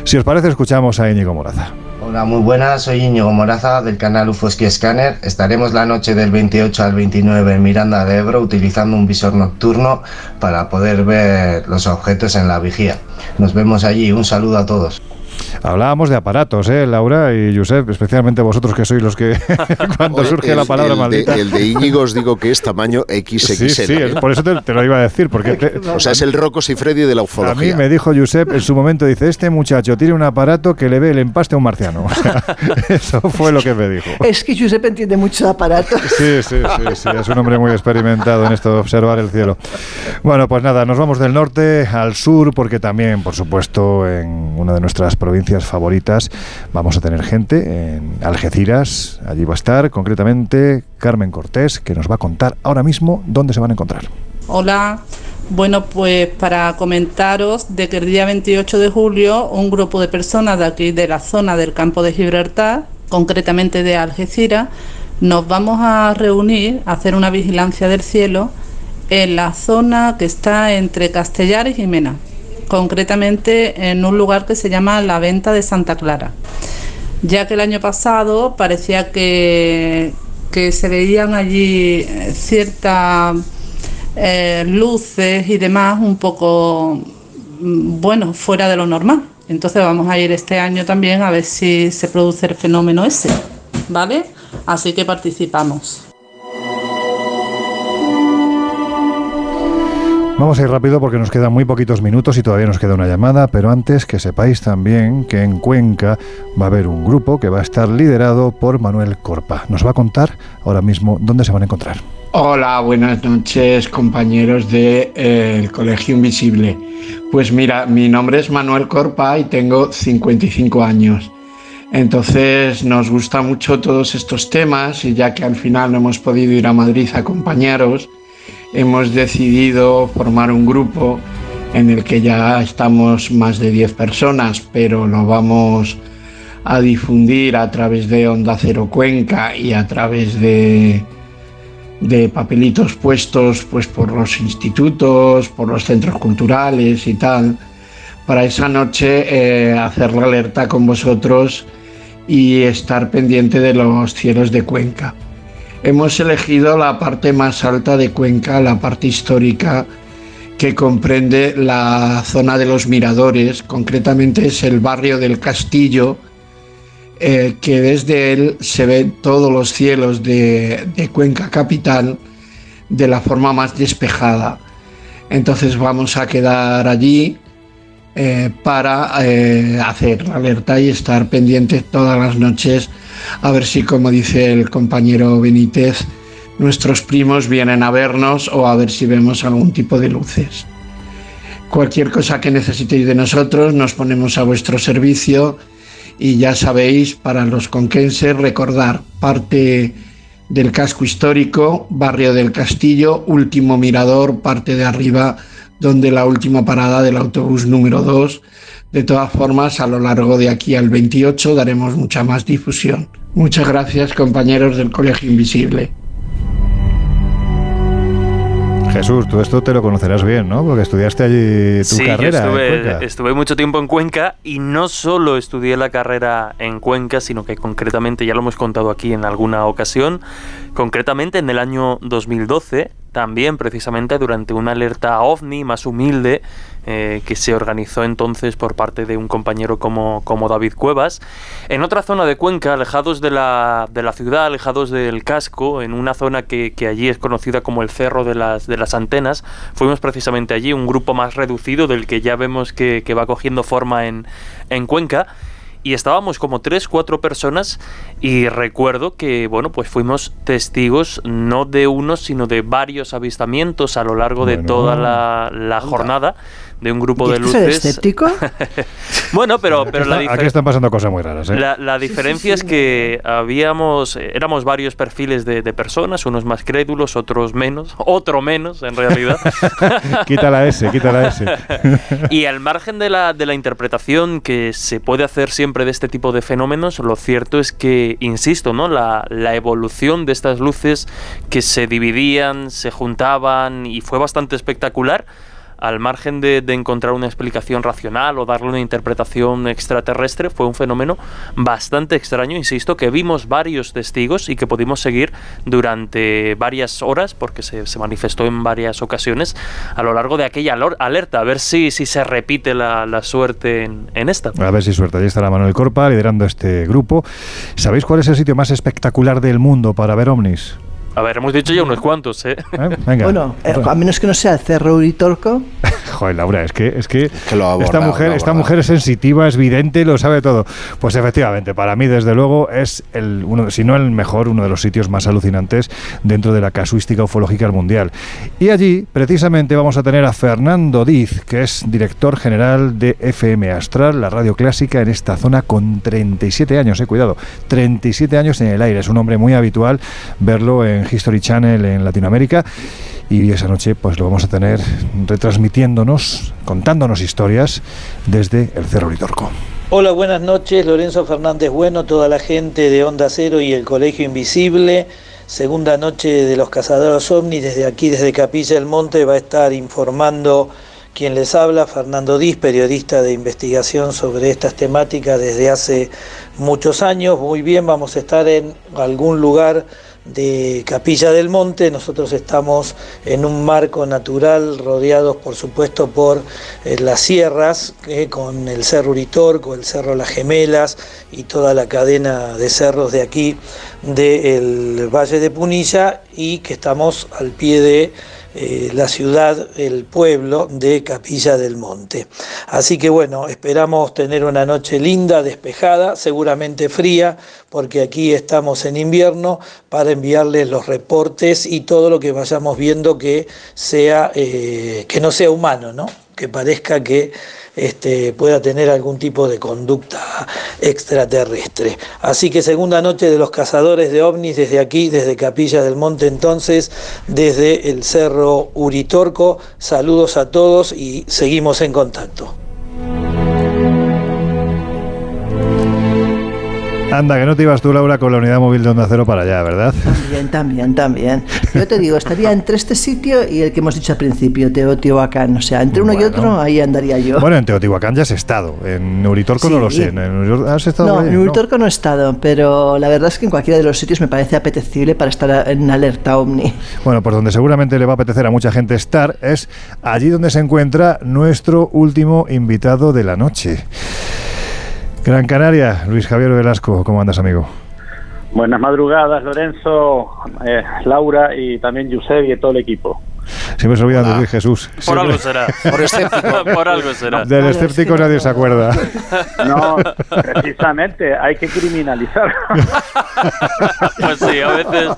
Si os parece, escuchamos a Íñigo Moraza. Hola, muy buenas, soy Íñigo Moraza del canal Ufoski Scanner. Estaremos la noche del 28 al 29 en Miranda de Ebro utilizando un visor nocturno para poder ver los objetos en la vigía. Nos vemos allí, un saludo a todos. Hablábamos de aparatos, ¿eh, Laura y Josep? Especialmente vosotros que sois los que cuando surge la palabra el maldita. De, el de Íñigo os digo que es tamaño XXL. Sí, sí, ¿eh? por eso te, lo iba a decir. Porque o sea, es el Rocco Freddy de la ufología. A mí me dijo Josep en su momento, dice, este muchacho tiene un aparato que le ve el empaste a un marciano. eso fue lo que me dijo. Es que Josep entiende mucho de aparatos. Sí, sí, sí, sí, es un hombre muy experimentado en esto de observar el cielo. Bueno, pues nada, nos vamos del norte al sur porque también, por supuesto, en una de nuestras provincias favoritas. Vamos a tener gente en Algeciras, allí va a estar concretamente Carmen Cortés, que nos va a contar ahora mismo dónde se van a encontrar. Hola, bueno, pues para comentaros de que el día 28 de julio un grupo de personas de aquí de la zona del campo de Gibraltar, concretamente de Algeciras, nos vamos a reunir a hacer una vigilancia del cielo en la zona que está entre Castellares y Mena concretamente en un lugar que se llama La Venta de Santa Clara, ya que el año pasado parecía que, que se veían allí eh, ciertas eh, luces y demás un poco, mm, bueno, fuera de lo normal. Entonces vamos a ir este año también a ver si se produce el fenómeno ese, ¿vale? Así que participamos. Vamos a ir rápido porque nos quedan muy poquitos minutos y todavía nos queda una llamada, pero antes que sepáis también que en Cuenca va a haber un grupo que va a estar liderado por Manuel Corpa. Nos va a contar ahora mismo dónde se van a encontrar. Hola, buenas noches compañeros del de, eh, Colegio Invisible. Pues mira, mi nombre es Manuel Corpa y tengo 55 años. Entonces nos gusta mucho todos estos temas y ya que al final no hemos podido ir a Madrid a acompañaros, hemos decidido formar un grupo en el que ya estamos más de 10 personas, pero lo vamos a difundir a través de Onda Cero Cuenca y a través de, de papelitos puestos pues, por los institutos, por los centros culturales y tal, para esa noche eh, hacer la alerta con vosotros y estar pendiente de los cielos de Cuenca. Hemos elegido la parte más alta de Cuenca, la parte histórica que comprende la zona de los miradores, concretamente es el barrio del Castillo, eh, que desde él se ven todos los cielos de, Cuenca capital de la forma más despejada. Entonces vamos a quedar allí eh, para eh, hacer alerta y estar pendientes todas las noches a ver si, como dice el compañero Benítez, nuestros primos vienen a vernos o a ver si vemos algún tipo de luces. Cualquier cosa que necesitéis de nosotros nos ponemos a vuestro servicio y ya sabéis, para los conquenses, recordar parte del casco histórico, barrio del Castillo, último mirador, parte de arriba, donde la última parada del autobús número 2 de todas formas, a lo largo de aquí al 28 daremos mucha más difusión. Muchas gracias compañeros del Colegio Invisible. Jesús, tú esto te lo conocerás bien, ¿no? Porque estudiaste allí tu carrera. Estuve, estuve mucho tiempo en Cuenca y no solo estudié la carrera en Cuenca, sino que concretamente, ya lo hemos contado aquí en alguna ocasión, concretamente en el año 2012, también precisamente durante una alerta ovni más humilde eh, que se organizó entonces por parte de un compañero como, como David Cuevas. En otra zona de Cuenca, alejados de la, de la ciudad, alejados del casco, en una zona que, que, allí es conocida como el Cerro de las, de las Antenas, fuimos precisamente allí, un grupo más reducido del que ya vemos que, que va cogiendo forma en, en Cuenca y estábamos como tres, cuatro personas y recuerdo que, bueno, pues fuimos testigos no de uno, sino de varios avistamientos a lo largo de toda la, la jornada de un grupo de luces. escéptico? bueno, pero, pero la Aquí están pasando cosas muy raras. ¿eh? La, diferencia es que habíamos, éramos varios perfiles de, personas, unos más crédulos, otros menos, otro menos en realidad. quita la S, quita la S. y al margen de la, de la interpretación que se puede hacer siempre de este tipo de fenómenos, lo cierto es que, insisto, ¿no? la, la evolución de estas luces que se dividían, se juntaban y fue bastante espectacular al margen de, encontrar una explicación racional o darle una interpretación extraterrestre, fue un fenómeno bastante extraño, insisto, que vimos varios testigos y que pudimos seguir durante varias horas, porque se, manifestó en varias ocasiones a lo largo de aquella alerta, a ver si, si se repite la, suerte en, esta. A ver si suerte. Allí está la Manuel Corpa liderando este grupo. ¿Sabéis cuál es el sitio más espectacular del mundo para ver ovnis? A ver, hemos dicho ya unos cuantos, ¿eh? ¿Eh? Venga. Bueno, eh, a menos que no sea el Cerro Uritorco. Joder, Laura, es que, es que, esta, mujer, esta mujer es sensitiva, es vidente, lo sabe todo. Pues efectivamente, para mí, desde luego, es el, uno, si no el mejor, uno de los sitios más alucinantes dentro de la casuística ufológica mundial. Y allí, precisamente, vamos a tener a Fernando Diz, que es director general de FM Astral, la radio clásica en esta zona, con 37 años, eh, cuidado, 37 años en el aire. Es un hombre muy habitual verlo en History Channel en Latinoamérica y esa noche pues lo vamos a tener retransmitiéndonos, contándonos historias desde el Cerro Litorco. Hola, buenas noches, Lorenzo Fernández Bueno, toda la gente de Onda Cero y el Colegio Invisible. Segunda noche de los cazadores ovnis, desde aquí, desde Capilla del Monte, va a estar informando quien les habla, Fernando Diz, periodista de investigación sobre estas temáticas desde hace muchos años. Muy bien, vamos a estar en algún lugar de Capilla del Monte. Nosotros estamos en un marco natural rodeados por supuesto por eh, las sierras, con el Cerro Uritorco, el Cerro Las Gemelas y toda la cadena de cerros de aquí del Valle de Punilla y que estamos al pie de eh, la ciudad, el pueblo de Capilla del Monte. Así que bueno, esperamos tener una noche linda, despejada, seguramente fría, porque aquí estamos en invierno para enviarles los reportes y todo lo que vayamos viendo que sea eh, que no sea humano, ¿no? Que parezca que este, pueda tener algún tipo de conducta extraterrestre. Así que segunda noche de los cazadores de ovnis desde aquí, desde Capilla del Monte entonces, desde el Cerro Uritorco. Saludos a todos y seguimos en contacto. Anda, que no te ibas tú, Laura, con la unidad móvil de Onda Cero para allá, ¿verdad? También, también, también. Yo te digo, estaría entre este sitio y el que hemos dicho al principio, Teotihuacán. O sea, entre uno y otro, ahí andaría yo. Bueno, en Teotihuacán ya has estado. En Uritorco no lo sé. ¿En ¿Has estado no, en Uritorco no. he estado, pero la verdad es que en cualquiera de los sitios me parece apetecible para estar en alerta ovni. Bueno, pues donde seguramente le va a apetecer a mucha gente estar es allí donde se encuentra nuestro último invitado de la noche. Gran Canaria, Luis Javier Velasco, ¿cómo andas, amigo? Buenas madrugadas, Lorenzo, eh, Laura y también Josep y todo el equipo. Siempre se olvidan de Luis Jesús. Por algo será. Por escéptico. Por algo será. Del escéptico nadie se acuerda. No, precisamente, hay que criminalizar. Pues sí, a veces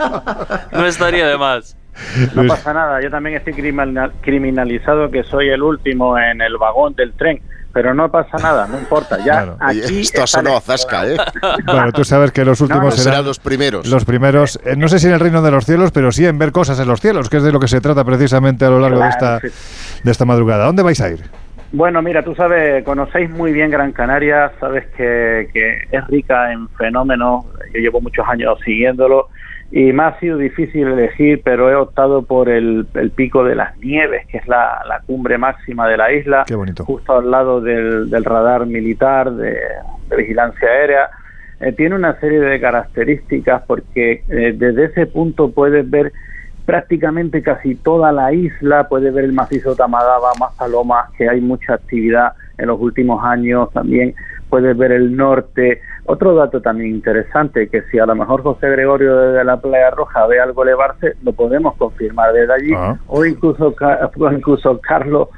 no estaría de más. No pasa nada, yo también estoy criminalizado que soy el último en el vagón del tren pero no pasa nada, no importa. Ya aquí Esto ha sonado a zasca, ¿eh? Bueno, tú sabes que los últimos serán, los primeros. Los primeros, eh, no sé si en el reino de los cielos, pero sí en ver cosas en los cielos, que es de lo que se trata precisamente a lo largo de, esta, de esta madrugada. ¿Dónde vais a ir? Bueno, mira, tú sabes, conocéis muy bien Gran Canaria, sabes que, que es rica en fenómenos, yo llevo muchos años siguiéndolo y me ha sido difícil elegir, pero he optado por el, pico de las nieves, que es la, cumbre máxima de la isla, justo al lado del, radar militar de, vigilancia aérea. Eh, tiene una serie de características porque eh, desde ese punto puedes ver prácticamente casi toda la isla, puede ver el macizo Tamadaba, más palomas, que hay mucha actividad en los últimos años también, puedes ver el norte. Otro dato también interesante, que si a lo mejor José Gregorio desde la Playa Roja ve algo elevarse, lo podemos confirmar desde allí, ah. o incluso, incluso Carlos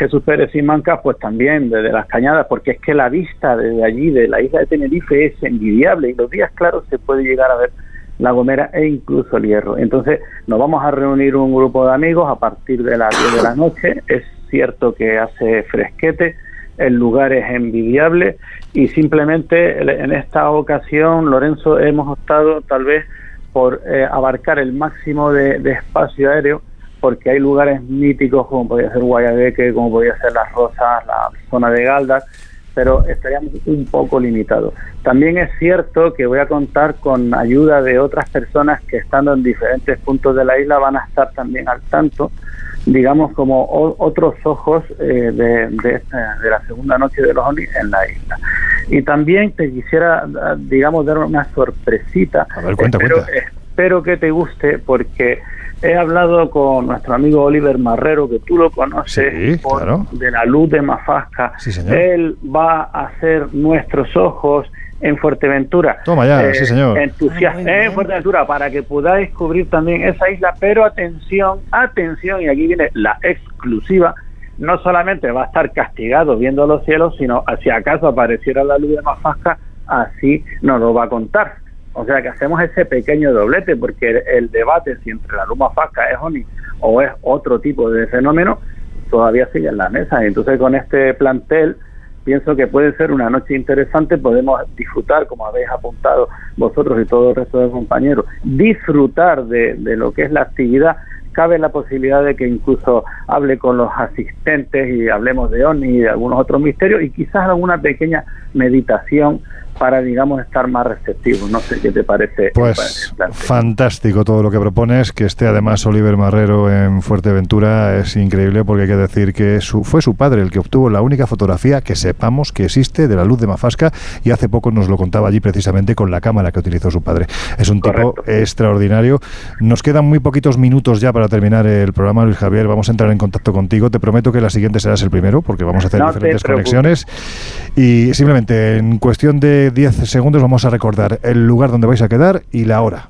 Jesús Pérez y Manca, pues también desde las cañadas, porque es que la vista desde allí, de la isla de Tenerife, es envidiable y los días claros se puede llegar a ver la Gomera e incluso el Hierro. Entonces nos vamos a reunir un grupo de amigos a partir de las 10 de la noche. Es cierto que hace fresquete, el lugar es envidiable y simplemente en esta ocasión, Lorenzo, hemos optado tal vez por eh, abarcar el máximo de, espacio aéreo porque hay lugares míticos como podría ser Guayabeque, como podría ser Las Rosas, la zona de Galdas, pero estaríamos un poco limitados. También es cierto que voy a contar con ayuda de otras personas que estando en diferentes puntos de la isla van a estar también al tanto, digamos como otros ojos eh, de, de, la segunda noche de los ONI en la isla. Y también te quisiera, digamos, dar una sorpresita. A ver, cuenta, espero, espero que te guste porque He hablado con nuestro amigo Oliver Marrero, que tú lo conoces, de la luz de Mafasca. Él va a hacer nuestros ojos en Fuerteventura. Toma ya, sí, señor. Eh, en Fuerteventura, para que podáis descubrir también esa isla. Pero atención, atención, y aquí viene la exclusiva. No solamente va a estar castigado viendo los cielos, sino si acaso apareciera la luz de Mafasca, así nos lo va a contar. O sea que hacemos ese pequeño doblete porque el, debate si entre la luma fasca es ONI o es otro tipo de fenómeno todavía sigue en la mesa. Entonces con este plantel pienso que puede ser una noche interesante, podemos disfrutar, como habéis apuntado vosotros y todo el resto de compañeros, disfrutar de, de lo que es la actividad. Cabe la posibilidad de que incluso hable con los asistentes y hablemos de ONI y de algunos otros misterios y quizás alguna pequeña meditación para, digamos, estar más receptivos. No sé qué te parece. Pues fantástico todo lo que propones, que esté además Oliver Marrero en Fuerteventura es increíble porque hay que decir que su, fue su padre el que obtuvo la única fotografía que sepamos que existe de la luz de Mafasca y hace poco nos lo contaba allí precisamente con la cámara que utilizó su padre. Es un tipo extraordinario. Nos quedan muy poquitos minutos ya para terminar el programa, Luis Javier. Vamos a entrar en contacto contigo. Te prometo que la siguiente serás el primero porque vamos a hacer diferentes conexiones. Y simplemente en cuestión de 10 segundos vamos a recordar el lugar donde vais a quedar y la hora.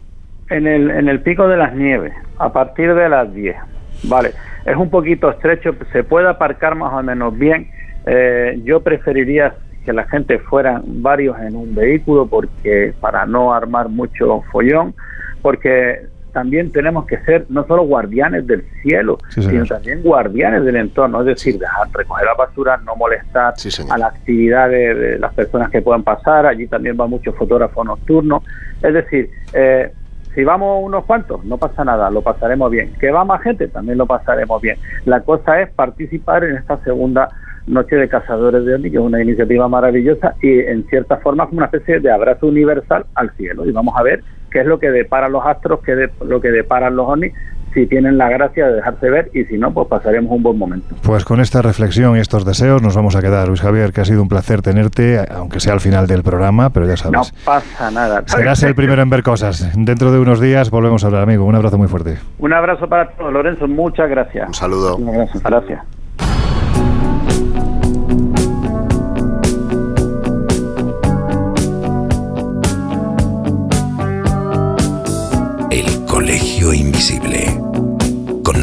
En el, en el pico de las nieves, a partir de las 10. Vale, es un poquito estrecho, se puede aparcar más o menos bien. Eh, yo preferiría que la gente fuera varios en un vehículo porque para no armar mucho follón, porque también tenemos que ser no solo guardianes del cielo, sino también guardianes del entorno, es decir, dejar recoger la basura, no molestar a la actividad de, las personas que puedan pasar, allí también va mucho fotógrafo nocturno, es decir, eh, si vamos unos cuantos, no pasa nada, lo pasaremos bien. Que va más gente, también lo pasaremos bien. La cosa es participar en esta segunda noche de cazadores de OVNI, que es una iniciativa maravillosa y en cierta forma como una especie de abrazo universal al cielo. Y vamos a ver qué es lo que deparan los astros, qué es lo que deparan los ovnis, si tienen la gracia de dejarse ver y si no, pues pasaremos un buen momento. Pues con esta reflexión y estos deseos nos vamos a quedar, Luis Javier, que ha sido un placer tenerte, aunque sea al final del programa, pero ya sabes. No pasa nada. Serás el primero en ver cosas. Dentro de unos días volvemos a hablar, amigo. Un abrazo muy fuerte. Un abrazo para todos, Lorenzo. Muchas gracias. Un saludo. Gracias. Colegio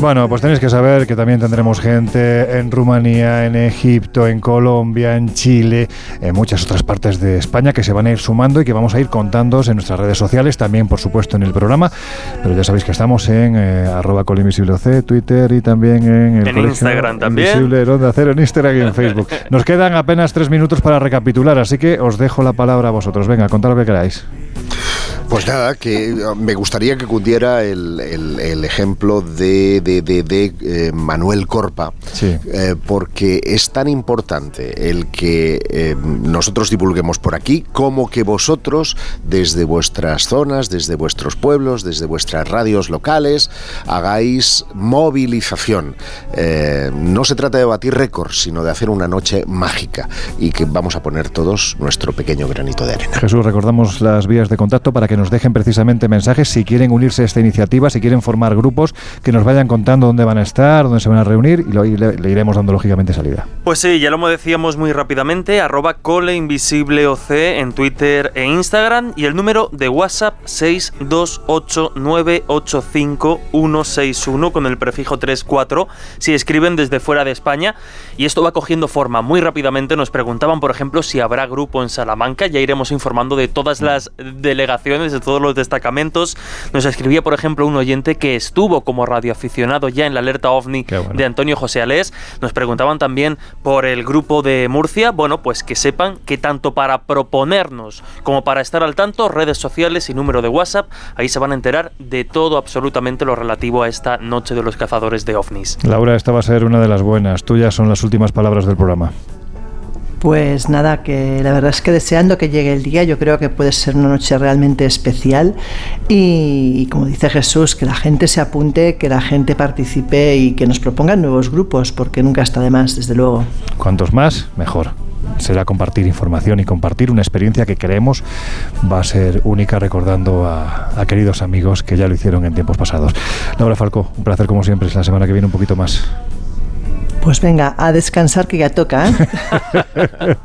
Bueno, pues tenéis que saber que también tendremos gente en Rumanía, en Egipto, en Colombia, en Chile, en muchas otras partes de España que se van a ir sumando y que vamos a ir contando en nuestras redes sociales, también por supuesto en el programa. Pero ya sabéis que estamos en eh, arroba C, Twitter y también en, el Instagram también. Invisible, Onda Cero, en Instagram y en Facebook. Nos quedan apenas tres minutos para recapitular, así que os dejo la palabra a vosotros. Venga, contad lo que queráis. Pues nada, que me gustaría que cundiera el, ejemplo de, de, eh, Manuel Corpa, eh, porque es tan importante el que eh, nosotros divulguemos por aquí como que vosotros, desde vuestras zonas, desde vuestros pueblos, desde vuestras radios locales, hagáis movilización. no se trata de batir récords, sino de hacer una noche mágica y que vamos a poner todos nuestro pequeño granito de arena. Jesús, recordamos las vías de contacto para que nos dejen precisamente mensajes si quieren unirse a esta iniciativa, si quieren formar grupos, que nos vayan contando dónde van a estar, dónde se van a reunir y, lo, le, iremos dando lógicamente salida. Pues sí, ya lo decíamos muy rápidamente, arroba coleinvisibleoc en Twitter e Instagram y el número de WhatsApp 628985161 con el prefijo 34 si escriben desde fuera de España y esto va cogiendo forma muy rápidamente. Nos preguntaban, por ejemplo, si habrá grupo en Salamanca, ya iremos informando de todas las delegaciones de todos los destacamentos. Nos escribía, por ejemplo, un oyente que estuvo como radioaficionado ya en la alerta OVNI de Antonio José Alés. Nos preguntaban también por el grupo de Murcia. Bueno, pues que sepan que tanto para proponernos como para estar al tanto, redes sociales y número de WhatsApp, ahí se van a enterar de todo absolutamente lo relativo a esta noche de los cazadores de OVNIs. Laura, esta va a ser una de las buenas. Tuyas son las últimas palabras del programa. Pues nada, que la verdad es que deseando que llegue el día, yo creo que puede ser una noche realmente especial y, como dice Jesús, que la gente se apunte, que la gente participe y que nos propongan nuevos grupos, porque nunca está de más, desde luego. Cuantos más, mejor será compartir información y compartir una experiencia que creemos va a ser única recordando a, queridos amigos que ya lo hicieron en tiempos pasados. Laura Falco, un placer como siempre, la semana que viene un poquito más. Pues venga, a descansar que ya toca. ¿eh?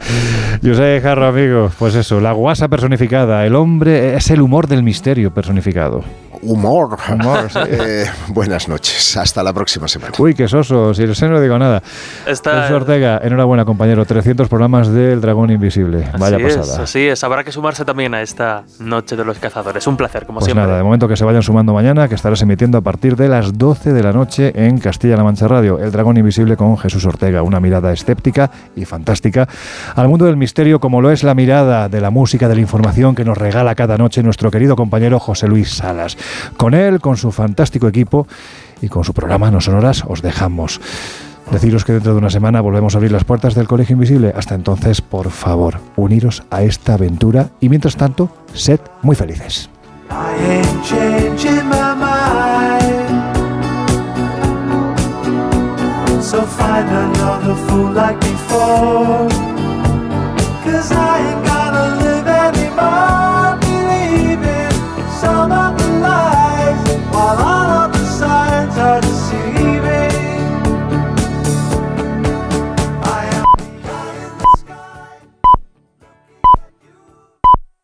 Yo sé, Jarro, amigo. Pues eso, la guasa personificada. El hombre es el humor del misterio personificado humor. Eh, buenas noches. Hasta la próxima semana. Uy, qué soso. Si no digo nada. Está... Ortega, enhorabuena, compañero. 300 programas del Dragón Invisible. Vaya pasada. así es. Habrá que sumarse también a esta Noche de los Cazadores. Un placer, como pues siempre. nada, de momento que se vayan sumando mañana, que estarás emitiendo a partir de las 12 de la noche en Castilla-La Mancha Radio. El Dragón Invisible con Jesús Ortega. Una mirada escéptica y fantástica al mundo del misterio, como lo es la mirada de la música, de la información que nos regala cada noche nuestro querido compañero José Luis Salas. Con él, con su fantástico equipo y con su programa No Sonoras, os dejamos. Deciros que dentro de una semana volvemos a abrir las puertas del Colegio Invisible. Hasta entonces, por favor, uniros a esta aventura y mientras tanto, sed muy felices.